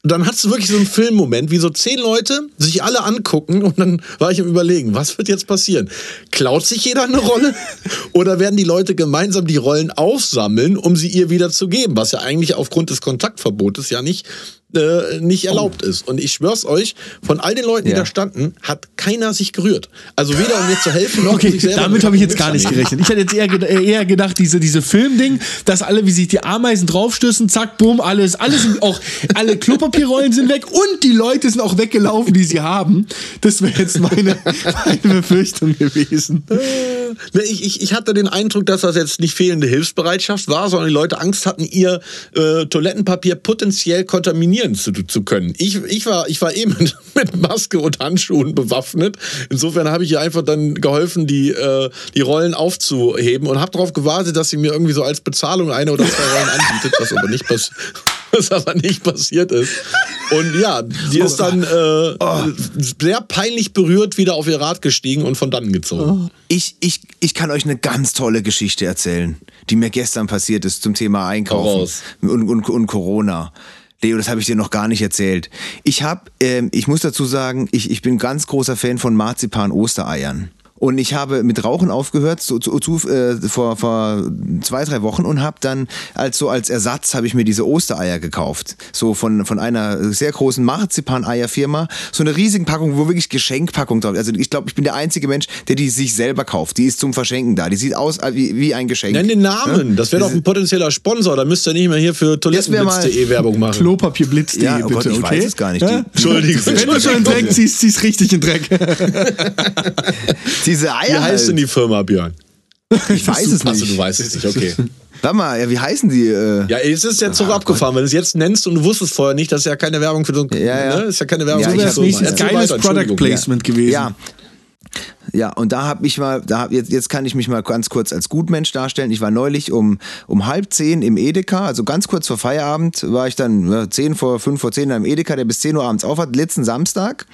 S1: dann hattest du wirklich so einen Filmmoment, wie so zehn Leute sich alle angucken und dann war ich im Überlegen, was wird jetzt passieren? Klaut sich jeder eine Rolle oder werden die Leute gemeinsam die Rollen aufsammeln, um sie ihr wieder zu geben, was ja eigentlich aufgrund des Kontaktverbotes ja nicht äh, nicht erlaubt ist. Und ich schwör's euch, von all den Leuten, die
S4: Ja.
S1: da standen, hat keiner sich gerührt. Also weder um mir zu helfen, noch um
S2: Okay,
S1: sich selber
S2: damit habe ich jetzt gar nicht gerechnet. Ich hätte jetzt eher, ged- eher gedacht, diese, diese Filmding, dass alle, wie sich die Ameisen draufstößen, zack, bumm, alles, alles, sind auch alle Klopapierrollen sind weg und die Leute sind auch weggelaufen, die sie haben. Das wäre jetzt meine, meine Befürchtung gewesen.
S1: Ne, Ich, ich, ich hatte den Eindruck, dass das jetzt nicht fehlende Hilfsbereitschaft war, sondern die Leute Angst hatten, ihr äh, Toilettenpapier potenziell kontaminieren zu, zu können. Ich, ich, war, ich war eh mit, Maske und Handschuhen bewaffnet. Insofern habe ich ihr einfach dann geholfen, die, äh, die Rollen aufzuheben und habe darauf gewartet, dass sie mir irgendwie so als Bezahlung eine oder zwei Rollen anbietet, was aber nicht, pass was aber nicht passiert ist. Und ja, die ist dann äh, sehr peinlich berührt wieder auf ihr Rad gestiegen und von dannen gezogen.
S4: Ich, ich, ich kann euch eine ganz tolle Geschichte erzählen, die mir gestern passiert ist zum Thema Einkaufen und, und, und Corona. Leo, das habe ich dir noch gar nicht erzählt. Ich habe, ähm, ich muss dazu sagen, ich, ich bin ganz großer Fan von Marzipan-Ostereiern. Und ich habe mit Rauchen aufgehört zu, zu, zu, äh, vor, vor zwei, drei Wochen und habe dann als so als Ersatz habe ich mir diese Ostereier gekauft. So von, von einer sehr großen Marzipan-Eier-Firma. So eine riesige Packung, wo wirklich Geschenkpackung drauf ist. Also ich glaube, ich bin der einzige Mensch, der die sich selber kauft. Die ist zum Verschenken da. Die sieht aus äh, wie, wie ein Geschenk.
S1: Nenn den Namen. Das wäre doch ein potenzieller Sponsor. Da müsst ihr nicht mehr hier für toilettenblitz.de Werbung machen.
S2: Klopapierblitz.de,
S4: Ja, oh
S2: bitte,
S4: Gott, ich
S2: okay?
S4: weiß es gar nicht.
S2: Ja?
S1: Entschuldigung.
S2: Wenn du schon in Dreck ziehst, ziehst richtig in Dreck.
S4: Diese
S1: Wie
S4: Eier.
S1: heißt
S4: halt.
S1: denn die Firma, Björn?
S4: Ich weiß es
S1: Achso,
S4: nicht.
S1: du weißt es nicht, okay.
S4: Warte mal, ja, wie heißen die? Äh,
S1: Ja, es ist jetzt sogar abgefahren. Wenn du es jetzt nennst und du wusstest vorher nicht, das ist ja keine Werbung für so ein,
S4: Ja, ja.
S1: Ne? ist ja keine Werbung
S4: Ja,
S1: für
S2: Das
S1: so
S4: hab-
S2: ist nächstes
S1: Erzähl
S2: geiles Product. Placement gewesen.
S4: Ja. Ja, und da habe ich mal, da hab, jetzt, jetzt kann ich mich mal ganz kurz als Gutmensch darstellen. Ich war neulich um, um halb zehn im Edeka, also ganz kurz vor Feierabend war ich dann ja, zehn vor, fünf vor zehn im Edeka, der bis zehn Uhr abends aufhat, letzten Samstag,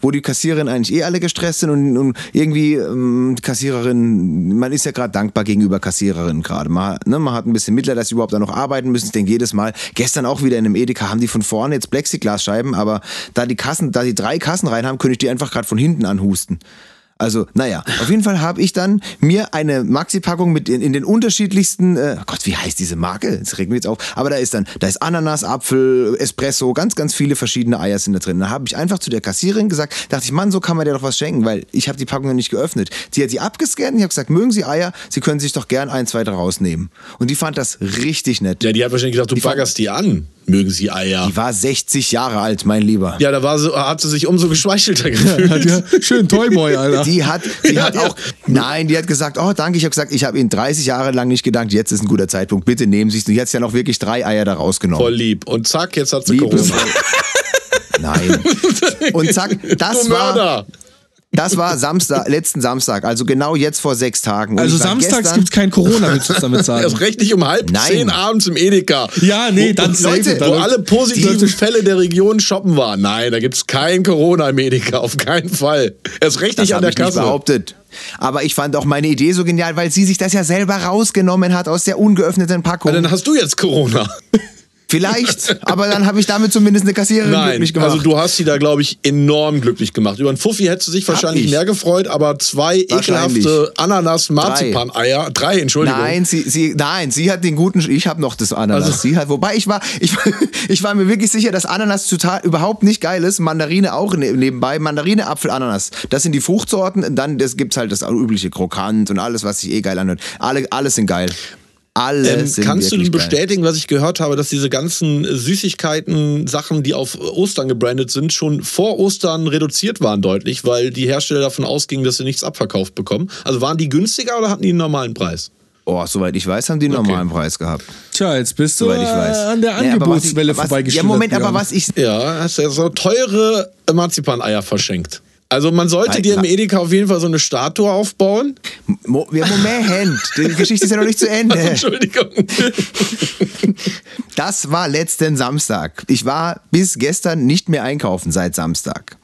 S4: wo die Kassiererin eigentlich eh alle gestresst sind und, und irgendwie ähm, Kassiererin, man ist ja gerade dankbar gegenüber Kassiererinnen gerade. Man, ne, man hat ein bisschen Mitleid, dass sie überhaupt da noch arbeiten müssen. Ich denke jedes Mal, gestern auch wieder in einem Edeka haben die von vorne jetzt Plexiglasscheiben, aber da die Kassen, da die drei Kassen rein haben, könnte ich die einfach gerade von hinten anhusten. Also, naja, auf jeden Fall habe ich dann mir eine Maxi-Packung mit in, in den unterschiedlichsten, äh, oh Gott, wie heißt diese Marke? Das regt mich jetzt auf. Aber da ist dann, da ist Ananas, Apfel, Espresso, ganz, ganz viele verschiedene Eier sind da drin. Da habe ich einfach zu der Kassiererin gesagt, dachte ich, Mann, so kann man dir doch was schenken, weil ich habe die Packung noch nicht geöffnet. Die hat die abgescannt und ich habe gesagt, mögen Sie Eier? Sie können sich doch gern ein, zwei daraus nehmen. Und die fand das richtig nett.
S1: Ja, die hat wahrscheinlich gesagt, du baggerst die an. Mögen sie Eier.
S4: Die war 60 Jahre alt, mein Lieber.
S1: Ja, da war sie, hat sie sich umso geschmeichelter gefühlt.
S2: ja, schön Toyboy, Alter.
S4: Die hat, die
S1: Ja,
S4: hat
S1: ja.
S4: auch, nein, die hat gesagt, oh danke, ich habe gesagt, ich habe Ihnen 30 Jahre lang nicht gedankt, jetzt ist ein guter Zeitpunkt, bitte nehmen Sie es. Die hat ja noch wirklich drei Eier da rausgenommen.
S1: Voll lieb. Und zack, jetzt hat sie
S4: Liebes-
S1: Corona.
S4: Nein. Und zack, das
S1: du
S4: war,
S1: Mörder.
S4: Das war Samstag, letzten Samstag, also genau jetzt vor sechs Tagen. Und
S2: Also samstags gibt es kein Corona, willst du damit sagen?
S1: Erst recht nicht um halb
S4: Nein.
S1: zehn abends im Edeka.
S2: Ja, nee,
S1: wo,
S2: dann
S1: Leute, wo alle positiven
S2: die-
S1: Fälle der Region shoppen waren. Nein, da gibt's kein Corona im Edeka, auf keinen Fall. Erst recht
S4: Das
S1: nicht an der
S4: ich nicht
S1: Kasse.
S4: behauptet. Aber ich fand auch meine Idee so genial, weil sie sich das ja selber rausgenommen hat aus der ungeöffneten Packung.
S1: Ja, dann hast du jetzt Corona.
S4: Vielleicht, aber dann habe ich damit zumindest eine Kassiererin
S1: Nein,
S4: glücklich gemacht.
S1: also du hast sie da, glaube ich, enorm glücklich gemacht. Über einen Fuffi hättest du dich wahrscheinlich
S4: ich.
S1: mehr gefreut, aber zwei ekelhafte Ananas-Marzipan-Eier, drei, Entschuldigung.
S4: Nein, sie, sie, nein, sie hat den guten, ich habe noch das Ananas.
S1: Also-
S4: sie hat, wobei ich war, ich, ich war mir wirklich sicher, dass Ananas total überhaupt nicht geil ist. Mandarine auch ne, nebenbei. Mandarine, Apfel, Ananas. Das sind die Fruchtsorten. Dann das gibt's halt das übliche Krokant und alles, was sich eh geil anhört. Alle, alles sind geil. Alle
S1: Ähm,
S4: sind
S1: kannst du denn
S4: geil.
S1: bestätigen, was ich gehört habe, dass diese ganzen Süßigkeiten, Sachen, die auf Ostern gebrandet sind, schon vor Ostern reduziert waren deutlich, weil die Hersteller davon ausgingen, dass sie nichts abverkauft bekommen? Also waren die günstiger oder hatten die einen normalen Preis?
S4: Oh, soweit ich weiß, haben die einen normalen Preis gehabt.
S2: Tja, jetzt bist du
S4: Soweit ich weiß.
S2: äh, an der Angebotswelle
S4: was-
S2: vorbeigeschlittert.
S4: Ja, Moment, aber was ich.
S1: Ja, hast ja so teure Marzipaneier verschenkt. Also man sollte
S4: Nein,
S1: dir im Edeka auf jeden Fall so eine Statue aufbauen.
S4: Mo ja, Moment, die Geschichte ist ja noch nicht zu Ende.
S1: Entschuldigung.
S4: Das war letzten Samstag. Ich war bis gestern nicht mehr einkaufen seit Samstag.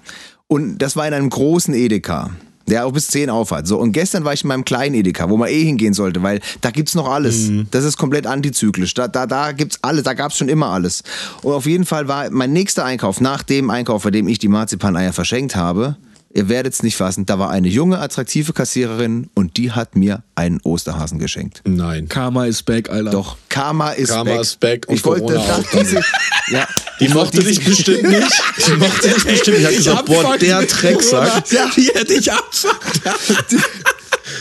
S4: Und das war in einem großen Edeka. Der auch bis 10 auf hat. So, und gestern war ich in meinem kleinen Edeka, wo man eh hingehen sollte, weil da gibt's noch alles. Das ist komplett antizyklisch. Da, da, da gibt's alles, da gab's schon immer alles. Und auf jeden Fall war mein nächster Einkauf, nach dem Einkauf, bei dem ich die Marzipaneier verschenkt habe, ihr werdet's nicht fassen, da war eine junge, attraktive Kassiererin und die hat mir einen Osterhasen geschenkt.
S1: Nein.
S2: Karma is back, Alter.
S4: Doch, Karma ist
S1: Karma
S4: back.
S1: ist back und
S4: ich wollte
S1: Corona
S4: da
S1: auch.
S4: diese, ja,
S1: Die
S4: ich wollte
S1: mochte dich bestimmt nicht. Die mochte dich bestimmt nicht. Ich hab gesagt, boah, der Drecksack.
S2: Ja, die hätte ich abfuckt.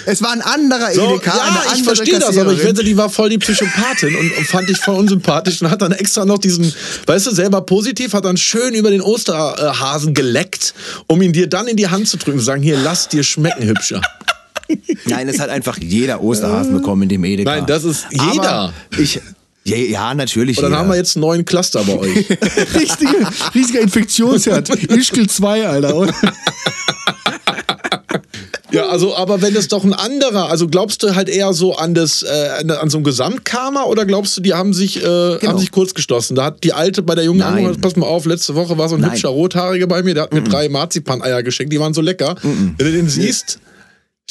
S4: Es war ein anderer
S1: So,
S4: Edeka,
S1: ja,
S4: andere
S1: ich verstehe das, aber ich wette, die war voll die Psychopathin und, und fand dich voll unsympathisch und hat dann extra noch diesen, weißt du, selber positiv, hat dann schön über den Osterhasen geleckt, um ihn dir dann in die Hand zu drücken und zu sagen, hier, lass dir schmecken, hübscher.
S4: Nein, es hat einfach jeder Osterhasen bekommen in dem Edeka.
S1: Nein, das ist jeder.
S4: Aber ich, ja, ja, natürlich.
S1: Und dann
S4: jeder.
S1: haben wir jetzt einen neuen Cluster bei euch.
S2: Richtige, riesiger Infektionsherd. Ischgl 2, Alter.
S1: Ja, also, aber wenn es doch ein anderer, also glaubst du halt eher so an das, äh, an, so ein Gesamtkarma oder glaubst du, die haben sich, äh, haben sich kurz geschlossen? Da hat die Alte bei der Jungen
S4: Genau.
S1: Angerufen, pass mal auf, letzte Woche war so ein
S4: Nein.
S1: hübscher Rothaariger bei mir, der hat mir drei Marzipaneier geschenkt, die waren so lecker. Wenn du den siehst,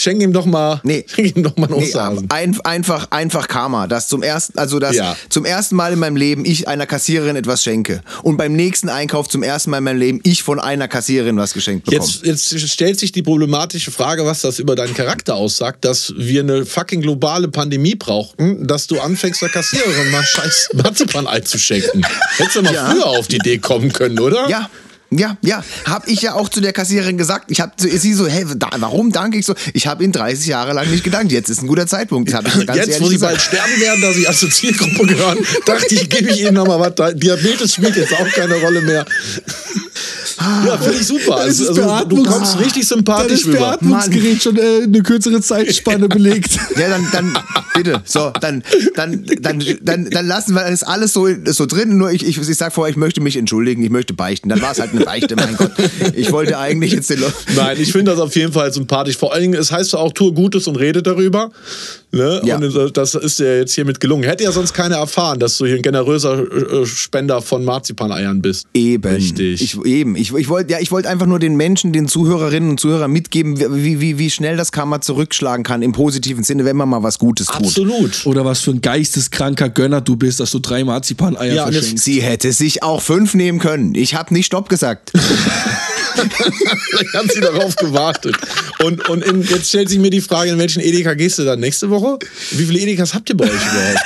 S1: schenk ihm doch mal,
S4: Nee.
S1: schenk ihm doch mal einen
S4: Nee,
S1: Osterhasen.
S4: ein, einfach, einfach Karma, dass zum ersten, also dass
S1: Ja.
S4: zum ersten Mal in meinem Leben ich einer Kassiererin etwas schenke und beim nächsten Einkauf zum ersten Mal in meinem Leben ich von einer Kassiererin was geschenkt bekomme.
S1: Jetzt, jetzt stellt sich die problematische Frage, was das über deinen Charakter aussagt, dass wir eine fucking globale Pandemie brauchten, dass du anfängst, der Kassiererin mal scheiß Marzipanei zu schenken. Hättest du mal
S4: Ja.
S1: früher auf die Idee kommen können, oder?
S4: Ja. Ja, ja, hab ich ja auch zu der Kassiererin gesagt. Ich habe sie so, hey, da, warum danke ich so? Ich habe ihn 30 Jahre lang nicht gedankt. Jetzt ist ein guter Zeitpunkt. Ich ganz
S1: Jetzt, wo sie
S4: gesagt.
S1: bald sterben werden, da sie als Zielgruppe gehören, dachte ich, gebe ich ihnen nochmal was. Diabetes spielt jetzt auch keine Rolle mehr. Ja, finde ich super.
S2: Das ist
S1: Also, also, du kommst richtig sympathisch
S2: ist
S1: rüber.
S2: Beatmungsgerät schon äh, eine kürzere Zeitspanne belegt.
S4: Ja, dann, dann, bitte, so, dann, dann, dann, dann, dann lassen wir das alles so, so drin. Nur ich, ich, ich sag vorher, ich möchte mich entschuldigen, ich möchte beichten. Dann war es halt eine Beichte, mein Gott. Ich wollte eigentlich jetzt den Leuten.
S1: Nein, ich finde das auf jeden Fall sympathisch. Vor allen Dingen, es heißt ja auch, tue Gutes und rede darüber. Ne?
S4: Ja.
S1: Und das ist dir jetzt hiermit gelungen. Hätte ja sonst keiner erfahren, dass du hier ein generöser äh, Spender von Marzipaneiern bist.
S4: Eben.
S1: Richtig.
S4: Ich, eben. Ich, ich wollte ja, ich wollte einfach nur den Menschen, den Zuhörerinnen und Zuhörern mitgeben, wie, wie, wie schnell das Karma zurückschlagen kann im positiven Sinne, wenn man mal was Gutes tut.
S1: Absolut.
S2: Oder was für ein geisteskranker Gönner du bist, dass du drei Marzipaneier
S1: Ja,
S2: verschenkst.
S4: Sie hätte sich auch fünf nehmen können. Ich habe nicht Stopp gesagt.
S1: Vielleicht hat sie darauf gewartet. Und, und in, jetzt stellt sich mir die Frage, in welchen Edeka gehst du dann nächste Woche? Wie viele Edekas habt ihr bei euch überhaupt?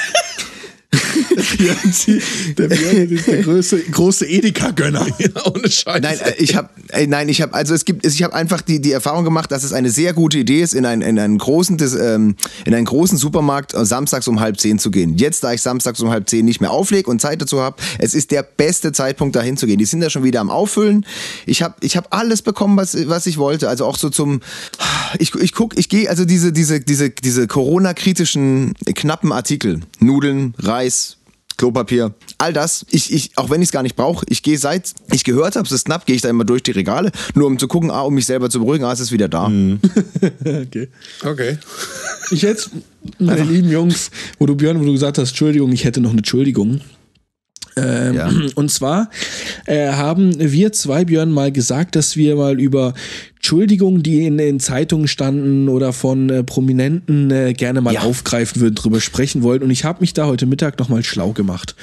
S2: Der Björn ist der größte, große Edeka-Gönner.
S1: ja, ohne Scheiß.
S4: Nein, äh, ich habe, nein, ich habe, also es gibt, ich habe einfach die, die Erfahrung gemacht, dass es eine sehr gute Idee ist, in, ein, in einen großen, des, ähm, in einen großen Supermarkt äh, samstags um halb zehn zu gehen. Jetzt, da ich samstags um halb zehn nicht mehr auflege und Zeit dazu habe, es ist der beste Zeitpunkt, dahin zu gehen. Die sind ja schon wieder am Auffüllen. Ich habe, ich habe alles bekommen, was, was ich wollte. Also auch so zum, ich, ich guck, ich gehe, also diese, diese, diese, diese Corona-kritischen knappen Artikel, Nudeln, Reis, Klopapier, all das. Ich, ich, auch wenn ich es gar nicht brauche, ich gehe seit ich gehört habe, es ist knapp, gehe ich da immer durch die Regale, nur um zu gucken, ah, um mich selber zu beruhigen, ah, es ist wieder da.
S2: Okay.
S1: Okay.
S2: Ich jetzt, meine lieben Jungs, wo du Björn, wo du gesagt hast, Entschuldigung, ich hätte noch eine Entschuldigung. Ähm,
S4: Ja.
S2: Und zwar äh, haben wir zwei, Björn, mal gesagt, dass wir mal über Entschuldigungen, die in den Zeitungen standen oder von äh, Prominenten äh, gerne mal
S4: Ja.
S2: aufgreifen würden, drüber sprechen wollten. Und ich habe mich da heute Mittag nochmal schlau gemacht.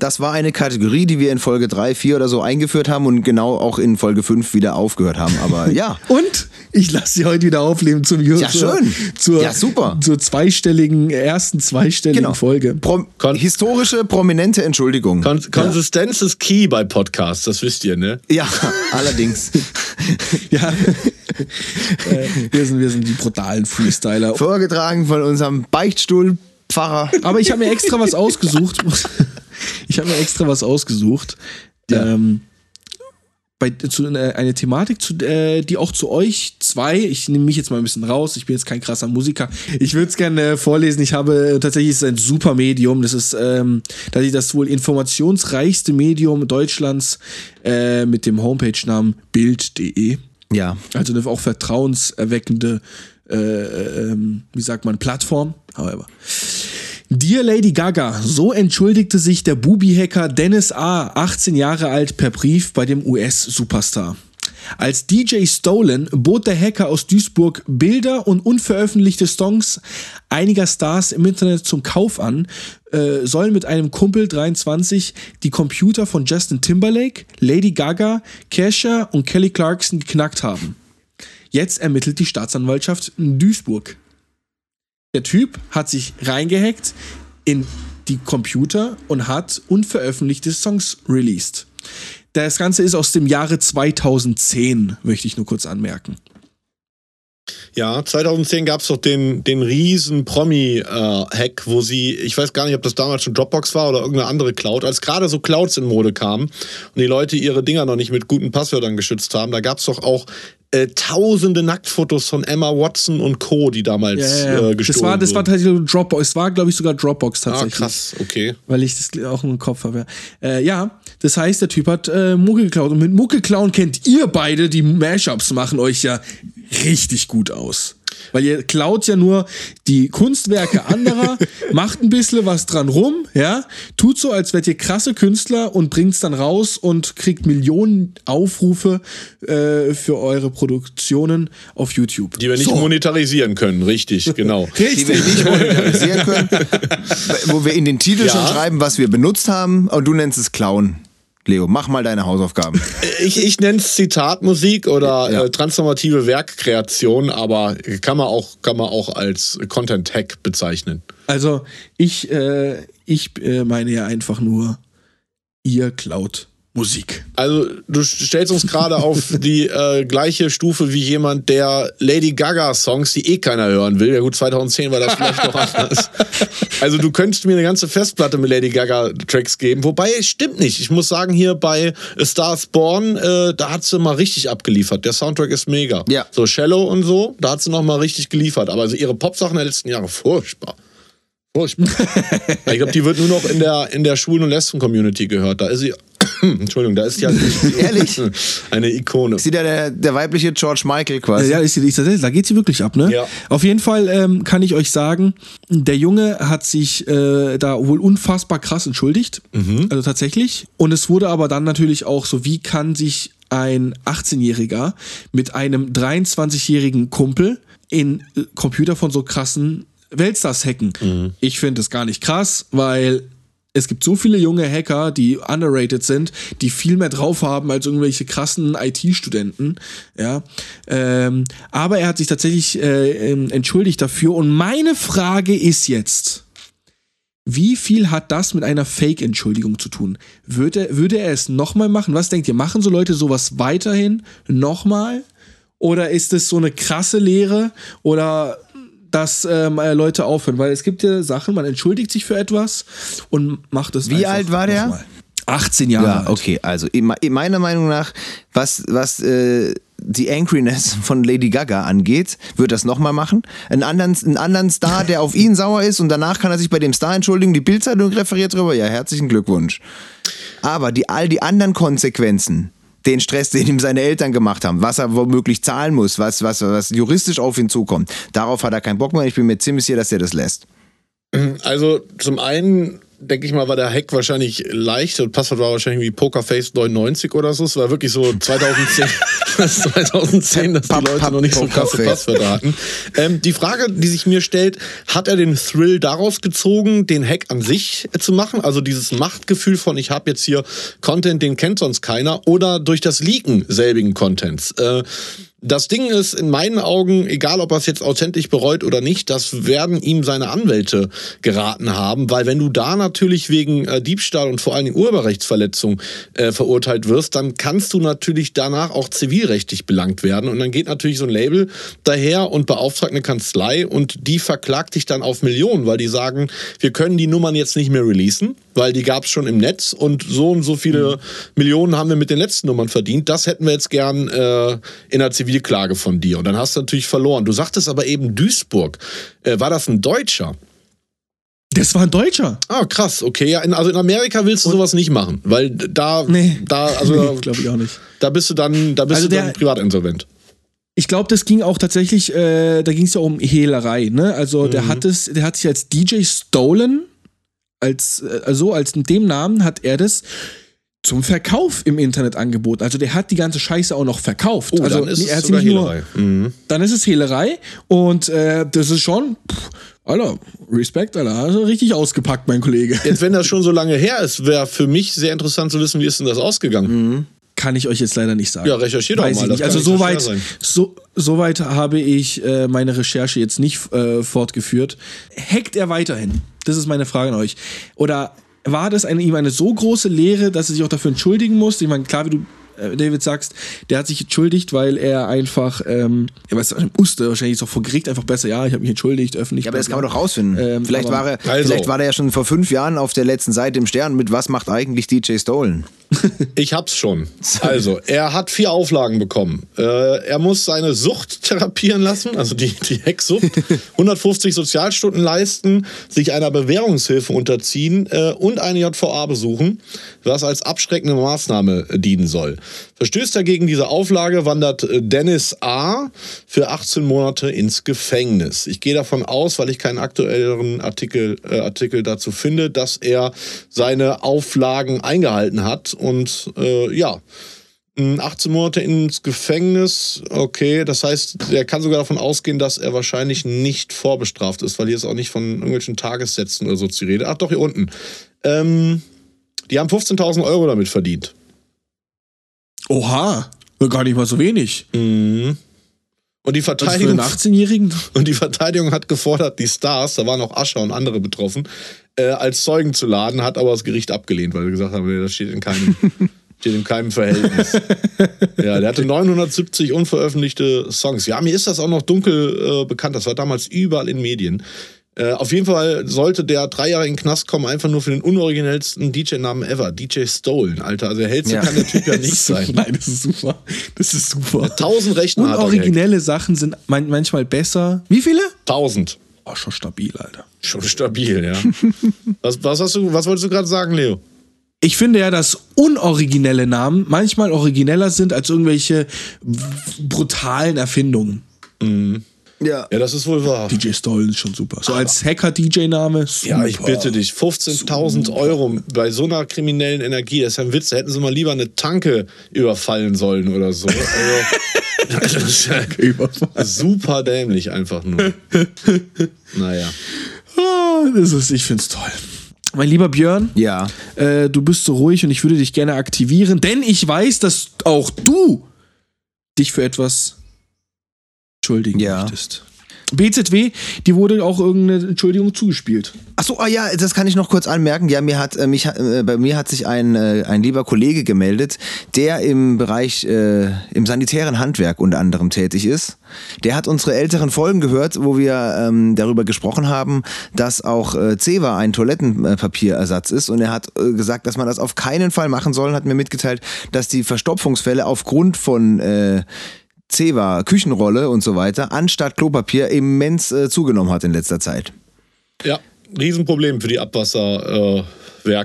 S4: Das war eine Kategorie, die wir in Folge 3, 4 oder so eingeführt haben und genau auch in Folge 5 wieder aufgehört haben. Aber ja.
S2: Und ich lasse sie heute wieder aufleben zum
S4: Ja, schön.
S2: Zur,
S4: Ja, super.
S2: Zur zweistelligen, ersten zweistelligen
S4: Genau.
S2: Folge.
S4: Prom
S1: Kon-
S4: historische, prominente Entschuldigung.
S1: Kon Konsistenz ist key bei Podcasts, das wisst ihr, ne?
S4: ja, allerdings.
S2: Ja. äh, wir, sind, wir sind die brutalen Freestyler.
S4: Vorgetragen von unserem Beichtstuhlpfarrer.
S2: Aber ich habe mir extra was ausgesucht. Ich habe mir extra was ausgesucht. Ähm, bei, zu, äh, eine Thematik, zu, äh, die auch zu euch zwei, ich nehme mich jetzt mal ein bisschen raus, ich bin jetzt kein krasser Musiker. Ich würde es gerne äh, vorlesen. Ich habe äh, tatsächlich es ist ein super Medium. Das ist ähm, tatsächlich das wohl informationsreichste Medium Deutschlands äh, mit dem Homepage-Namen Bild.de.
S4: Ja.
S2: Also eine auch vertrauenserweckende, äh, ähm, wie sagt man, Plattform. However. Dear Lady Gaga, so entschuldigte sich der Bubi-Hacker Dennis A., 18 Jahre alt, per Brief bei dem US-Superstar. Als DJ Stolen bot der Hacker aus Duisburg Bilder und unveröffentlichte Songs einiger Stars im Internet zum Kauf an, äh, sollen mit einem Kumpel 23 die Computer von Justin Timberlake, Lady Gaga, Kesha und Kelly Clarkson geknackt haben. Jetzt ermittelt die Staatsanwaltschaft in Duisburg. Der Typ hat sich reingehackt in die Computer und hat unveröffentlichte Songs released. Das Ganze ist aus dem Jahre 2010, möchte ich nur kurz anmerken.
S1: Ja, 2010 gab es doch den, den riesen Promi-Hack, wo sie, ich weiß gar nicht, ob das damals schon Dropbox war oder irgendeine andere Cloud, als gerade so Clouds in Mode kamen und die Leute ihre Dinger noch nicht mit guten Passwörtern geschützt haben, da gab es doch auch äh, tausende Nacktfotos von Emma Watson und Co., die damals Äh, gestohlen
S2: das war, das war
S1: wurden.
S2: tatsächlich Dropbox. Es war, glaube ich, sogar Dropbox
S1: Ah,
S2: tatsächlich.
S1: krass, okay.
S2: Weil ich das auch im Kopf habe. Äh, ja, das heißt, der Typ hat äh, Mucke geklaut. Und mit Mucke klauen kennt ihr beide, die Mashups machen euch ja richtig gut aus. Weil ihr klaut ja nur die Kunstwerke anderer, macht ein bisschen was dran rum, ja, tut so, als wärt ihr krasse Künstler und bringt's dann raus und kriegt Millionen Aufrufe äh, für eure Produktionen auf YouTube.
S1: Die wir nicht
S2: so.
S1: monetarisieren können, richtig, genau.
S4: Die wir nicht monetarisieren können. wo wir in den Titel
S1: Ja.
S4: schon schreiben, was wir benutzt haben. Und du nennst es Clown. Leo, mach mal deine Hausaufgaben.
S1: Ich, ich nenne es Zitatmusik oder
S4: Ja.
S1: äh, transformative Werkkreation, aber kann man auch, kann man auch als Content-Hack bezeichnen.
S2: Also ich, äh, ich äh, meine ja einfach nur, ihr klaut Musik.
S1: Also du stellst uns gerade auf die äh, gleiche Stufe wie jemand, der Lady Gaga Songs, die eh keiner hören will. Ja gut, 2010 war das vielleicht noch anders. Also du könntest mir eine ganze Festplatte mit Lady Gaga Tracks geben. Wobei, es stimmt nicht. Ich muss sagen, hier bei A Star is Born, äh, da hat sie mal richtig abgeliefert. Der Soundtrack ist mega.
S4: Ja.
S1: So Shallow und so, da hat sie noch mal richtig geliefert. Aber also ihre Popsachen der letzten Jahre, furchtbar. Furchtbar. ich glaube, die wird nur noch in der, in der Schwulen- und Lesben-Community gehört. Da ist sie, Entschuldigung, da ist halt
S4: Ehrlich?
S1: eine Ikone.
S4: Sieht ja der, der weibliche George Michael quasi.
S2: Ja, ist, ist, ist, da geht sie wirklich ab, ne?
S1: Ja.
S2: Auf jeden Fall ähm, kann ich euch sagen, der Junge hat sich äh, da wohl unfassbar krass entschuldigt. Also tatsächlich. Und es wurde aber dann natürlich auch so, wie kann sich ein 18-Jähriger mit einem 23-jährigen Kumpel in äh, Computer von so krassen Weltstars hacken? Ich finde es gar nicht krass, weil es gibt so viele junge Hacker, die underrated sind, die viel mehr drauf haben als irgendwelche krassen IT-Studenten. Ja, ähm, aber er hat sich tatsächlich äh, ähm, entschuldigt dafür. Und meine Frage ist jetzt: Wie viel hat das mit einer Fake-Entschuldigung zu tun? Würde, würde er es nochmal machen? Was denkt ihr? Machen so Leute sowas weiterhin nochmal? Oder ist es so eine krasse Lehre? Oder dass ähm, äh, Leute aufhören? Weil es gibt ja Sachen, man entschuldigt sich für etwas und macht es
S4: Wie alt war der?
S2: nochmal. 18 Jahre
S4: Ja,
S2: alt.
S4: okay, also in, in meiner Meinung nach, was, was äh, die Angriness von Lady Gaga angeht, wird das nochmal machen. Einen anderen, einen anderen Star, der auf ihn sauer ist und danach kann er sich bei dem Star entschuldigen. Die Bildzeitung referiert drüber. Ja, herzlichen Glückwunsch. Aber die, all die anderen Konsequenzen, den Stress, den ihm seine Eltern gemacht haben, was er womöglich zahlen muss, was, was, was juristisch auf ihn zukommt, darauf hat er keinen Bock mehr. Ich bin mir ziemlich sicher, dass er das lässt.
S1: Also zum einen denke ich mal, war der Hack wahrscheinlich leicht. Das Passwort war wahrscheinlich wie Pokerface99 oder so. Es war wirklich so 2010, 2010 dass die Leute noch nicht so krasse Passwörter hatten. Ähm, die Frage, die sich mir stellt, hat er den Thrill daraus gezogen, den Hack an sich zu machen? Also dieses Machtgefühl von, ich habe jetzt hier Content, den kennt sonst keiner, oder durch das Leaken selbigen Contents? Äh, das Ding ist in meinen Augen, egal ob er es jetzt authentisch bereut oder nicht, das werden ihm seine Anwälte geraten haben, weil wenn du da natürlich wegen äh, Diebstahl und vor allen Dingen Urheberrechtsverletzung äh, verurteilt wirst, dann kannst du natürlich danach auch zivilrechtlich belangt werden und dann geht natürlich so ein Label daher und beauftragt eine Kanzlei und die verklagt dich dann auf Millionen, weil die sagen, wir können die Nummern jetzt nicht mehr releasen, weil die gab es schon im Netz und so und so viele mhm. Millionen haben wir mit den letzten Nummern verdient. Das hätten wir jetzt gern äh, in der Zivil Zivilklage von dir. Und dann hast du natürlich verloren. Du sagtest aber eben Duisburg. Äh, war das ein Deutscher?
S2: Das war ein Deutscher.
S1: Ah, krass, okay. Ja, in, also in Amerika willst du Und sowas nicht machen, weil da, nee. da, also nee,
S2: glaube ich auch nicht.
S1: Da bist du dann, da bist also du dann privatinsolvent.
S2: Ich glaube, das ging auch tatsächlich, äh, da ging es ja um Hehlerei, ne? Also mhm. der hat es, der hat sich als DJ Stolen, als, also als in dem Namen hat er das zum Verkauf im Internet angeboten. Also der hat die ganze Scheiße auch noch verkauft.
S1: Oh,
S2: also
S1: dann ist es sogar Hehlerei.
S2: Mhm. Dann ist es Hehlerei und äh, das ist schon, pff, Alter, Respekt, Alter, also richtig ausgepackt, mein Kollege.
S1: Jetzt, wenn das schon so lange her ist, wäre für mich sehr interessant zu wissen, wie ist denn das ausgegangen?
S2: Mhm. Kann ich euch jetzt leider nicht sagen.
S1: Ja, recherchiert doch mal.
S2: Ich also soweit so, so weit habe ich äh, meine Recherche jetzt nicht äh, fortgeführt. Hackt er weiterhin? Das ist meine Frage an euch. Oder war das eine, ihm eine so große Lehre, dass er sich auch dafür entschuldigen musste? Ich meine, klar, wie du äh, David sagst, der hat sich entschuldigt, weil er einfach, ähm, er weiß, musste wahrscheinlich ist auch vor Gericht einfach besser, ja, ich habe mich entschuldigt, öffentlich.
S4: Ja, aber das kann man doch rausfinden. Ähm, vielleicht, war er, also. vielleicht war er ja schon vor fünf Jahren auf der letzten Seite im Stern mit Was macht eigentlich DJ Stolen?
S1: Ich hab's schon. Also, er hat vier Auflagen bekommen. Äh, er muss seine Sucht therapieren lassen, also die, die Hecksucht, 150 Sozialstunden leisten, sich einer Bewährungshilfe unterziehen äh, und eine JVA besuchen, was als abschreckende Maßnahme dienen soll. Verstößt er gegen diese Auflage, wandert äh, Dennis A. für 18 Monate ins Gefängnis. Ich gehe davon aus, weil ich keinen aktuelleren Artikel, äh, Artikel dazu finde, dass er seine Auflagen eingehalten hat und äh, ja. 18 Monate ins Gefängnis, okay, das heißt, er kann sogar davon ausgehen, dass er wahrscheinlich nicht vorbestraft ist, weil hier ist auch nicht von irgendwelchen Tagessätzen oder so zu reden. Ach doch, hier unten. Ähm, die haben 15.000 Euro damit verdient.
S2: Oha, gar nicht mal so wenig.
S1: Mhm. Und die Verteidigung.
S2: Also 18-Jährigen?
S1: Und die Verteidigung hat gefordert, die Stars, da waren auch Ascher und andere betroffen, äh, als Zeugen zu laden, hat aber das Gericht abgelehnt, weil wir gesagt haben, das steht in keinem, steht in keinem Verhältnis. ja, der hatte 970 unveröffentlichte Songs. Ja, mir ist das auch noch dunkel äh, bekannt. Das war damals überall in Medien. Äh, auf jeden Fall sollte der drei Jahre in den Knast kommen, einfach nur für den unoriginellsten DJ-Namen ever. DJ Stolen, Alter. Also der hellste ja. kann der Typ ja nicht sein.
S2: Nein, das ist super. Das ist super.
S1: Tausend Rechner
S2: Unoriginelle Sachen sind man manchmal besser. Wie viele?
S1: Tausend.
S2: Oh, schon stabil, Alter.
S1: Schon stabil, ja. was, was, hast du, was wolltest du gerade sagen, Leo?
S2: Ich finde ja, dass unoriginelle Namen manchmal origineller sind als irgendwelche brutalen Erfindungen.
S1: Mhm.
S4: Ja.
S1: Ja, das ist wohl wahr.
S2: DJ Stolen ist schon super. So als Hacker-DJ-Name.
S1: Ja, ich bitte dich. 15.000 Euro bei so einer kriminellen Energie, das ist ja ein Witz. Da hätten sie mal lieber eine Tanke überfallen sollen oder so. Also, das ist ja super dämlich einfach nur. Naja.
S2: Ah, das ist, ich find's toll. Mein lieber Björn,
S4: ja.
S2: Äh, du bist so ruhig und ich würde dich gerne aktivieren, denn ich weiß, dass auch du dich für etwas entschuldigen ja. möchtest. BZW, die wurde auch irgendeine Entschuldigung zugespielt.
S4: Achso, ah ja, das kann ich noch kurz anmerken. Ja, mir hat, äh, mich, äh, bei mir hat sich ein, äh, ein lieber Kollege gemeldet, der im Bereich, äh, im sanitären Handwerk unter anderem tätig ist. Der hat unsere älteren Folgen gehört, wo wir ähm, darüber gesprochen haben, dass auch äh, Zewa ein Toilettenpapierersatz ist. Und er hat äh, gesagt, dass man das auf keinen Fall machen soll, hat mir mitgeteilt, dass die Verstopfungsfälle aufgrund von äh, Zewa, Küchenrolle und so weiter, anstatt Klopapier immens äh, zugenommen hat in letzter Zeit.
S1: Ja. Riesenproblem für die Abwasserwerke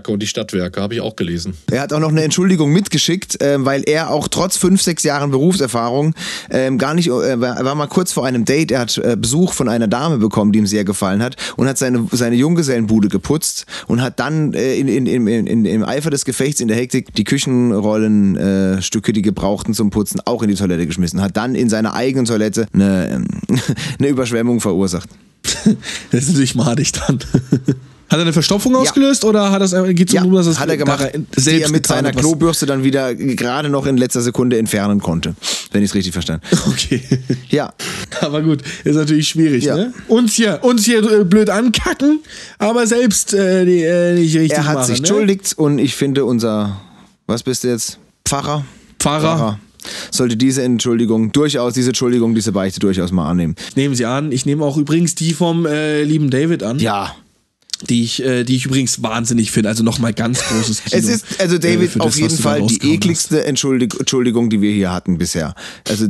S1: äh, und die Stadtwerke, habe ich auch gelesen.
S4: Er hat auch noch eine Entschuldigung mitgeschickt, ähm, weil er auch trotz fünf, sechs Jahren Berufserfahrung ähm, gar nicht, äh, war- er war mal kurz vor einem Date, er hat äh, Besuch von einer Dame bekommen, die ihm sehr gefallen hat und hat seine, seine Junggesellenbude geputzt und hat dann äh, in, in, in, in, im Eifer des Gefechts, in der Hektik, die Küchenrollenstücke, äh, die gebrauchten zum Putzen, auch in die Toilette geschmissen. Hat dann in seiner eigenen Toilette eine, eine Überschwemmung verursacht.
S2: Das ist natürlich madig dann. Hat er eine Verstopfung ausgelöst oder hat das, geht es
S4: Ja,
S2: darum, dass es
S4: hat er gemacht, die er mit seiner Klobürste dann wieder gerade noch in letzter Sekunde entfernen konnte, wenn ich es richtig verstanden.
S2: Okay.
S4: Ja,
S2: Aber gut, ist natürlich schwierig,
S4: Ja.
S2: ne? Uns hier, uns hier äh, blöd ankacken, aber selbst äh, die, äh, nicht richtig
S4: er hat
S2: machen,
S4: sich
S2: ne?
S4: entschuldigt und ich finde unser, was bist du jetzt? Pfarrer?
S2: Pfarrer.
S4: Sollte diese Entschuldigung durchaus, diese Entschuldigung, diese Beichte durchaus mal annehmen.
S2: Nehmen Sie an. Ich nehme auch übrigens die vom äh, lieben David an.
S4: Ja.
S2: Die ich, äh, die ich übrigens wahnsinnig finde. Also nochmal ganz großes Kino.
S4: Es ist, also
S2: äh,
S4: David,
S2: für
S4: auf
S2: das,
S4: jeden Fall die ekligste Entschuldig Entschuldigung, die wir hier hatten bisher. Also,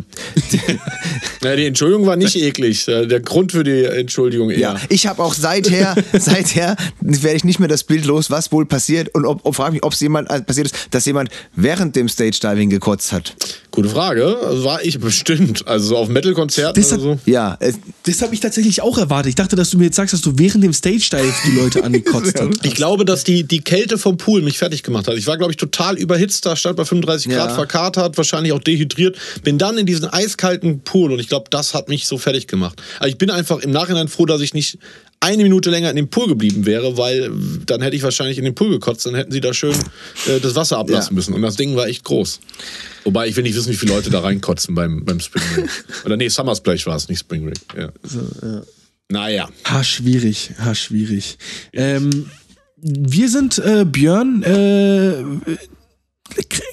S1: Ja, die Entschuldigung war nicht eklig. Äh, Der Grund für die Entschuldigung eher.
S4: ja. Ich habe auch seither, seither werde ich nicht mehr das Bild los, was wohl passiert und ob, ob frage mich, ob es jemand äh, passiert ist, dass jemand während dem Stage Diving gekotzt hat.
S1: Gute Frage. Also War ich bestimmt. Also so auf Metal-Konzerten
S2: Das
S1: oder
S2: hat-
S1: so.
S4: Ja, es,
S2: Das habe ich tatsächlich auch erwartet. Ich dachte, dass du mir jetzt sagst, dass du während dem Stage-Dive die Leute angekotzt hast.
S1: Ich glaube, dass die, die Kälte vom Pool mich fertig gemacht hat. Ich war, glaube ich, total überhitzt, da stand bei 35 Grad
S4: Ja.
S1: verkatert, wahrscheinlich auch dehydriert. Bin dann in diesen eiskalten Pool und ich glaube, das hat mich so fertig gemacht. Also ich bin einfach im Nachhinein froh, dass ich nicht eine Minute länger in dem Pool geblieben wäre, weil dann hätte ich wahrscheinlich in den Pool gekotzt, dann hätten sie da schön äh, das Wasser ablassen
S4: Ja.
S1: müssen. Und das Ding war echt groß. Wobei ich will nicht wissen, wie viele Leute da reinkotzen beim, beim Spring Break. Oder nee, Summer Splash war es, nicht Spring Break. Ja. Naja.
S2: Ha, schwierig, ha, schwierig. Ähm, wir sind, äh, Björn, äh,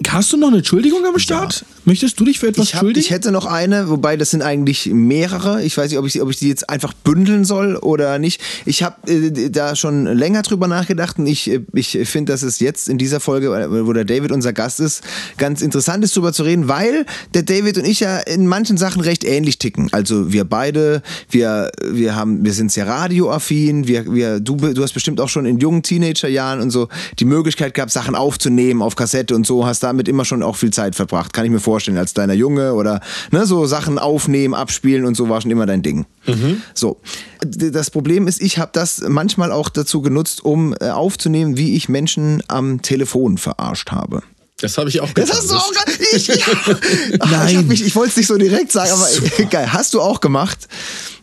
S2: hast du noch eine Entschuldigung am Start? Möchtest du dich für etwas
S4: ich, hab,
S2: schuldigen?
S4: ich hätte noch eine, wobei das sind eigentlich mehrere. Ich weiß nicht, ob ich, ob ich die jetzt einfach bündeln soll oder nicht. Ich habe äh, da schon länger drüber nachgedacht und ich, äh, ich finde, dass es jetzt in dieser Folge, äh, wo der David unser Gast ist, ganz interessant ist, drüber zu reden, weil der David und ich ja in manchen Sachen recht ähnlich ticken. Also wir beide, wir, wir haben, wir sind sehr radioaffin, wir, wir, du, du hast bestimmt auch schon in jungen Teenagerjahren und so die Möglichkeit gehabt, Sachen aufzunehmen auf Kassette und so, hast damit immer schon auch viel Zeit verbracht, kann ich mir vorstellen, als kleiner Junge oder ne, so Sachen aufnehmen, abspielen und so war schon immer dein Ding. So, D- das Problem ist, ich habe das manchmal auch dazu genutzt, um äh, aufzunehmen, wie ich Menschen am Telefon verarscht habe.
S1: Das habe ich auch
S4: Das
S1: getan.
S4: hast du auch gerade. Ich, ja. Ach, ich, hab mich- ich wollte es nicht so direkt sagen, aber geil. Hast du auch gemacht?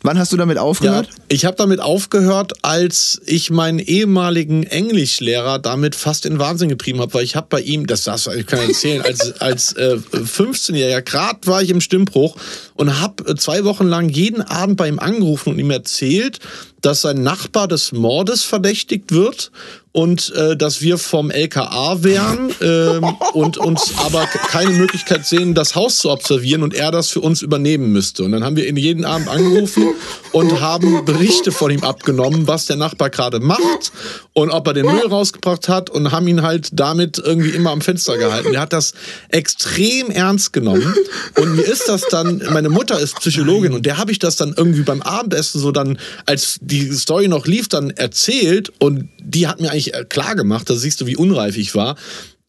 S4: Wann hast du damit
S1: Ja,
S4: aufgehört?
S1: ich habe damit aufgehört, als ich meinen ehemaligen Englischlehrer damit fast in Wahnsinn getrieben habe, weil ich habe bei ihm, das darfst du ich kann erzählen, als, als äh, 15-Jähriger, gerade war ich im Stimmbruch und habe zwei Wochen lang jeden Abend bei ihm angerufen und ihm erzählt, dass sein Nachbar des Mordes verdächtigt wird und äh, dass wir vom LKA wären ähm, und uns aber keine Möglichkeit sehen, das Haus zu observieren und er das für uns übernehmen müsste. Und dann haben wir ihn jeden Abend angerufen und haben Berichte von ihm abgenommen, was der Nachbar gerade macht und ob er den Müll rausgebracht hat und haben ihn halt damit irgendwie immer am Fenster gehalten. Er hat das extrem ernst genommen und mir ist das dann, meine Mutter ist Psychologin und der habe ich das dann irgendwie beim Abendessen so dann, als die Story noch lief, dann erzählt und die hat mir eigentlich äh, klar gemacht, da siehst du, wie unreif ich war,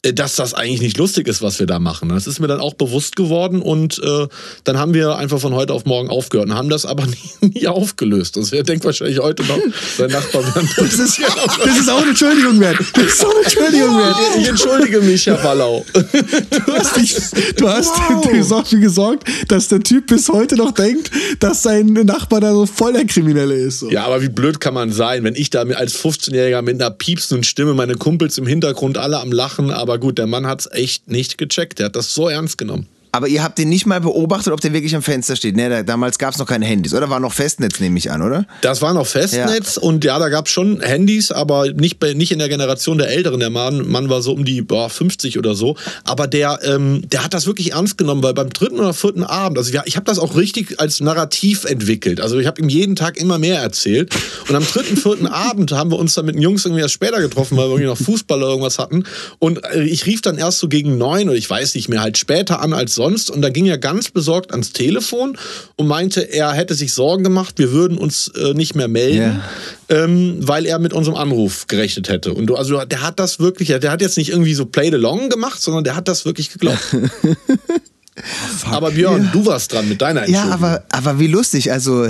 S1: dass das eigentlich nicht lustig ist, was wir da machen. Das ist mir dann auch bewusst geworden und äh, dann haben wir einfach von heute auf morgen aufgehört und haben das aber nie, nie aufgelöst. Also er denkt wahrscheinlich heute noch, sein Nachbar
S2: das, ist, das ist auch eine Entschuldigung wert. Das ist auch eine Entschuldigung wert.
S1: Ich entschuldige mich, Herr Ballau.
S2: Du hast, dich, du hast dafür gesorgt, dass der Typ bis heute noch denkt, dass sein Nachbar da so voll der Kriminelle ist. So.
S1: Ja, aber wie blöd kann man sein, wenn ich da als 15-Jähriger mit einer piepsenden Stimme, meine Kumpels im Hintergrund alle am Lachen, aber gut, der Mann hat's echt nicht gecheckt. Der hat das so ernst genommen.
S4: Aber ihr habt den nicht mal beobachtet, ob der wirklich am Fenster steht. Ne, da, damals gab es noch keine Handys, oder? War noch Festnetz, nehme ich an, oder?
S1: Das war noch Festnetz und ja, da gab's schon Handys, aber nicht, nicht in der Generation der Älteren. Der Mann, Mann war so um die boah, 50 oder so. Aber der, ähm, der hat das wirklich ernst genommen, weil beim dritten oder vierten Abend, also ja, ich habe das auch richtig als Narrativ entwickelt. Also ich habe ihm jeden Tag immer mehr erzählt. Und am dritten, vierten Abend haben wir uns dann mit den Jungs irgendwie erst später getroffen, weil wir irgendwie noch Fußball oder irgendwas hatten. Und äh, ich rief dann erst so gegen neun oder ich weiß nicht mehr, halt später an als sonst sonst. Und da ging er ganz besorgt ans Telefon und meinte, er hätte sich Sorgen gemacht, wir würden uns äh, nicht mehr melden, ähm, weil er mit unserem Anruf gerechnet hätte. Und du, also der hat das wirklich, der hat jetzt nicht irgendwie so Play the Long gemacht, sondern der hat das wirklich geglaubt. aber Björn, du warst dran mit deiner
S4: Ja,
S1: Entschuldigung.
S4: aber, aber wie lustig. Also,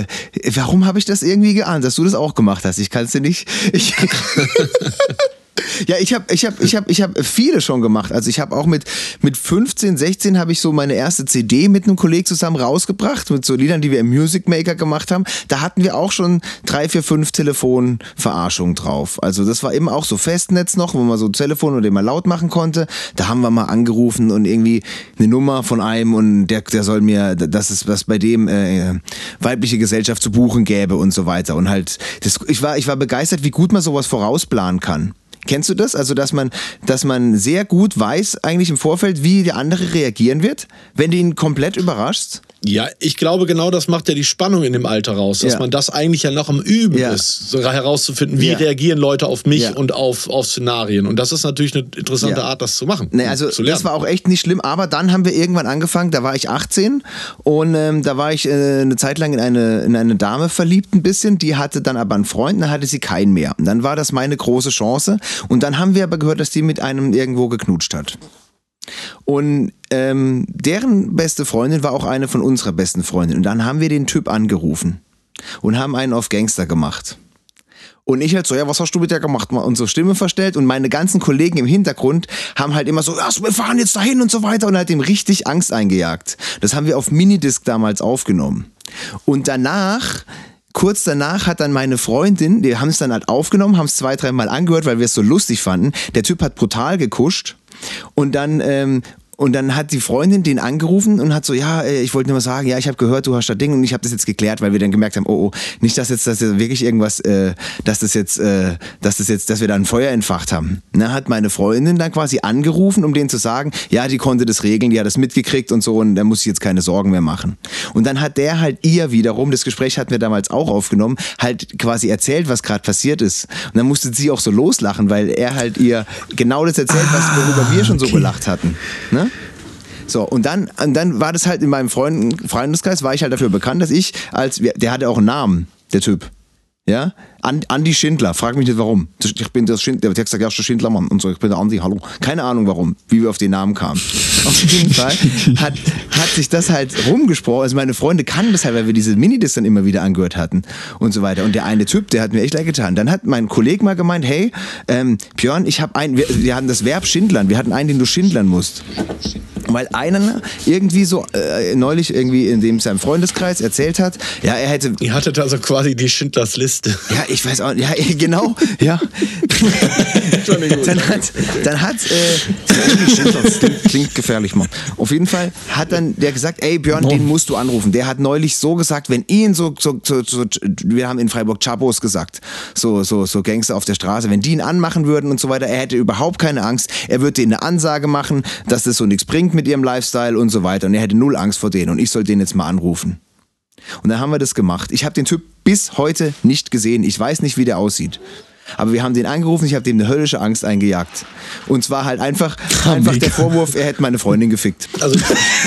S4: warum habe ich das irgendwie geahnt, dass du das auch gemacht hast? Ich kann es dir nicht. Ich Ja, ich habe ich hab, ich hab, ich hab viele schon gemacht. Also ich habe auch mit, mit 15, 16 habe ich so meine erste CD mit einem Kollegen zusammen rausgebracht, mit so Liedern, die wir im Music Maker gemacht haben. Da hatten wir auch schon drei, vier, fünf Telefonverarschungen drauf. Also das war eben auch so Festnetz noch, wo man so Telefon oder immer laut machen konnte. Da haben wir mal angerufen und irgendwie eine Nummer von einem und der, der soll mir, dass es was bei dem äh, weibliche Gesellschaft zu buchen gäbe und so weiter. Und halt, das, ich, war, ich war begeistert, wie gut man sowas vorausplanen kann. Kennst du das? Also, dass man, dass man sehr gut weiß, eigentlich im Vorfeld, wie der andere reagieren wird, wenn du ihn komplett überraschst?
S1: Ja, ich glaube, genau das macht ja die Spannung in dem Alter raus, dass
S4: Ja.
S1: man das eigentlich ja noch am Üben
S4: Ja.
S1: ist, so herauszufinden, wie
S4: Ja.
S1: reagieren Leute auf mich und auf, auf Szenarien. Und das ist natürlich eine interessante. Art, das zu machen.
S4: Nee, also
S1: zu
S4: das war auch echt nicht schlimm, aber dann haben wir irgendwann angefangen, da war ich 18 und ähm, da war ich äh, eine Zeit lang in eine, in eine Dame verliebt ein bisschen, die hatte dann aber einen Freund, dann hatte sie keinen mehr. Und dann war das meine große Chance und dann haben wir aber gehört, dass die mit einem irgendwo geknutscht hat. Und ähm, deren beste Freundin war auch eine von unserer besten Freundinnen. Und dann haben wir den Typ angerufen und haben einen auf Gangster gemacht. Und ich halt so, ja, was hast du mit der gemacht? Mal unsere Stimme verstellt und meine ganzen Kollegen im Hintergrund haben halt immer so, ja, wir fahren jetzt dahin und so weiter und halt ihm richtig Angst eingejagt. Das haben wir auf Minidisc damals aufgenommen. Und danach, kurz danach hat dann meine Freundin, die haben es dann halt aufgenommen, haben es zwei, dreimal angehört, weil wir es so lustig fanden. Der Typ hat brutal gekuscht und dann, ähm, und dann hat die Freundin den angerufen und hat so, ja, äh, ich wollte nur mal sagen, ja, ich habe gehört, du hast das Ding und ich habe das jetzt geklärt, weil wir dann gemerkt haben, oh, oh, nicht, dass jetzt, dass jetzt wirklich irgendwas, äh, dass das jetzt, äh, dass das jetzt, dass wir da ein Feuer entfacht haben. Na, hat meine Freundin dann quasi angerufen, um denen zu sagen, ja, die konnte das regeln, die hat das mitgekriegt und so und da muss ich jetzt keine Sorgen mehr machen. Und dann hat der halt ihr wiederum, das Gespräch hatten wir damals auch aufgenommen, halt quasi erzählt, was gerade passiert ist. Und dann musste sie auch so loslachen, weil er halt ihr genau das erzählt, was worüber wir schon so gelacht hatten. Ne? So, und dann, und dann war das halt in meinem Freunden, Freundeskreis, war ich halt dafür bekannt, dass ich als, der hatte auch einen Namen, der Typ. Ja? An- Andi Schindler, frag mich nicht warum. Ich bin der Schindler, der hat gesagt, ja, Schindlermann und so, ich bin der Andi, hallo. Keine Ahnung warum, wie wir auf den Namen kamen. Auf jeden Fall hat, hat sich das halt rumgesprochen. Also meine Freunde kannten das halt, weil wir diese Minidiscs dann immer wieder angehört hatten und so weiter. Und der eine Typ, der hat mir echt leid getan. Dann hat mein Kollege mal gemeint, hey, ähm, Björn, ich habe einen, wir, wir hatten das Verb schindlern, wir hatten einen, den du schindlern musst. Weil einer irgendwie so äh, neulich irgendwie in dem seinem Freundeskreis erzählt hat, ja, er hätte
S1: Ihr hattet also quasi die Schindlers Liste.
S4: ja, ich weiß auch, ja, genau, ja. dann hat, dann hat, äh, klingt gefährlich, Mann. Auf jeden Fall hat dann der gesagt, ey Björn, den musst du anrufen. Der hat neulich so gesagt, wenn ihn so, so, so, so wir haben in Freiburg Chabos gesagt, so, so, so Gangster auf der Straße, wenn die ihn anmachen würden und so weiter, er hätte überhaupt keine Angst. Er würde denen eine Ansage machen, dass das so nichts bringt mit ihrem Lifestyle und so weiter. Und er hätte null Angst vor denen und ich soll den jetzt mal anrufen. Und dann haben wir das gemacht. Ich habe den Typ bis heute nicht gesehen. Ich weiß nicht, wie der aussieht. Aber wir haben den angerufen, ich habe dem eine höllische Angst eingejagt. Und zwar halt einfach, einfach der Vorwurf, er hätte meine Freundin gefickt.
S1: Also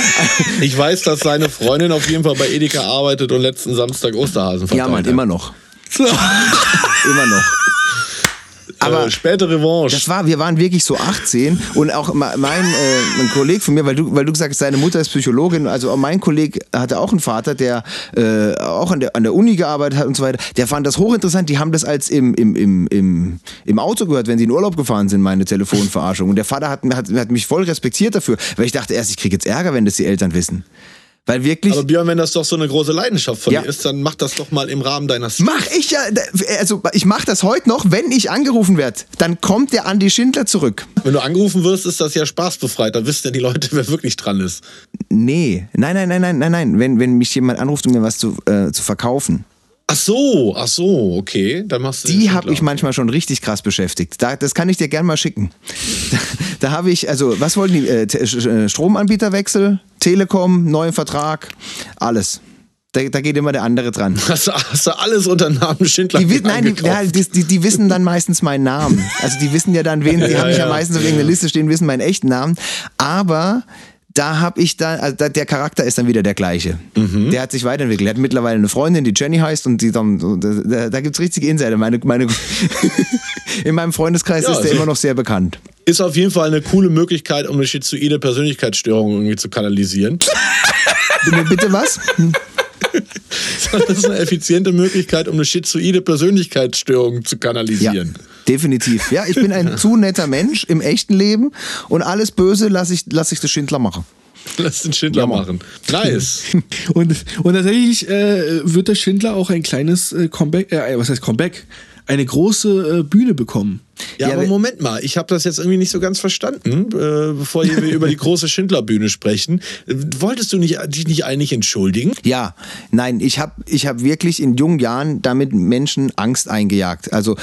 S1: ich weiß, dass seine Freundin auf jeden Fall bei Edeka arbeitet und letzten Samstag Osterhasen verteilt
S4: Ja, Mann, immer noch. immer noch. Aber
S1: äh, späte Revanche.
S4: Das war, wir waren wirklich so 18 und auch mein, äh, Kollege von mir, weil du, weil du gesagt hast, seine Mutter ist Psychologin, also mein Kollege hatte auch einen Vater, der äh, auch an der, an der Uni gearbeitet hat und so weiter. Der fand das hochinteressant. Die haben das als im, im, im, im, im Auto gehört, wenn sie in Urlaub gefahren sind, meine Telefonverarschung. Und der Vater hat, hat, hat mich voll respektiert dafür, weil ich dachte erst, ich kriege jetzt Ärger, wenn das die Eltern wissen. Weil wirklich.
S1: Aber Björn, wenn das doch so eine große Leidenschaft von
S4: Ja.
S1: dir ist, dann mach das doch mal im Rahmen deiner
S4: Mach ich ja, also ich mach das heute noch, wenn ich angerufen werde, dann kommt der Andi Schindler zurück.
S1: Wenn du angerufen wirst, ist das ja spaßbefreit. Da wissen ja die Leute, wer wirklich dran ist.
S4: Nee, nein, nein, nein, nein, nein, nein. Wenn, wenn mich jemand anruft, um mir was zu, äh, zu verkaufen.
S1: Ach so, ach so, okay. Dann machst du
S4: Die habe ich manchmal schon richtig krass beschäftigt. Da, das kann ich dir gern mal schicken. Da, da habe ich, also, was wollten die? Äh, äh, Stromanbieterwechsel, Telekom, neuen Vertrag, alles. Da, da geht immer der andere dran.
S1: Hast du, hast du alles unter Namen Schindler
S4: Die, nein, die, ja, die, die, wissen dann meistens meinen Namen. Also die wissen ja dann, wen, die
S1: Ja,
S4: haben mich ja
S1: ja.
S4: meistens auf irgendeiner Liste stehen, wissen meinen echten Namen. Aber da habe ich dann, also da, der Charakter ist dann wieder der gleiche. Der hat sich weiterentwickelt. Er hat mittlerweile eine Freundin, die Jenny heißt und die dann, da, da, gibt es richtige Insider. Meine, meine, in meinem Freundeskreis
S1: Ja,
S4: ist der
S1: also-
S4: immer noch sehr bekannt.
S1: Ist auf jeden Fall eine coole Möglichkeit, um eine schizoide Persönlichkeitsstörung irgendwie zu kanalisieren.
S4: Bitte, was?
S1: Das ist eine effiziente Möglichkeit, um eine schizoide Persönlichkeitsstörung zu
S4: Ja,
S1: kanalisieren.
S4: Definitiv. Ja, ich bin ein zu netter Mensch im echten Leben und alles Böse lasse ich, lass ich der Schindler machen.
S1: Lass den Schindler
S4: Ja,
S1: machen. Nice.
S2: Und, und tatsächlich äh, wird der Schindler auch ein kleines äh, Comeback, äh, was heißt Comeback? Eine große äh, Bühne bekommen.
S1: Ja,
S4: Ja,
S1: aber Moment mal, ich habe das jetzt irgendwie nicht so ganz verstanden, äh, bevor wir über die große Schindlerbühne sprechen. Wolltest du nicht, dich nicht eigentlich entschuldigen?
S4: Ja, nein, ich habe ich hab wirklich in jungen Jahren damit Menschen Angst eingejagt. Also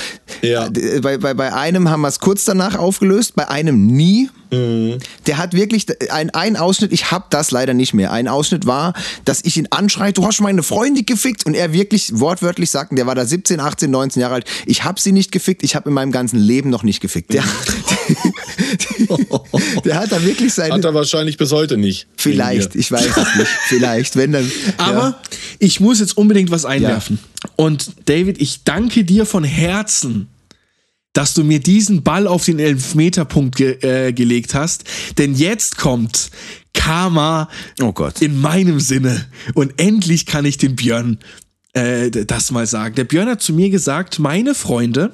S1: Ja.
S4: bei, bei, bei einem haben wir es kurz danach aufgelöst, bei einem nie. Der hat wirklich ein, ein Ausschnitt, ich habe das leider nicht mehr. Ein Ausschnitt war, dass ich ihn anschreie, du hast meine Freundin gefickt und er wirklich wortwörtlich sagt, der war da 17, 18, 19 Jahre alt, ich habe sie nicht gefickt, ich habe in meinem ganzen Leben noch nicht gefickt. Der, der hat da wirklich seine
S1: Hat er wahrscheinlich bis heute nicht.
S4: Vielleicht, ich weiß es nicht. Vielleicht, wenn dann.
S2: Aber
S4: ja.
S2: ich muss jetzt unbedingt was einwerfen. Und David, ich danke dir von Herzen, dass du mir diesen Ball auf den Elfmeterpunkt ge äh, gelegt hast. Denn jetzt kommt Karma
S4: Oh Gott.
S2: in meinem Sinne. Und endlich kann ich dem Björn äh, das mal sagen. Der Björn hat zu mir gesagt, meine Freunde,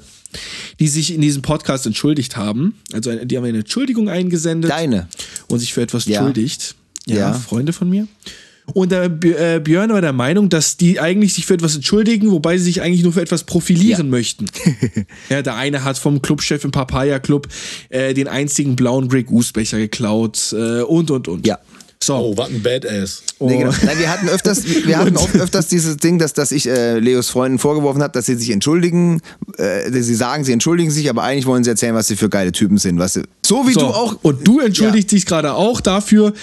S2: die sich in diesem Podcast entschuldigt haben, also eine- die haben eine Entschuldigung eingesendet
S4: Deine.
S2: und sich für etwas
S4: Ja.
S2: entschuldigt. Ja,
S4: Ja.
S2: Freunde von mir. Und der B- äh, Björn war der Meinung, dass die eigentlich sich für etwas entschuldigen, wobei sie sich eigentlich nur für etwas profilieren möchten. ja, der eine hat vom Clubchef im Papaya Club äh, den einzigen blauen Grey Goose Becher geklaut äh, und und und.
S4: Ja.
S2: So.
S1: Oh, was ein Badass.
S4: Nee, genau. Nein, wir hatten öfters, wir hatten oft öfters dieses Ding, dass, dass ich äh, Leos Freunden vorgeworfen habe, dass sie sich entschuldigen. Äh, sie sagen, sie entschuldigen sich, aber eigentlich wollen sie erzählen, was sie für geile Typen sind. Was sie, so wie
S2: so.
S4: du auch.
S2: Und du entschuldigst dich gerade auch dafür,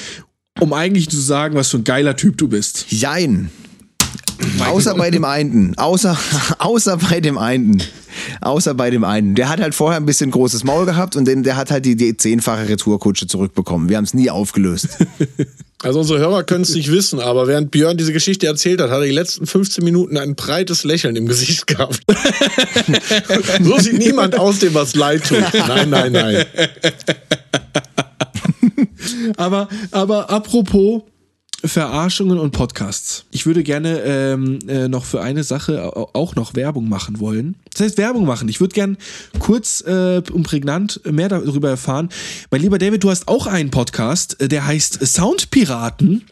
S2: um eigentlich zu sagen, was für ein geiler Typ du bist.
S4: Jein. Außer bei dem einen. Außer, außer bei dem einen. Außer bei dem einen. Der hat halt vorher ein bisschen großes Maul gehabt und den, der hat halt die, die zehnfache Retourkutsche zurückbekommen. Wir haben es nie aufgelöst.
S1: Also unsere Hörer können es nicht wissen, aber während Björn diese Geschichte erzählt hat, hat er die letzten 15 Minuten ein breites Lächeln im Gesicht gehabt. so sieht niemand aus, dem was leid tut. Nein, nein, nein.
S2: Aber, aber apropos Verarschungen und Podcasts. Ich würde gerne ähm, äh, noch für eine Sache au- auch noch Werbung machen wollen. Das heißt Werbung machen. Ich würde gern kurz äh, und prägnant mehr darüber erfahren. Mein lieber David, du hast auch einen Podcast, äh, der heißt Soundpiraten.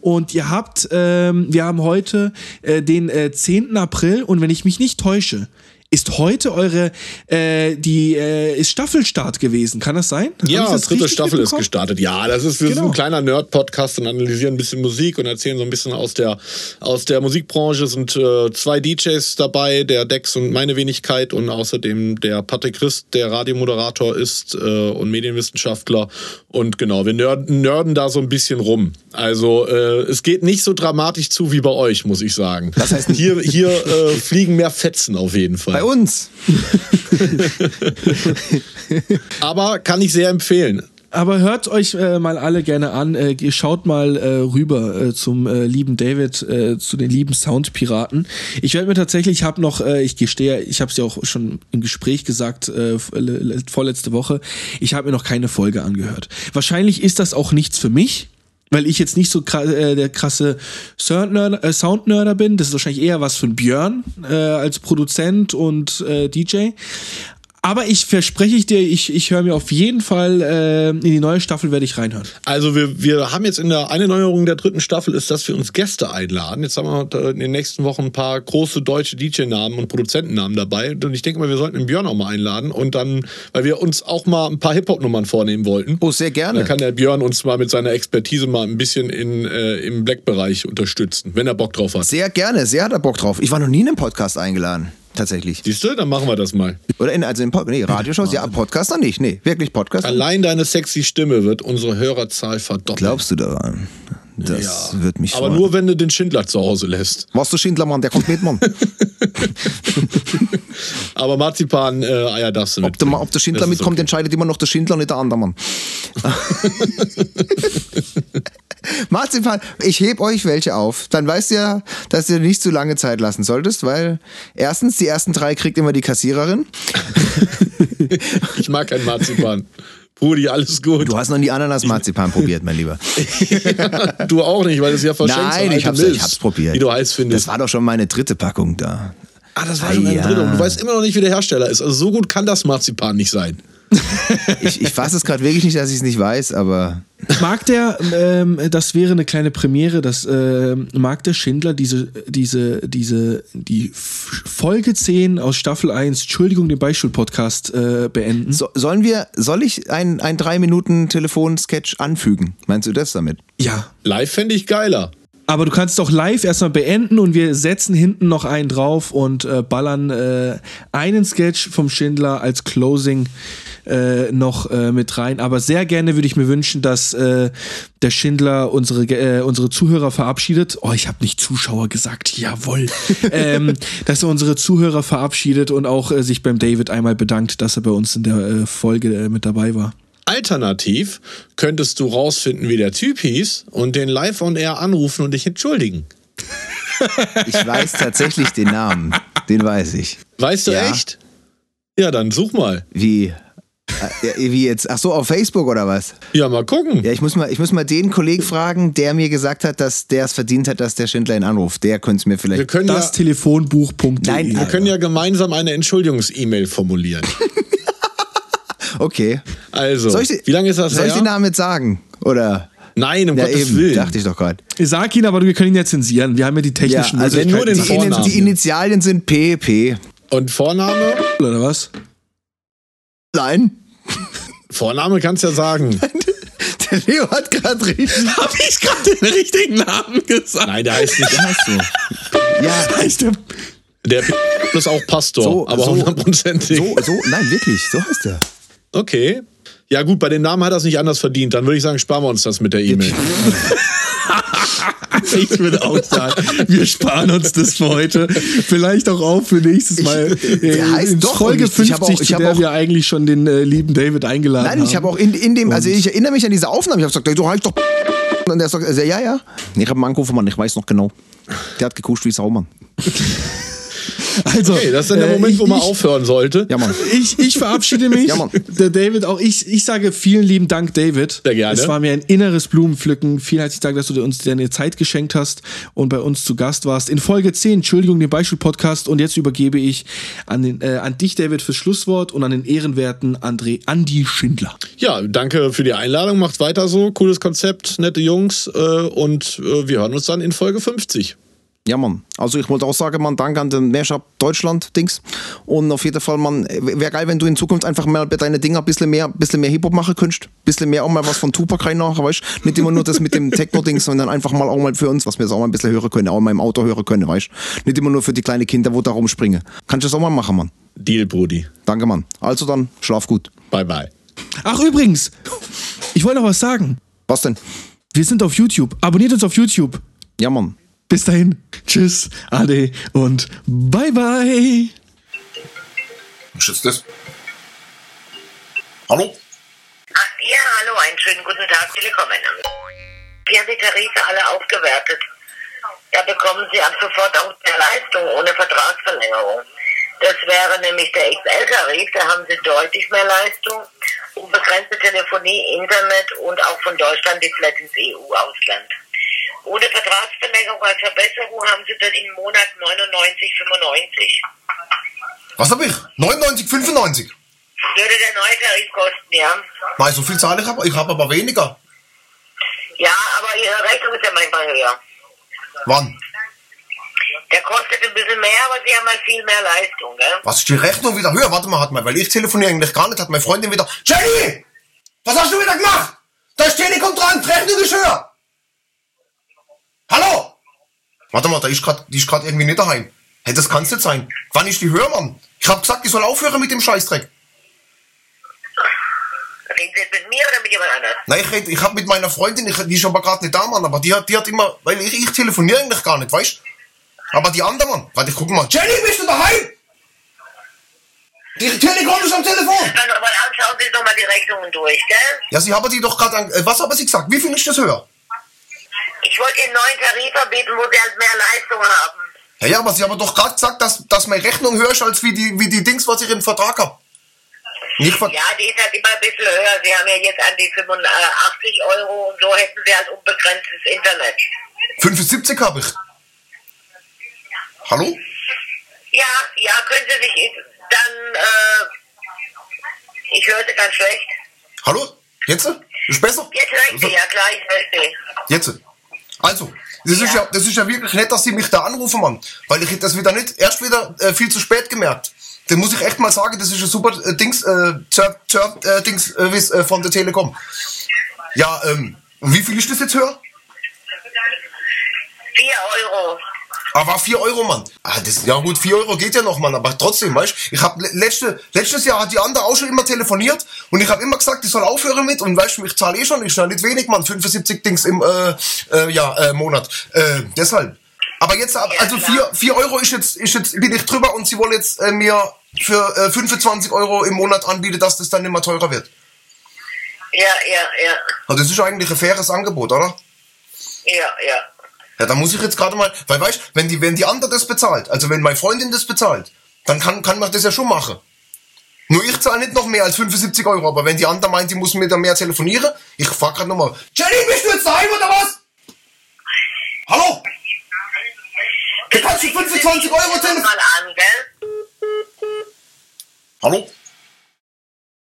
S2: Und ihr habt, ähm, wir haben heute äh, den äh, 10. April und wenn ich mich nicht täusche, ist heute eure äh, die äh, ist Staffelstart gewesen. Kann das sein?
S1: Ja,
S2: das
S1: dritte Staffel ist gestartet. Ja, das ist, wir sind
S2: Genau.
S1: ein kleiner Nerd-Podcast und analysieren ein bisschen Musik und erzählen so ein bisschen aus der, aus der Musikbranche. Es sind äh, zwei DJs dabei, der Dex und meine Wenigkeit und außerdem der Patrick Christ, der Radiomoderator ist äh, und Medienwissenschaftler. Und genau, wir nerden, nerden da so ein bisschen rum. Also äh, es geht nicht so dramatisch zu wie bei euch, muss ich sagen. Das heißt, hier, hier äh, fliegen mehr Fetzen auf jeden Fall.
S4: Bei uns.
S1: Aber kann ich sehr empfehlen.
S2: Aber hört euch äh, mal alle gerne an. Äh, ihr schaut mal äh, rüber äh, zum äh, lieben David, äh, zu den lieben Soundpiraten. Ich werde mir tatsächlich, ich habe noch, äh, ich gestehe, ich habe es ja auch schon im Gespräch gesagt, äh, vorletzte Woche, ich habe mir noch keine Folge angehört. Wahrscheinlich ist das auch nichts für mich. Weil ich jetzt nicht so äh, der krasse äh, Soundnerder bin. Das ist wahrscheinlich eher was von Björn äh, als Produzent und äh, DJ. Aber ich verspreche ich dir, ich, ich höre mir auf jeden Fall äh, in die neue Staffel werde ich reinhören.
S1: Also wir, wir haben jetzt in der eine Neuerung der dritten Staffel ist, dass wir uns Gäste einladen. Jetzt haben wir in den nächsten Wochen ein paar große deutsche DJ-Namen und Produzentennamen dabei. Und ich denke mal, wir sollten den Björn auch mal einladen und dann, weil wir uns auch mal ein paar Hip-Hop-Nummern vornehmen wollten.
S4: Oh, sehr gerne.
S1: Da kann der Björn uns mal mit seiner Expertise mal ein bisschen in, äh, im Black-Bereich unterstützen, wenn er Bock drauf hat.
S4: Sehr gerne, sehr hat er Bock drauf. Ich war noch nie in einem Podcast eingeladen. Tatsächlich.
S1: Siehst du, dann machen wir das mal.
S4: Oder in, also in Pod nee, Radioshows, ja, Podcast noch nicht. Nee, wirklich Podcast.
S1: Allein deine sexy Stimme wird unsere Hörerzahl verdoppeln.
S4: Glaubst du daran? Das wird mich
S1: Aber
S4: freuen.
S1: nur, wenn du den Schindler zu Hause lässt.
S4: Was der Schindler, Mann, der kommt mit, Mann.
S1: Aber Marzipan, äh, Eier darfst du
S4: Ob der, ob der Schindler
S1: Das
S4: mitkommt,
S1: okay.
S4: entscheidet immer noch der Schindler, nicht der andere Mann. Marzipan, ich heb euch welche auf. Dann weißt du ja, dass du dir nicht zu lange Zeit lassen solltest, weil erstens, die ersten drei kriegt immer die Kassiererin.
S1: Ich mag kein Marzipan. Brudi, alles gut.
S4: Du hast noch nie Ananas-Marzipan probiert, mein Lieber.
S1: Du auch nicht, weil es ja verschenkt
S4: Nein, ich hab's, ich hab's probiert.
S1: Die du heiß findest.
S4: Das war doch schon meine dritte Packung da.
S1: ah, das war schon ein
S4: ja.
S1: Drittel. Und du weißt immer noch nicht, wie der Hersteller ist. Also so gut kann das Marzipan nicht sein.
S4: Ich, ich fasse es gerade wirklich nicht, dass ich es nicht weiß, aber
S2: Mag der, ähm, das wäre eine kleine Premiere, das ähm, mag der Schindler diese, diese, diese, die Folge 10 aus Staffel 1, Entschuldigung, den Beispiel-Podcast äh, beenden?
S4: so, sollen wir, soll ich ein, ein drei Minuten Telefonsketch anfügen? Meinst du das damit?
S2: Ja.
S1: Live fände ich geiler.
S2: Aber du kannst doch live erstmal beenden und wir setzen hinten noch einen drauf und äh, ballern äh, einen Sketch vom Schindler als Closing äh, noch äh, mit rein. Aber sehr gerne würde ich mir wünschen, dass äh, der Schindler unsere, äh, unsere Zuhörer verabschiedet. Oh, ich habe nicht Zuschauer gesagt, jawohl. ähm, dass er unsere Zuhörer verabschiedet und auch äh, sich beim David einmal bedankt, dass er bei uns in der äh, Folge äh, mit dabei war.
S1: Alternativ könntest du rausfinden, wie der Typ hieß und den live on air anrufen und dich entschuldigen.
S4: Ich weiß tatsächlich den Namen. Den weiß ich.
S1: Weißt du
S4: Ja.
S1: echt? Ja, dann such mal.
S4: Wie? Äh, ja, Wie jetzt? Ach so, auf Facebook oder was?
S1: Ja, mal gucken.
S4: Ja, ich muss mal, ich muss mal den Kollegen fragen, der mir gesagt hat, dass der es verdient hat, dass der Schindler ihn anruft. Der könnte es mir
S1: Wir
S4: vielleicht.
S1: können,
S2: Das
S1: ja,
S2: Telefonbuch.de.
S4: Nein,
S1: wir können ja gemeinsam eine Entschuldigungs-E-Mail formulieren.
S4: Okay.
S1: Also,
S4: Soll ich,
S1: wie lange ist das
S4: Soll ich
S1: her?
S4: den Namen jetzt sagen? Oder?
S1: Nein, um
S4: Ja,
S1: Gottes
S4: eben,
S1: Willen.
S4: dachte ich doch gerade.
S2: Sag ihn, aber wir können ihn ja zensieren. Wir haben ja die
S4: Ja,
S2: technischen
S4: also
S1: Möglichkeiten. nur den
S4: die,
S1: Vornamen.
S4: die Initialien sind PEP.
S1: Und Vorname?
S2: oder was?
S4: Nein.
S2: Vorname kannst ja sagen.
S4: Der Leo hat gerade richtig.
S2: Habe ich gerade den richtigen Namen gesagt?
S1: Nein, der heißt nicht.
S4: Hast du. Ja,
S2: Heißt der
S1: Der ist auch Pastor,
S4: So,
S1: aber hundertprozentig.
S4: so, so, nein, wirklich, so heißt er.
S1: Okay. Ja, gut, bei den Namen hat er es nicht anders verdient. Dann würde ich sagen, sparen wir uns das mit der E-Mail.
S2: Ich würde auch sagen, wir sparen uns das für heute. Vielleicht auch auf für nächstes Mal.
S4: der
S2: äh,
S4: heißt
S2: in
S4: doch
S2: Folge
S4: nicht. Ich hab
S2: 50,
S4: auch- ich
S2: zu
S4: hab
S2: der
S4: auch-
S2: wir eigentlich schon den äh, lieben David eingeladen haben.
S4: Nein, ich habe auch in, in dem, also ich erinnere mich an diese Aufnahme, ich habe gesagt, du heißt doch. Und er sagt, also, ja, ja. Ich habe einen angerufen, Mann, ich weiß noch genau. Der hat gekuscht wie Sau, Mann.
S2: Also,
S1: Okay, das ist dann der
S2: äh,
S1: Moment,
S2: ich,
S1: wo man
S2: ich,
S1: aufhören sollte.
S4: Ja, Mann.
S2: Ich, ich verabschiede mich.
S4: Ja, Mann.
S2: Der David, auch ich, ich sage vielen lieben Dank, David.
S1: Sehr gerne.
S2: Es war mir ein inneres Blumenpflücken. Vielen herzlichen Dank, dass du uns deine Zeit geschenkt hast und bei uns zu Gast warst. In Folge 10, Entschuldigung, den Beispiel-Podcast. Und jetzt übergebe ich an, den, äh, an dich, David, fürs Schlusswort und an den ehrenwerten André, Andi Schindler.
S1: Ja, danke für die Einladung. Macht weiter so. Cooles Konzept, nette Jungs. Äh, und äh, wir hören uns dann in Folge 50.
S4: Ja, Mann. Also ich wollte auch sagen, Mann, danke an den Mehrshop Deutschland-Dings. Und auf jeden Fall, Mann, wäre geil, wenn du in Zukunft einfach mal bei deinen Dinger ein bisschen mehr, bisschen mehr Hip-Hop machen könntest. Ein bisschen mehr auch mal was von Tupac rein nachher, weißt du? Nicht immer nur das mit dem Techno-Dings, sondern einfach mal auch mal für uns, was wir jetzt auch mal ein bisschen hören können, auch mal im Auto hören können, weißt du? Nicht immer nur für die kleinen Kinder, wo da rumspringen. Kannst du das auch mal machen, Mann.
S1: Deal, Brudi.
S4: Danke, Mann. Also dann, schlaf gut.
S1: Bye, bye.
S2: Ach, übrigens, ich wollte noch was sagen.
S4: Was denn?
S2: Wir sind auf YouTube. Abonniert uns auf YouTube.
S4: Ja, Mann.
S2: Bis dahin. Tschüss, Ade und bye bye.
S7: Ist das? Hallo?
S8: Ah, ja, hallo, einen schönen guten Tag, Telekom. Wir haben die Tarife alle aufgewertet. Da bekommen Sie ab sofort auch mehr Leistung ohne Vertragsverlängerung. Das wäre nämlich der XL-Tarif, da haben Sie deutlich mehr Leistung, unbegrenzte Telefonie, Internet und auch von Deutschland die Flat ins EU-Ausland. Ohne Vertragsverlängerung als Verbesserung haben Sie dann im Monat 99,95.
S7: Was hab ich? 99, 95?
S8: Würde der neue Tarif kosten, ja?
S7: Nein, so viel zahle ich aber. Ich habe aber weniger.
S8: Ja, aber Ihre Rechnung ist ja manchmal höher.
S7: Wann?
S8: Der kostet ein bisschen mehr, aber sie haben halt viel mehr Leistung, gell?
S7: Was ist die Rechnung wieder höher? Warte mal, hat mal, weil ich telefoniere eigentlich gar nicht, hat meine Freundin wieder. Jenny! Was hast du wieder gemacht? Da ist Telekom dran, die Rechnung ist höher! Hallo? Warte mal, da ist die gerade irgendwie nicht daheim. Hey, das kann's nicht sein. Wann ist die höher, Mann? Ich hab gesagt, ich soll aufhören mit dem Scheißdreck.
S8: Reden Sie jetzt mit mir oder mit jemand anderem?
S7: Nein, ich, red- ich hab mit meiner Freundin, ich, die ist aber gerade nicht da, Mann, aber die hat, die hat immer, weil ich, ich telefoniere eigentlich gar nicht, weißt Aber die andere, Mann, warte, ich guck mal. Jenny, bist du daheim? Die Telekom ist am Telefon.
S8: Dann aber anschauen Sie doch mal die Rechnungen durch, gell?
S7: Ja, sie haben die doch gerade an, äh, was haben sie gesagt? Wie viel ist das höher?
S8: Ich wollte Ihnen einen neuen Tarif anbieten, wo Sie halt mehr Leistung haben.
S7: Ja, ja, aber sie haben doch gerade gesagt, dass, dass meine Rechnung höher ist als wie die, wie die Dings, was ich im Vertrag hab. Nicht ver
S8: Ja, die ist halt immer ein bisschen höher. Sie haben ja jetzt an die 85 Euro und so hätten Sie halt unbegrenztes Internet.
S7: 75 habe ich. Hallo?
S8: Ja, ja, können Sie sich dann, äh, ich höre Sie ganz schlecht.
S7: Hallo? Jetzt? Ist besser?
S8: Jetzt höre ich Sie, ja klar, ich höre Sie.
S7: Jetzt. Also, das ist ja, das ist ja wirklich nett, dass Sie mich da anrufen, Mann. Weil ich hätte das wieder nicht, erst wieder äh, viel zu spät gemerkt. Den muss ich echt mal sagen, das ist ein super äh, Dings, äh, Zer, Zer, äh, Dings äh, äh, von der Telekom. Ja, ähm, wie viel ist das jetzt höher?
S8: 4 Euro.
S7: Ah, war 4 Euro, Mann. Ah, das, ja gut, 4 Euro geht ja noch, Mann, aber trotzdem, weißt Ich hab le- letzte, letztes Jahr hat die andere auch schon immer telefoniert und ich habe immer gesagt, ich soll aufhören mit und weißt du, ich zahle eh schon, ich ja nicht wenig, Mann, 75 Dings im äh, äh, ja, äh, Monat. Äh, deshalb. Aber jetzt, also 4, 4 Euro ist jetzt, ist jetzt, bin ich drüber und sie wollen jetzt äh, mir für äh, 25 Euro im Monat anbieten, dass das dann immer teurer wird.
S8: Ja, ja, ja,
S7: Also das ist eigentlich ein faires Angebot, oder?
S8: ja, ja.
S7: Ja, da muss ich jetzt gerade mal, weil weißt, wenn die, wenn die andere das bezahlt, also wenn meine Freundin das bezahlt, dann kann, kann man das ja schon machen. Nur ich zahle nicht noch mehr als 75 Euro, aber wenn die andere meint, die muss mit da mehr telefonieren, ich frag grad nochmal, Jenny, bist du jetzt daheim oder was? Hallo? Du kannst die 25 Euro telefonieren. Hallo?